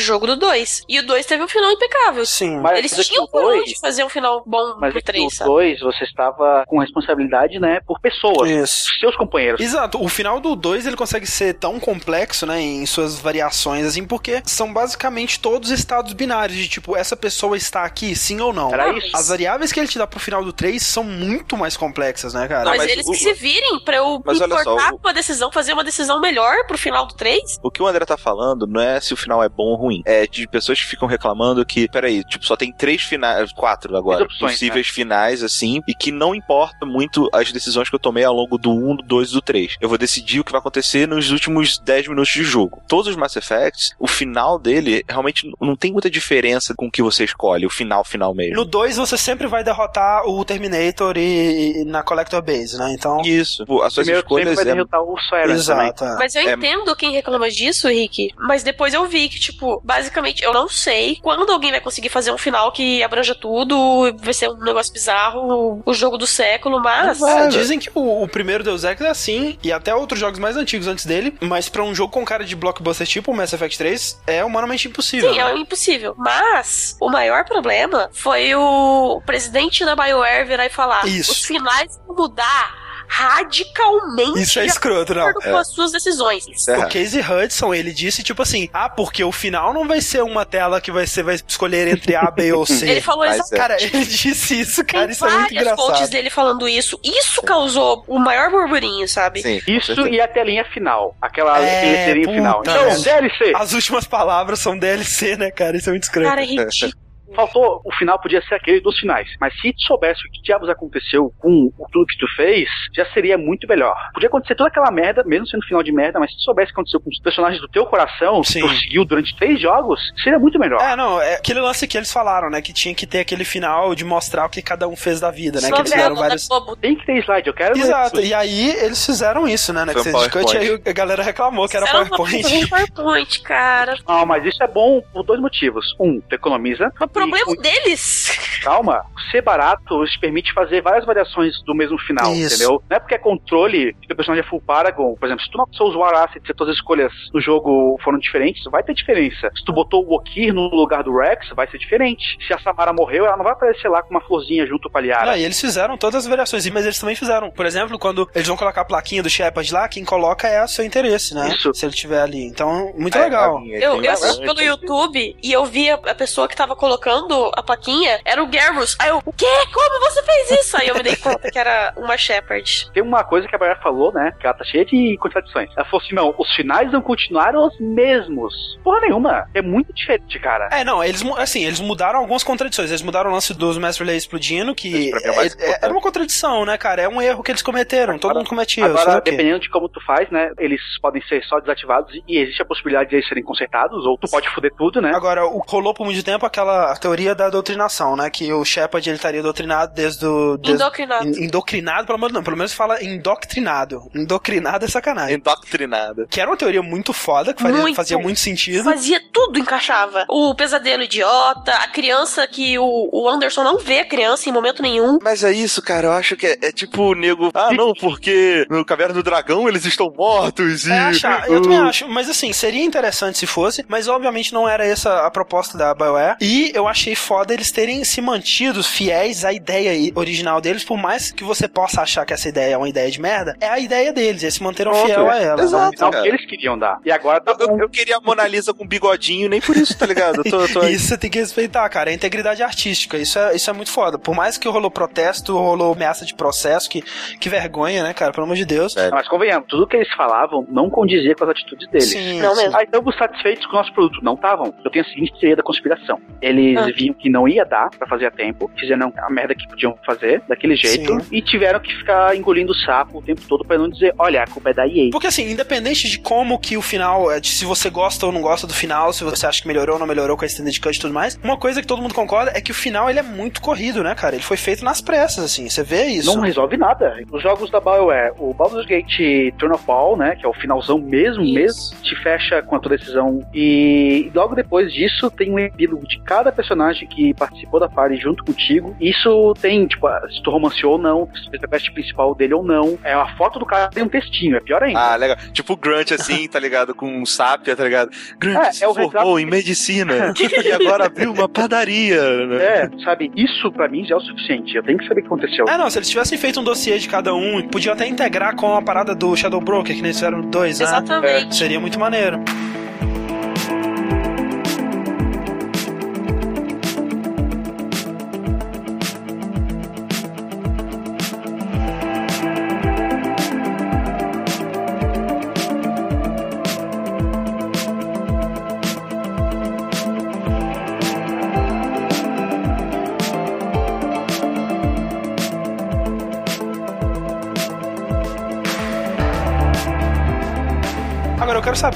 jogo do 2. E o 2 teve um final impecável. Sim. Mas Eles tinham por onde fazer um final bom mas pro 3, sabe? o 2, você estava com responsabilidade, né, por pessoas. Isso. Seus companheiros. Exato. O final do 2, ele consegue ser tão complexo, né, em suas variações, assim, porque são basicamente todos estados binários, de tipo, essa pessoa está aqui, sim ou não. Era isso. As variáveis que ele te dá pro final do 3 são muito mais complexas, né, cara? Não, mas, mas, eles o... que se virem pra eu mas importar só, o... uma decisão, fazer uma decisão melhor pro final do 3. O que o André tá falando não é se o final é bom ou ruim. É de pessoas que ficam reclamando que, peraí, tipo, só tem três finais, quatro agora, opções, possíveis né? finais, assim, e que não importa muito as decisões que eu tomei ao longo do 1, do 2 e do 3. Eu vou decidir o que vai acontecer nos últimos 10 minutos de jogo. Todos os Mass Effects, o final dele realmente não tem muita diferença com o que você escolhe, o final, final mesmo. No 2 você sempre vai derrotar o Terminator e, e na Collector Base, né? Então. Isso. As suas Primeiro escolhas. Vai é... derrotar o Exato. É. Mas eu é... entendo quem reclama disso, Rick. Mas depois eu vi que, tipo, basicamente, eu não sei quando alguém vai conseguir fazer um final que abranja tudo, vai ser um negócio bizarro, o jogo do século, mas. É, dizem que o, o, primeiro Deus Ex é assim, e até outros jogos mais antigos antes dele, mas para um jogo com cara de blockbuster tipo o Mass Effect 3, é humanamente impossível. Sim, é né? é impossível. Mas o maior problema foi o presidente da BioWare virar e falar: Isso. os finais mudar radicalmente Isso é escroto, não. com é. as suas decisões. É. O Casey Hudson, ele disse tipo assim: "Ah, porque o final não vai ser uma tela que vai ser vai escolher entre A, B ou C". ele falou exatamente. Cara, ele disse isso, cara, Tem isso é muito engraçado. fontes dele falando isso. Isso causou o maior burburinho, sabe? Sim, isso e a telinha final, aquela é, letrinha final. Então, DLC. As últimas palavras são DLC, né, cara? Isso é muito escroto. Cara, é ridículo. Faltou, o final podia ser aquele dos finais. Mas se tu soubesse o que diabos aconteceu com tudo que tu fez, já seria muito melhor. Podia acontecer toda aquela merda, mesmo sendo final de merda, mas se tu soubesse o que aconteceu com os personagens do teu coração, Sim. que tu seguiu durante três jogos, seria muito melhor. É, não, é aquele lance que eles falaram, né? Que tinha que ter aquele final de mostrar o que cada um fez da vida, né? Só que eles fizeram vários. Tem que ter slide, eu quero Exato, e aí eles fizeram isso, né? Um Cut, aí a galera reclamou que era PowerPoint. PowerPoint, cara. Não, mas isso é bom por dois motivos. Um, tu economiza. O problema e, deles Calma, ser barato te permite fazer várias variações do mesmo final, Isso. entendeu? Não é porque é controle que o personagem é full Paragon. Por exemplo, se tu não usou o Assets e todas as escolhas no jogo foram diferentes, vai ter diferença. Se tu botou o Okir no lugar do Rex, vai ser diferente. Se a Samara morreu, ela não vai aparecer lá com uma florzinha junto com a Liara. Não, e eles fizeram todas as variações, mas eles também fizeram. Por exemplo, quando eles vão colocar a plaquinha do Shepard lá, quem coloca é o seu interesse, né? Isso. Se ele estiver ali. Então, muito é, legal. Eu, eu assisti pelo YouTube e eu vi a, a pessoa que tava colocando a plaquinha, era o Garrus. Aí eu, o quê? Como você fez isso? Aí eu me dei conta que era uma Shepard. Tem uma coisa que a Bárbara falou, né? Que ela tá cheia de contradições. Ela falou assim: não, os finais não continuaram os mesmos. Porra nenhuma. É muito diferente, cara. É, não, eles, assim, eles mudaram algumas contradições. Eles mudaram o lance dos Master Relay explodindo, que é, é, é, uma contradição, né, cara? É um erro que eles cometeram. Agora, todo mundo cometia. Agora, dependendo de como tu faz, né? Eles podem ser só desativados e existe a possibilidade de eles serem consertados, ou tu pode foder tudo, né? Agora, o, rolou por muito tempo aquela teoria da doutrinação, né? Que o Shepard ele estaria doutrinado desde o. Desde, indocrinado. Indocrinado, pelo menos não, pelo menos fala indoctrinado. Indocrinado é sacanagem. Indoctrinado. Que era uma teoria muito foda, que fazia muito, fazia muito sentido. Fazia tudo, encaixava. O pesadelo idiota, a criança que o, o Anderson não vê a criança em momento nenhum. Mas é isso, cara, eu acho que é, é tipo o nego. Ah, não, porque no Caverna do Dragão eles estão mortos e. É, achar, eu também acho. Mas assim, seria interessante se fosse, mas obviamente não era essa a proposta da BioWare. E eu achei foda eles terem se mantidos fiéis à ideia original deles, por mais que você possa achar que essa ideia é uma ideia de merda, é a ideia deles, eles se manteram Pronto, fiel a ela. Exato, não, que eles queriam dar. E agora tá eu, eu, queria a Mona Lisa com bigodinho, nem por isso, tá ligado? Tô, tô... isso você tem que respeitar, cara, é a integridade artística, isso é, isso é muito foda. Por mais que rolou protesto, rolou ameaça de processo, que, que vergonha, né, cara, pelo amor de Deus. É. Mas convenhamos, tudo que eles falavam não condizia com as atitudes deles. Sim, não sim. mesmo. Ah, estamos satisfeitos com o nosso produto. Não estavam. Eu tenho a seguinte teoria da conspiração. Eles ah. viam que não ia dar para fazer a tempo, fizeram a merda que podiam fazer, daquele jeito, sim. e tiveram que ficar engolindo o sapo o tempo todo para não dizer, olha, a culpa é da EA. Porque assim, independente de como que o final, é, de se você gosta ou não gosta do final, se você acha que melhorou ou não melhorou com a Extended Cut e tudo mais, uma coisa que todo mundo concorda é que o final ele é muito corrido, né, cara? Ele foi feito nas pressas, assim, você vê isso. Não resolve nada. Os jogos da BioWare, o Baldur's Gate Turn of All, né, que é o finalzão mesmo, isso. mesmo, te fecha com a tua decisão e logo depois disso tem um epílogo de cada personagem que participou da party junto contigo. Isso tem, tipo, se tu romanceou ou não, se fez a quest principal dele ou não. É a foto do cara tem um textinho, é pior ainda. Ah, legal. Tipo o Grunt assim, tá ligado? Com um sápia, tá ligado? Grunt é, se é formou em medicina e agora abriu uma padaria. Né? É, sabe, isso para mim já é o suficiente. Eu tenho que saber o que aconteceu. É, não, se eles tivessem feito um dossiê de cada um, podiam até integrar com a parada do Shadow Broker, que eles fizeram dois, né? Exatamente. É. Seria muito maneiro.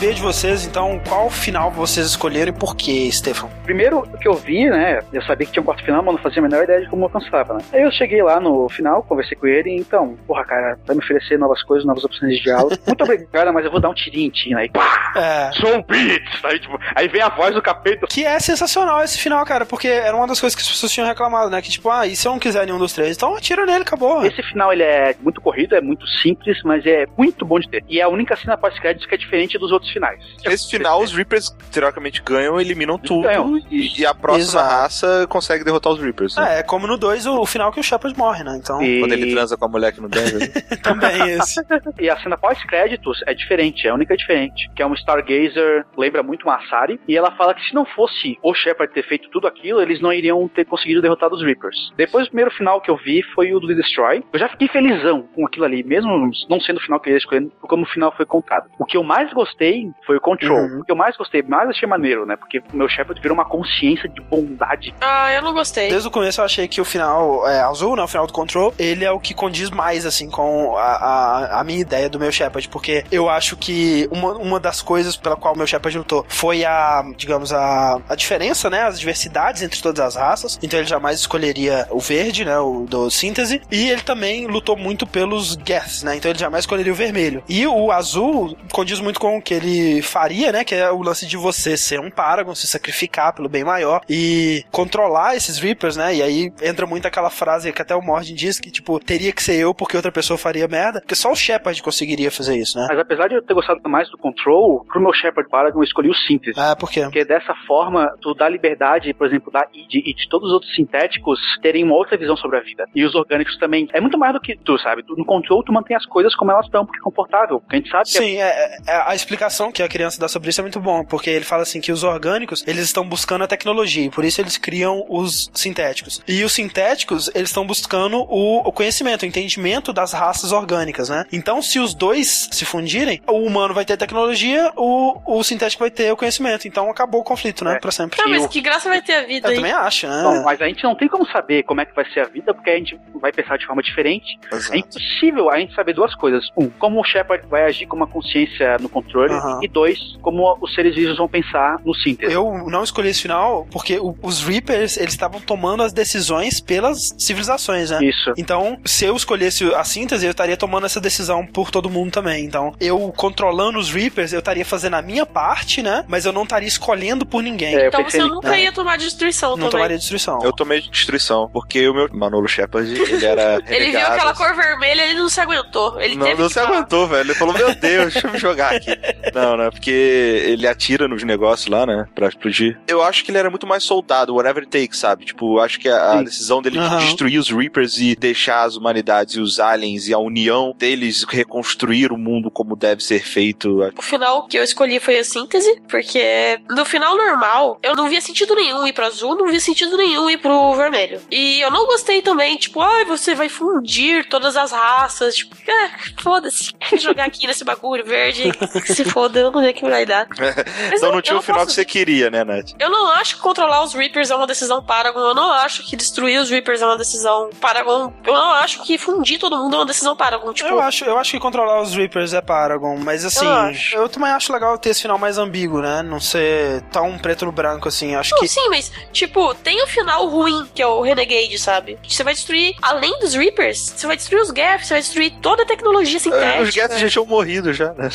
Saber de vocês, então, qual final vocês escolheram e por quê, Stefan? Primeiro, o que eu vi, né? Eu sabia que tinha um quarto final, mas não fazia a menor ideia de como alcançava, né? Aí eu cheguei lá no final, conversei com ele, então, porra, cara, vai me oferecer novas coisas, novas opções de diálogo. Muito obrigado, mas eu vou dar um tirinho em ti, né? Aí, pá! É. Beats! Aí, tipo, aí vem a voz do capeta. Que é sensacional esse final, cara, porque era uma das coisas que as pessoas tinham reclamado, né? Que tipo, ah, e se eu não quiser nenhum dos três? Então atira nele, acabou. Esse final, ele é muito corrido, é muito simples, mas é muito bom de ter. E é a única cena pós-créditos que é diferente dos outros finais. Nesse final, os Reapers teoricamente ganham, eliminam tudo ganham. E, e, a próxima Exato. raça consegue derrotar os Reapers. Né? É, é como no 2, o, o, final que o Shepard morre, né? Então... E... Quando ele transa com a mulher que não deve. Também esse. e a cena pós-créditos é diferente, é a única diferente. Que é um Stargazer, lembra muito uma Asari, e ela fala que se não fosse o Shepard ter feito tudo aquilo, eles não iriam ter conseguido derrotar os Reapers. Depois, o primeiro final que eu vi foi o do Destroy. Eu já fiquei felizão com aquilo ali, mesmo não sendo o final que eu ia escolher, como o final foi contado. O que eu mais gostei foi o Control. Uhum. O que eu mais gostei, mais achei maneiro, né? Porque o meu Shepard virou uma consciência de bondade. Ah, eu não gostei. Desde o começo eu achei que o final é, azul, né? O final do Control, ele é o que condiz mais, assim, com a, a, a minha ideia do meu Shepard. Porque eu acho que uma, uma das coisas pela qual o meu Shepard lutou foi a, digamos, a, a diferença, né? As diversidades entre todas as raças. Então ele jamais escolheria o verde, né? O do síntese. E ele também lutou muito pelos Geths, né? Então ele jamais escolheria o vermelho. E o azul condiz muito com o que ele faria, né? Que é o lance de você ser um Paragon, se sacrificar pelo bem maior e controlar esses Reapers, né? E aí entra muito aquela frase que até o Mordin diz que, tipo, teria que ser eu porque outra pessoa faria merda. Porque só o Shepard conseguiria fazer isso, né? Mas apesar de eu ter gostado mais do Control, pro meu Shepard Paragon eu escolhi o Síntese. Ah, por quê? Porque dessa forma, tu dá liberdade, por exemplo, da id e de todos os outros sintéticos terem uma outra visão sobre a vida. E os orgânicos também. É muito mais do que tu, sabe? No Control, tu mantém as coisas como elas estão, porque é confortável. A gente sabe que é Sim. É, é a explicação que a criança dá sobre isso é muito bom, porque ele fala assim que os orgânicos, eles estão buscando a tecnologia, e por isso eles criam os sintéticos. E os sintéticos, eles estão buscando o, o conhecimento, o entendimento das raças orgânicas, né? Então, se os dois se fundirem, o humano vai ter tecnologia, o, o sintético vai ter o conhecimento. Então, acabou o conflito, né? É. Pra sempre. Não, mas que graça vai ter a vida Eu aí? também acho, né? Não, mas a gente não tem como saber como é que vai ser a vida, porque a gente vai pensar de forma diferente. Exato. É impossível a gente saber duas coisas. Um, como o Shepard vai agir com uma consciência no controle. Uhum. E dois, como os seres vivos vão pensar no síntese. Eu não escolhi esse final porque os Reapers, eles estavam tomando as decisões pelas civilizações, né? Isso. Então, se eu escolhesse a síntese, eu estaria tomando essa decisão por todo mundo também. Então, eu controlando os Reapers, eu estaria fazendo a minha parte, né? Mas eu não estaria escolhendo por ninguém. É, então você nunca ia tomar destruição não também. tomaria destruição. Eu tomei destruição, porque o meu Manolo Shepard, ele era Ele viu aquela cor vermelha, ele não se aguentou. Ele não, teve não se falar. aguentou, velho. Ele falou, meu Deus, deixa eu me jogar aqui. não, né? Porque ele atira nos negócios lá, né? Pra explodir. Eu acho que ele era muito mais soldado, whatever it takes, sabe? Tipo, acho que a, a decisão dele uhum. de destruir os Reapers e deixar as humanidades e os aliens e a união deles reconstruir o mundo como deve ser feito. O final que eu escolhi foi a síntese, porque no final normal eu não via sentido nenhum ir pro azul, não via sentido nenhum ir pro vermelho. E eu não gostei também, tipo, ai, ah, você vai fundir todas as raças. Tipo, ah, foda-se. Jogar aqui nesse bagulho verde, que se foda, eu não sei que vai dar. então não tinha o final posso... que você queria, né, Nath? Eu não acho que controlar os Reapers é uma decisão Paragon. Eu não acho que destruir os Reapers é uma decisão Paragon. Eu não acho que fundir todo mundo é uma decisão Paragon. Tipo... Eu, acho, eu acho que controlar os Reapers é Paragon, mas assim, eu, eu também acho legal ter esse final mais ambíguo, né? Não ser tão preto no branco assim. Acho não, que. Sim, mas, tipo, tem o um final ruim, que é o Renegade, sabe? Você vai destruir, além dos Reapers, você vai destruir os Geth, você vai destruir toda a tecnologia sintética. É, os Geth já tinham morrido já, né?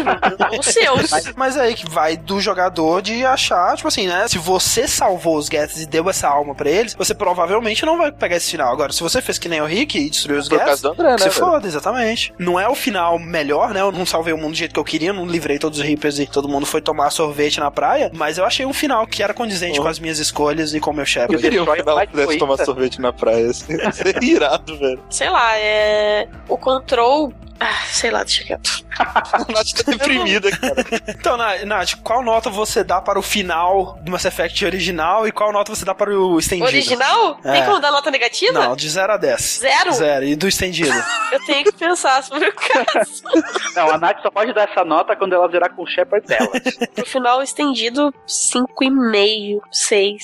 os seus. Mas, mas aí que vai do jogador de achar, tipo assim, né? Se você salvou os Geths e deu essa alma para eles, você provavelmente não vai pegar esse final. Agora, se você fez que nem o Rick e destruiu os Geths, André, né, você foda, exatamente. Não é o final melhor, né? Eu não salvei o mundo do jeito que eu queria, não livrei todos os Reapers e todo mundo foi tomar sorvete na praia, mas eu achei um final que era condizente uhum. com as minhas escolhas e com o meu chefe. Eu queria um final que pudesse tomar sorvete na praia. Seria irado, velho. Sei lá, é. O control ah, sei lá, deixa quieto. a Nath tá deprimida, cara. Então, Nath, qual nota você dá para o final do Mass Effect original e qual nota você dá para o estendido? Original? É. Tem como dar nota negativa? Não, de 0 a 10. Zero? Zero. E do estendido? Eu tenho que pensar sobre o caso. Não, a Nath só pode dar essa nota quando ela zerar com o Shepard dela. No final estendido, 5,5, 6.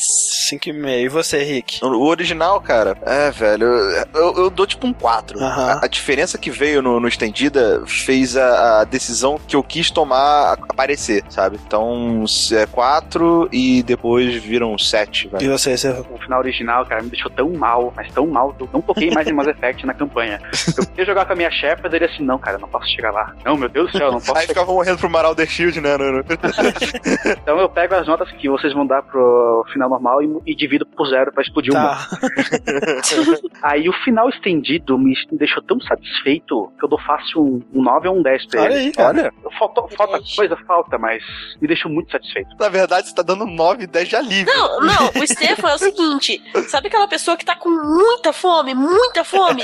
5,5. E você, Rick? O original, cara, é, velho, eu, eu dou tipo um 4. Uh -huh. a, a, diferença que veio no, no estendido estendida fez a, a, decisão que eu quis tomar aparecer, sabe? Então, é quatro e depois viram sete. E você, você, O final original, cara, me deixou tão mal, mas tão mal, eu não toquei mais em Mass Effect na campanha. Eu queria jogar com a minha chefe, ele assim, não, cara, não posso chegar lá. Não, meu Deus do céu, não posso. Aí ficava morrendo pro Maral The Shield, né? então eu pego as notas que vocês vão dar pro final normal e, e divido por zero pra explodir tá. uma. Aí o final estendido me deixou tão satisfeito que eu dou fácil um, um 9 ou um 10 pra olha ele. Aí, olha, falta, falta coisa, falta, mas me deixou muito satisfeito. Na verdade, você tá dando 9, 10 de alívio. Não, não, o Stefan é o seguinte: sabe aquela pessoa que tá com muita fome, muita fome?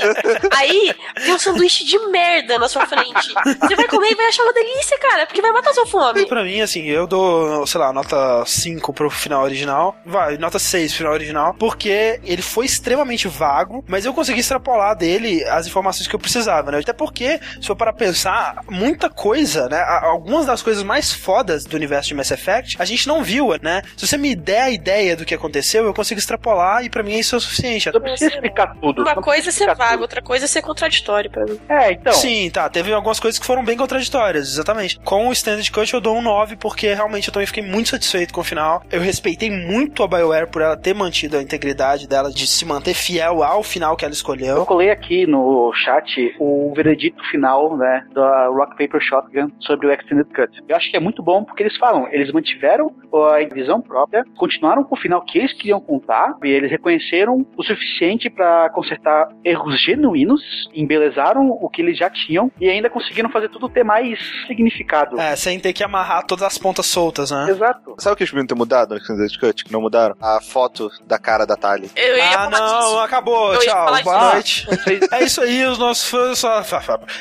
Aí tem um sanduíche de merda na sua frente. Você vai comer e vai achar uma delícia, cara, porque vai matar sua fome. Pra mim, assim, eu dou, sei lá, nota 5 pro final original. Vai, nota 6 pro final original, porque ele foi extremamente vago, mas eu consegui extrapolar dele as informações que eu precisava, né? Até porque se for para pensar, muita coisa, né? Algumas das coisas mais fodas do universo de Mass Effect, a gente não viu, né? Se você me der a ideia do que aconteceu, eu consigo extrapolar e para mim isso é o suficiente. Não precisa explicar tudo. Uma coisa é ser vago, outra coisa é ser contraditório para mim. É, então. Sim, tá. Teve algumas coisas que foram bem contraditórias, exatamente. Com o Standard Cut eu dou um 9, porque realmente eu também fiquei muito satisfeito com o final. Eu respeitei muito a BioWare por ela ter mantido a integridade dela, de se manter fiel ao final que ela escolheu. Eu colei aqui no chat o veredito final né, da Rock Paper Shotgun sobre o Extended Cut. Eu acho que é muito bom porque eles falam, eles mantiveram a visão própria, continuaram com o final que eles queriam contar e eles reconheceram o suficiente para consertar erros genuínos, embelezaram o que eles já tinham e ainda conseguiram fazer tudo ter mais significado. É, sem ter que amarrar todas as pontas soltas, né? Exato. Sabe o que eles podiam ter mudado no Extended Cut? Que não mudaram? A foto da cara da Tali. ah, não, disso. acabou. Eu Tchau. Boa noite. é isso aí, os nossos fãs.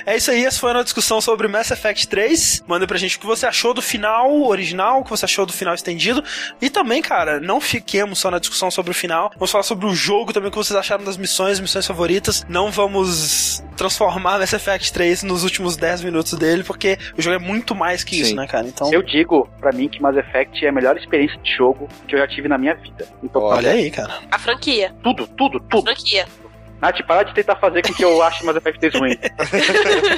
É isso aí, essa foi a discussão sobre Mass Effect 3. Manda pra gente o que você achou do final original, o que você achou do final estendido. E também, cara, não fiquemos só na discussão sobre o final. Vamos falar sobre o jogo também, o que vocês acharam das missões, missões favoritas. Não vamos transformar Mass Effect 3 nos últimos 10 minutos dele, porque o jogo é muito mais que Sim. isso, né, cara? Então... Eu digo, pra mim, que Mass Effect é a melhor experiência de jogo que eu já tive na minha vida. Então, Olha aí, cara. A franquia. Tudo, tudo, tudo. A franquia. Nath, para de tentar fazer com que eu ache Effect 3 ruim.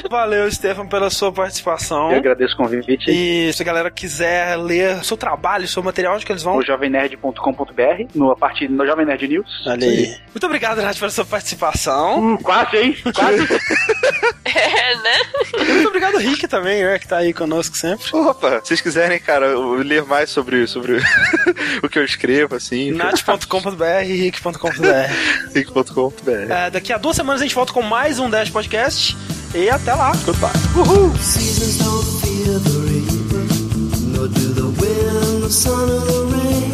Valeu, Stefan, pela sua participação. Eu agradeço o convite. E se a galera quiser ler o seu trabalho, o seu material, onde que eles vão? No jovemnerd.com.br, no, parte no Jovem Nerd News. Olha aí. Muito obrigado, Nath, pela sua participação. Hum, quase, hein? Quase. é, né? Muito obrigado, Rick, também, né, que tá aí conosco sempre. Opa, se vocês quiserem, cara, ler mais sobre, sobre o que eu escrevo, assim. Nath.com.br e rick.com.br. rick.com.br. É, daqui a duas semanas a gente volta com mais um Dash Podcast. E até lá. Goodbye. Uhul. Seasons don't fear the nor do the wind, the sun or the rain.